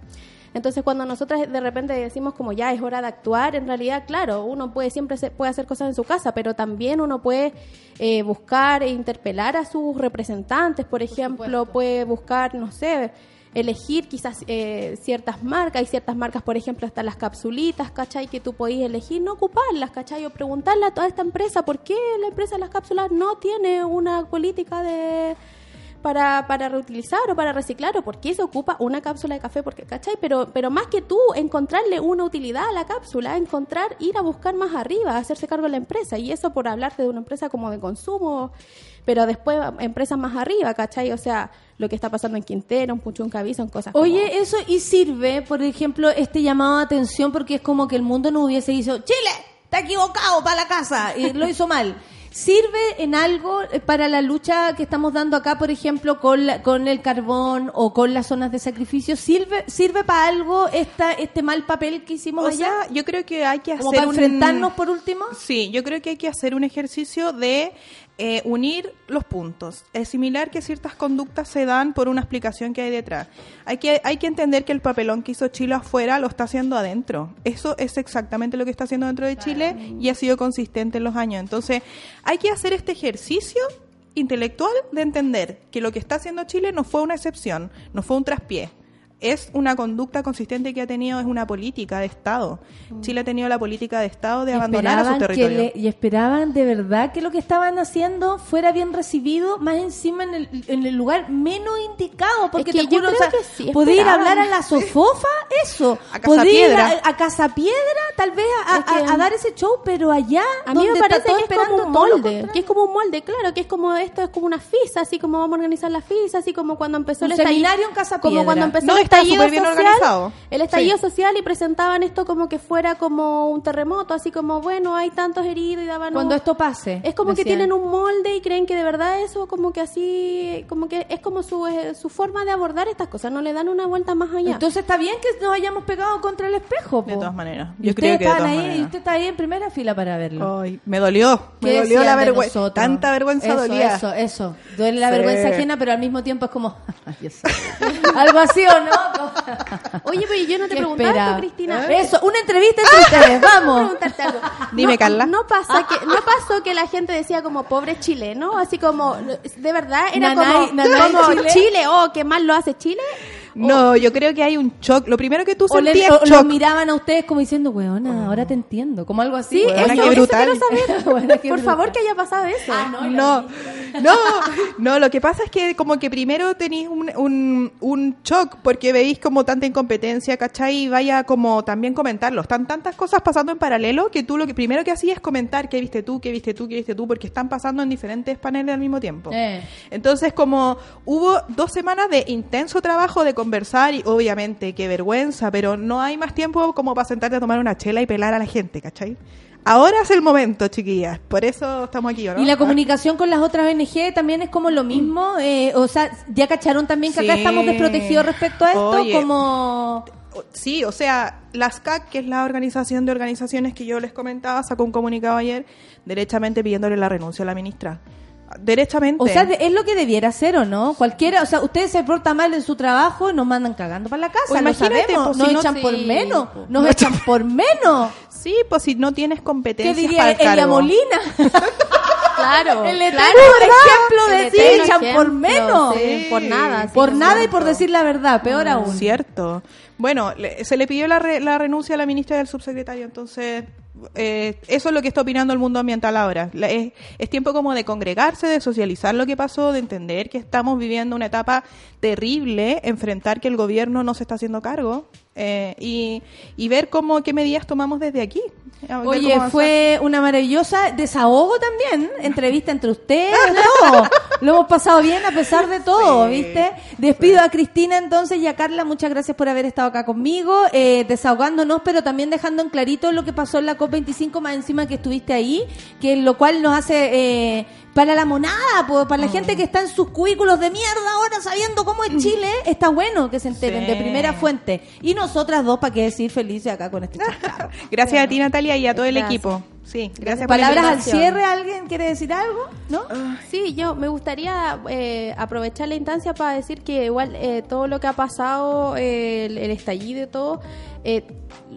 Entonces, cuando nosotros de repente decimos como ya es hora de actuar, en realidad, claro, uno puede siempre se- puede hacer cosas en su casa, pero también uno puede eh, buscar e interpelar a sus representantes, por ejemplo, puede buscar, no sé, elegir quizás eh, ciertas marcas. Hay ciertas marcas, por ejemplo, hasta las capsulitas, ¿cachai? Que tú podés elegir no ocuparlas, ¿cachai? O preguntarle a toda esta empresa por qué la empresa de las cápsulas no tiene una política de para, para reutilizar o para reciclar o por qué se ocupa una cápsula de café, porque, ¿cachai? Pero, pero más que tú, encontrarle una utilidad a la cápsula, encontrar, ir a buscar más arriba, hacerse cargo de la empresa. Y eso por hablarte de una empresa como de consumo, pero después empresas más arriba, ¿cachai? O sea, lo que está pasando en Quintero, en Puchuncaví, son cosas como- Oye, eso y sirve, por ejemplo, este llamado de atención porque es como que el mundo no hubiese dicho, Chile, está equivocado para la casa, y lo hizo mal. ¿Sirve en algo eh, para la lucha que estamos dando acá, por ejemplo, con, la- con el carbón o con las zonas de sacrificio? ¿Sirve sirve para algo esta, este mal papel que hicimos O allá? sea, yo creo que hay que hacer ¿Como para un- enfrentarnos por último? Sí, yo creo que hay que hacer un ejercicio de eh, unir los puntos, asimilar que ciertas conductas se dan por una explicación que hay detrás. Hay que, hay que entender que el papelón que hizo Chile afuera lo está haciendo adentro. Eso es exactamente lo que está haciendo dentro de Chile y ha sido consistente en los años. Entonces, hay que hacer este ejercicio intelectual de entender que lo que está haciendo Chile no fue una excepción, no fue un traspié. Es una conducta consistente que ha tenido, es una política de Estado. Chile ha tenido la política de Estado de abandonar a su territorio. le- y esperaban de verdad que lo que estaban haciendo fuera bien recibido, más encima en el, en el lugar menos indicado, porque Es que te yo juro, o creo sea, que sí, podía ir a hablar a la sofofa, eso, A Casa Piedra. a, a Casa Piedra, tal vez a, Es que- a- a dar ese show, pero allá, A mí me donde parece está todo que es como esperando un molde, que es como un molde, claro, que es como esto es como una FISA, así como vamos a organizar la FISA, así como cuando empezó Un el estallido- seminario en Casa como Piedra. cuando empezó No, el estallido bien social, organizado. el estallido Sí. social y presentaban esto como que fuera como un terremoto, así como bueno, hay tantos heridos y daban Cuando un- esto pase. es como que tienen un molde y creen que de verdad eso como que así como que es como su, eh, su forma de abordar estas cosas, no le dan una vuelta más allá. Entonces está bien que nos hayamos pegado contra el espejo. De todas maneras. Yo creo que de estaban todas ahí, maneras. usted está ahí en primera fila para verlo. Ay, me dolió. Me ¿Qué dolió la vergüenza. Tanta vergüenza eso, dolía. Eso, eso. Duele la Sí. vergüenza ajena, pero al mismo tiempo es como... Algo así o no. Oye, pero yo no te ¿Qué preguntaba esto? Cristina. Eso, una entrevista entre ustedes, vamos. preguntarte algo. Dime, no, Carla. No pasa que no pasó que la gente decía como pobre chileno, así como de verdad era Nanay- como, Nanay como Chile. Chile. oh, qué mal lo hace Chile. No, yo creo que hay un shock. Lo primero que tú sentías o es lo shock. miraban a ustedes como diciendo, weona, ahora te entiendo. Como algo así. Sí, weona, eso, qué brutal. quiero saber. Weona, qué Por brutal. favor que haya pasado eso. No, no, no, lo que pasa es que como que primero tenéis un, un, un shock porque veis como tanta incompetencia, ¿cachai? Y vaya como también comentarlo. Están tantas cosas pasando en paralelo que tú lo que primero que hacías es comentar qué viste tú, qué viste tú, qué viste tú, porque están pasando en diferentes paneles al mismo tiempo. Eh. Entonces, como hubo dos semanas de intenso trabajo de conversar y obviamente qué vergüenza, pero no hay más tiempo como para sentarte a tomar una chela y pelar a la gente, ¿cachai? Ahora es el momento, chiquillas. Por eso estamos aquí, ¿o ¿no? Y la comunicación con las otras ONG también es como lo mismo. eh, o sea, ya cacharon también que acá estamos desprotegidos respecto a esto. Oye. Como. Sí, o sea, la SCAC, que es la organización de organizaciones que yo les comentaba, sacó un comunicado ayer derechamente pidiéndole la renuncia a la ministra. Derechamente. O sea, es lo que debiera ser o no. Cualquiera, o sea, ustedes se portan mal en su trabajo, nos mandan cagando para la casa, Pues lo sabemos. pues, nos si no- echan por sí, menos, pues. nos No echan por menos. Sí, pues si no tienes ¿Qué competencias diría para el Elia cargo. Molina? Claro, El claro, ejemplo de echan por menos. sí, por nada. sí, por nada y por decir la verdad, peor Mm, aún. Cierto. Bueno, le- se le pidió la, re- la renuncia a la ministra y al subsecretario, entonces eh, eso es lo que está opinando el mundo ambiental ahora. Es, es tiempo como de congregarse, de socializar lo que pasó, de entender que estamos viviendo una etapa terrible, enfrentar que el gobierno no se está haciendo cargo eh, y, y ver cómo qué medidas tomamos desde aquí. Oye, fue una maravillosa desahogo también, entrevista entre ustedes, todo. Lo hemos pasado bien a pesar de todo, ¿viste? Despido a Cristina entonces y a Carla, muchas gracias por haber estado acá conmigo, eh, desahogándonos, pero también dejando en clarito lo que pasó en la COP25, más encima que estuviste ahí, que lo cual nos hace... Eh, para la monada, po, para la Mm. gente que está en sus cubículos de mierda ahora sabiendo cómo es Chile, está bueno que se enteren Sí. de primera fuente. Y nosotras dos, para qué decir felices acá con este chascarro. Gracias a ti, Natalia, y a todo el Gracias. equipo. Sí, gracias por la Palabras al cierre, ¿alguien quiere decir algo? ¿No? Sí, yo me gustaría eh, aprovechar la instancia para decir que igual eh, todo lo que ha pasado, eh, el, el estallido y todo, eh,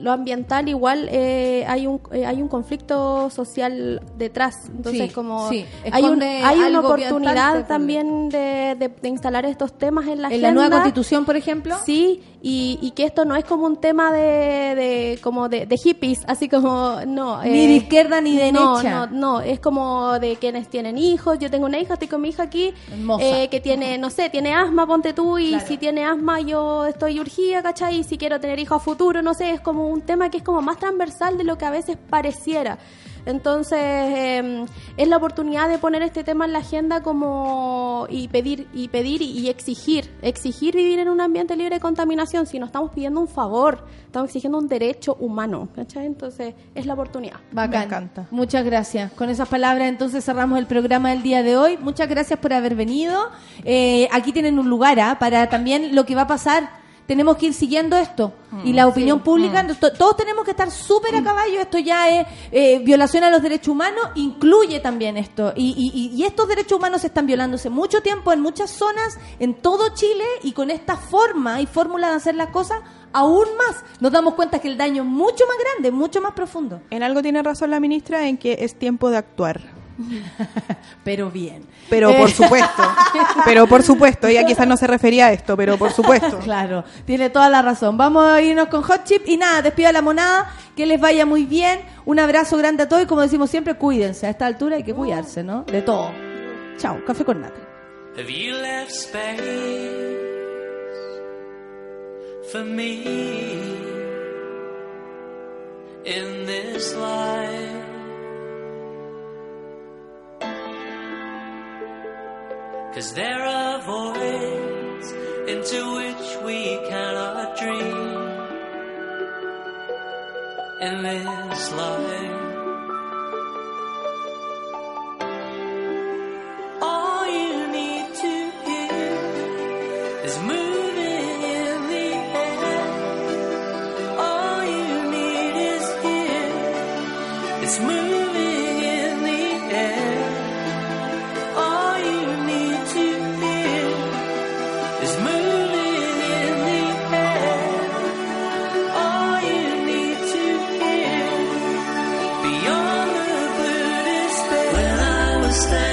lo ambiental igual eh, hay un eh, hay un conflicto social detrás. Entonces Sí, como sí. hay, un, hay una oportunidad también de, de- de instalar estos temas en la En la nueva constitución, por ejemplo. Sí, y, y que esto no es como un tema de, de como de, de hippies, así como no eh, Ni de izquierda ni de no, derecha. No, no, es como de quienes tienen hijos. Yo tengo una hija, estoy con mi hija aquí, eh, que tiene, no sé, tiene asma, ponte tú, y Claro. si tiene asma yo estoy urgida, ¿cachai? Y si quiero tener hijos a futuro, no sé, es como un tema que es como más transversal de lo que a veces pareciera. Entonces, eh, es la oportunidad de poner este tema en la agenda como y pedir y pedir y, y exigir, exigir vivir en un ambiente libre de contaminación. Si no estamos pidiendo un favor, estamos exigiendo un derecho humano, ¿cachai? Entonces, es la oportunidad. Bacán. Me encanta. Muchas gracias. Con esas palabras entonces cerramos el programa del día de hoy. Muchas gracias por haber venido. Eh, aquí tienen un lugar ¿ah? para también lo que va a pasar. Tenemos que ir siguiendo esto. y la opinión pública, to- todos tenemos que estar súper a caballo. Esto ya es eh, violación a los derechos humanos, incluye también esto. Y, y- y- y estos derechos humanos se están violándose mucho tiempo en muchas zonas, en todo Chile, y con esta forma y fórmula de hacer las cosas, aún más nos damos cuenta que el daño es mucho más grande, mucho más profundo. En algo tiene razón la ministra en que es tiempo de actuar. Pero bien. Pero Eh. por supuesto, pero por supuesto, ella quizás no se refería a esto, pero por supuesto. Claro, tiene toda la razón. Vamos a irnos con Hot Chip y nada, despido a la monada, que les vaya muy bien. Un abrazo grande a todos y como decimos siempre, cuídense. A esta altura hay que cuidarse, ¿no? De todo. Chao, café con nata. Have you left space for me in this life? Cause there are voids into which we cannot dream in this life. All you need to hear is moving in the air. All you need is here. It's moving understand.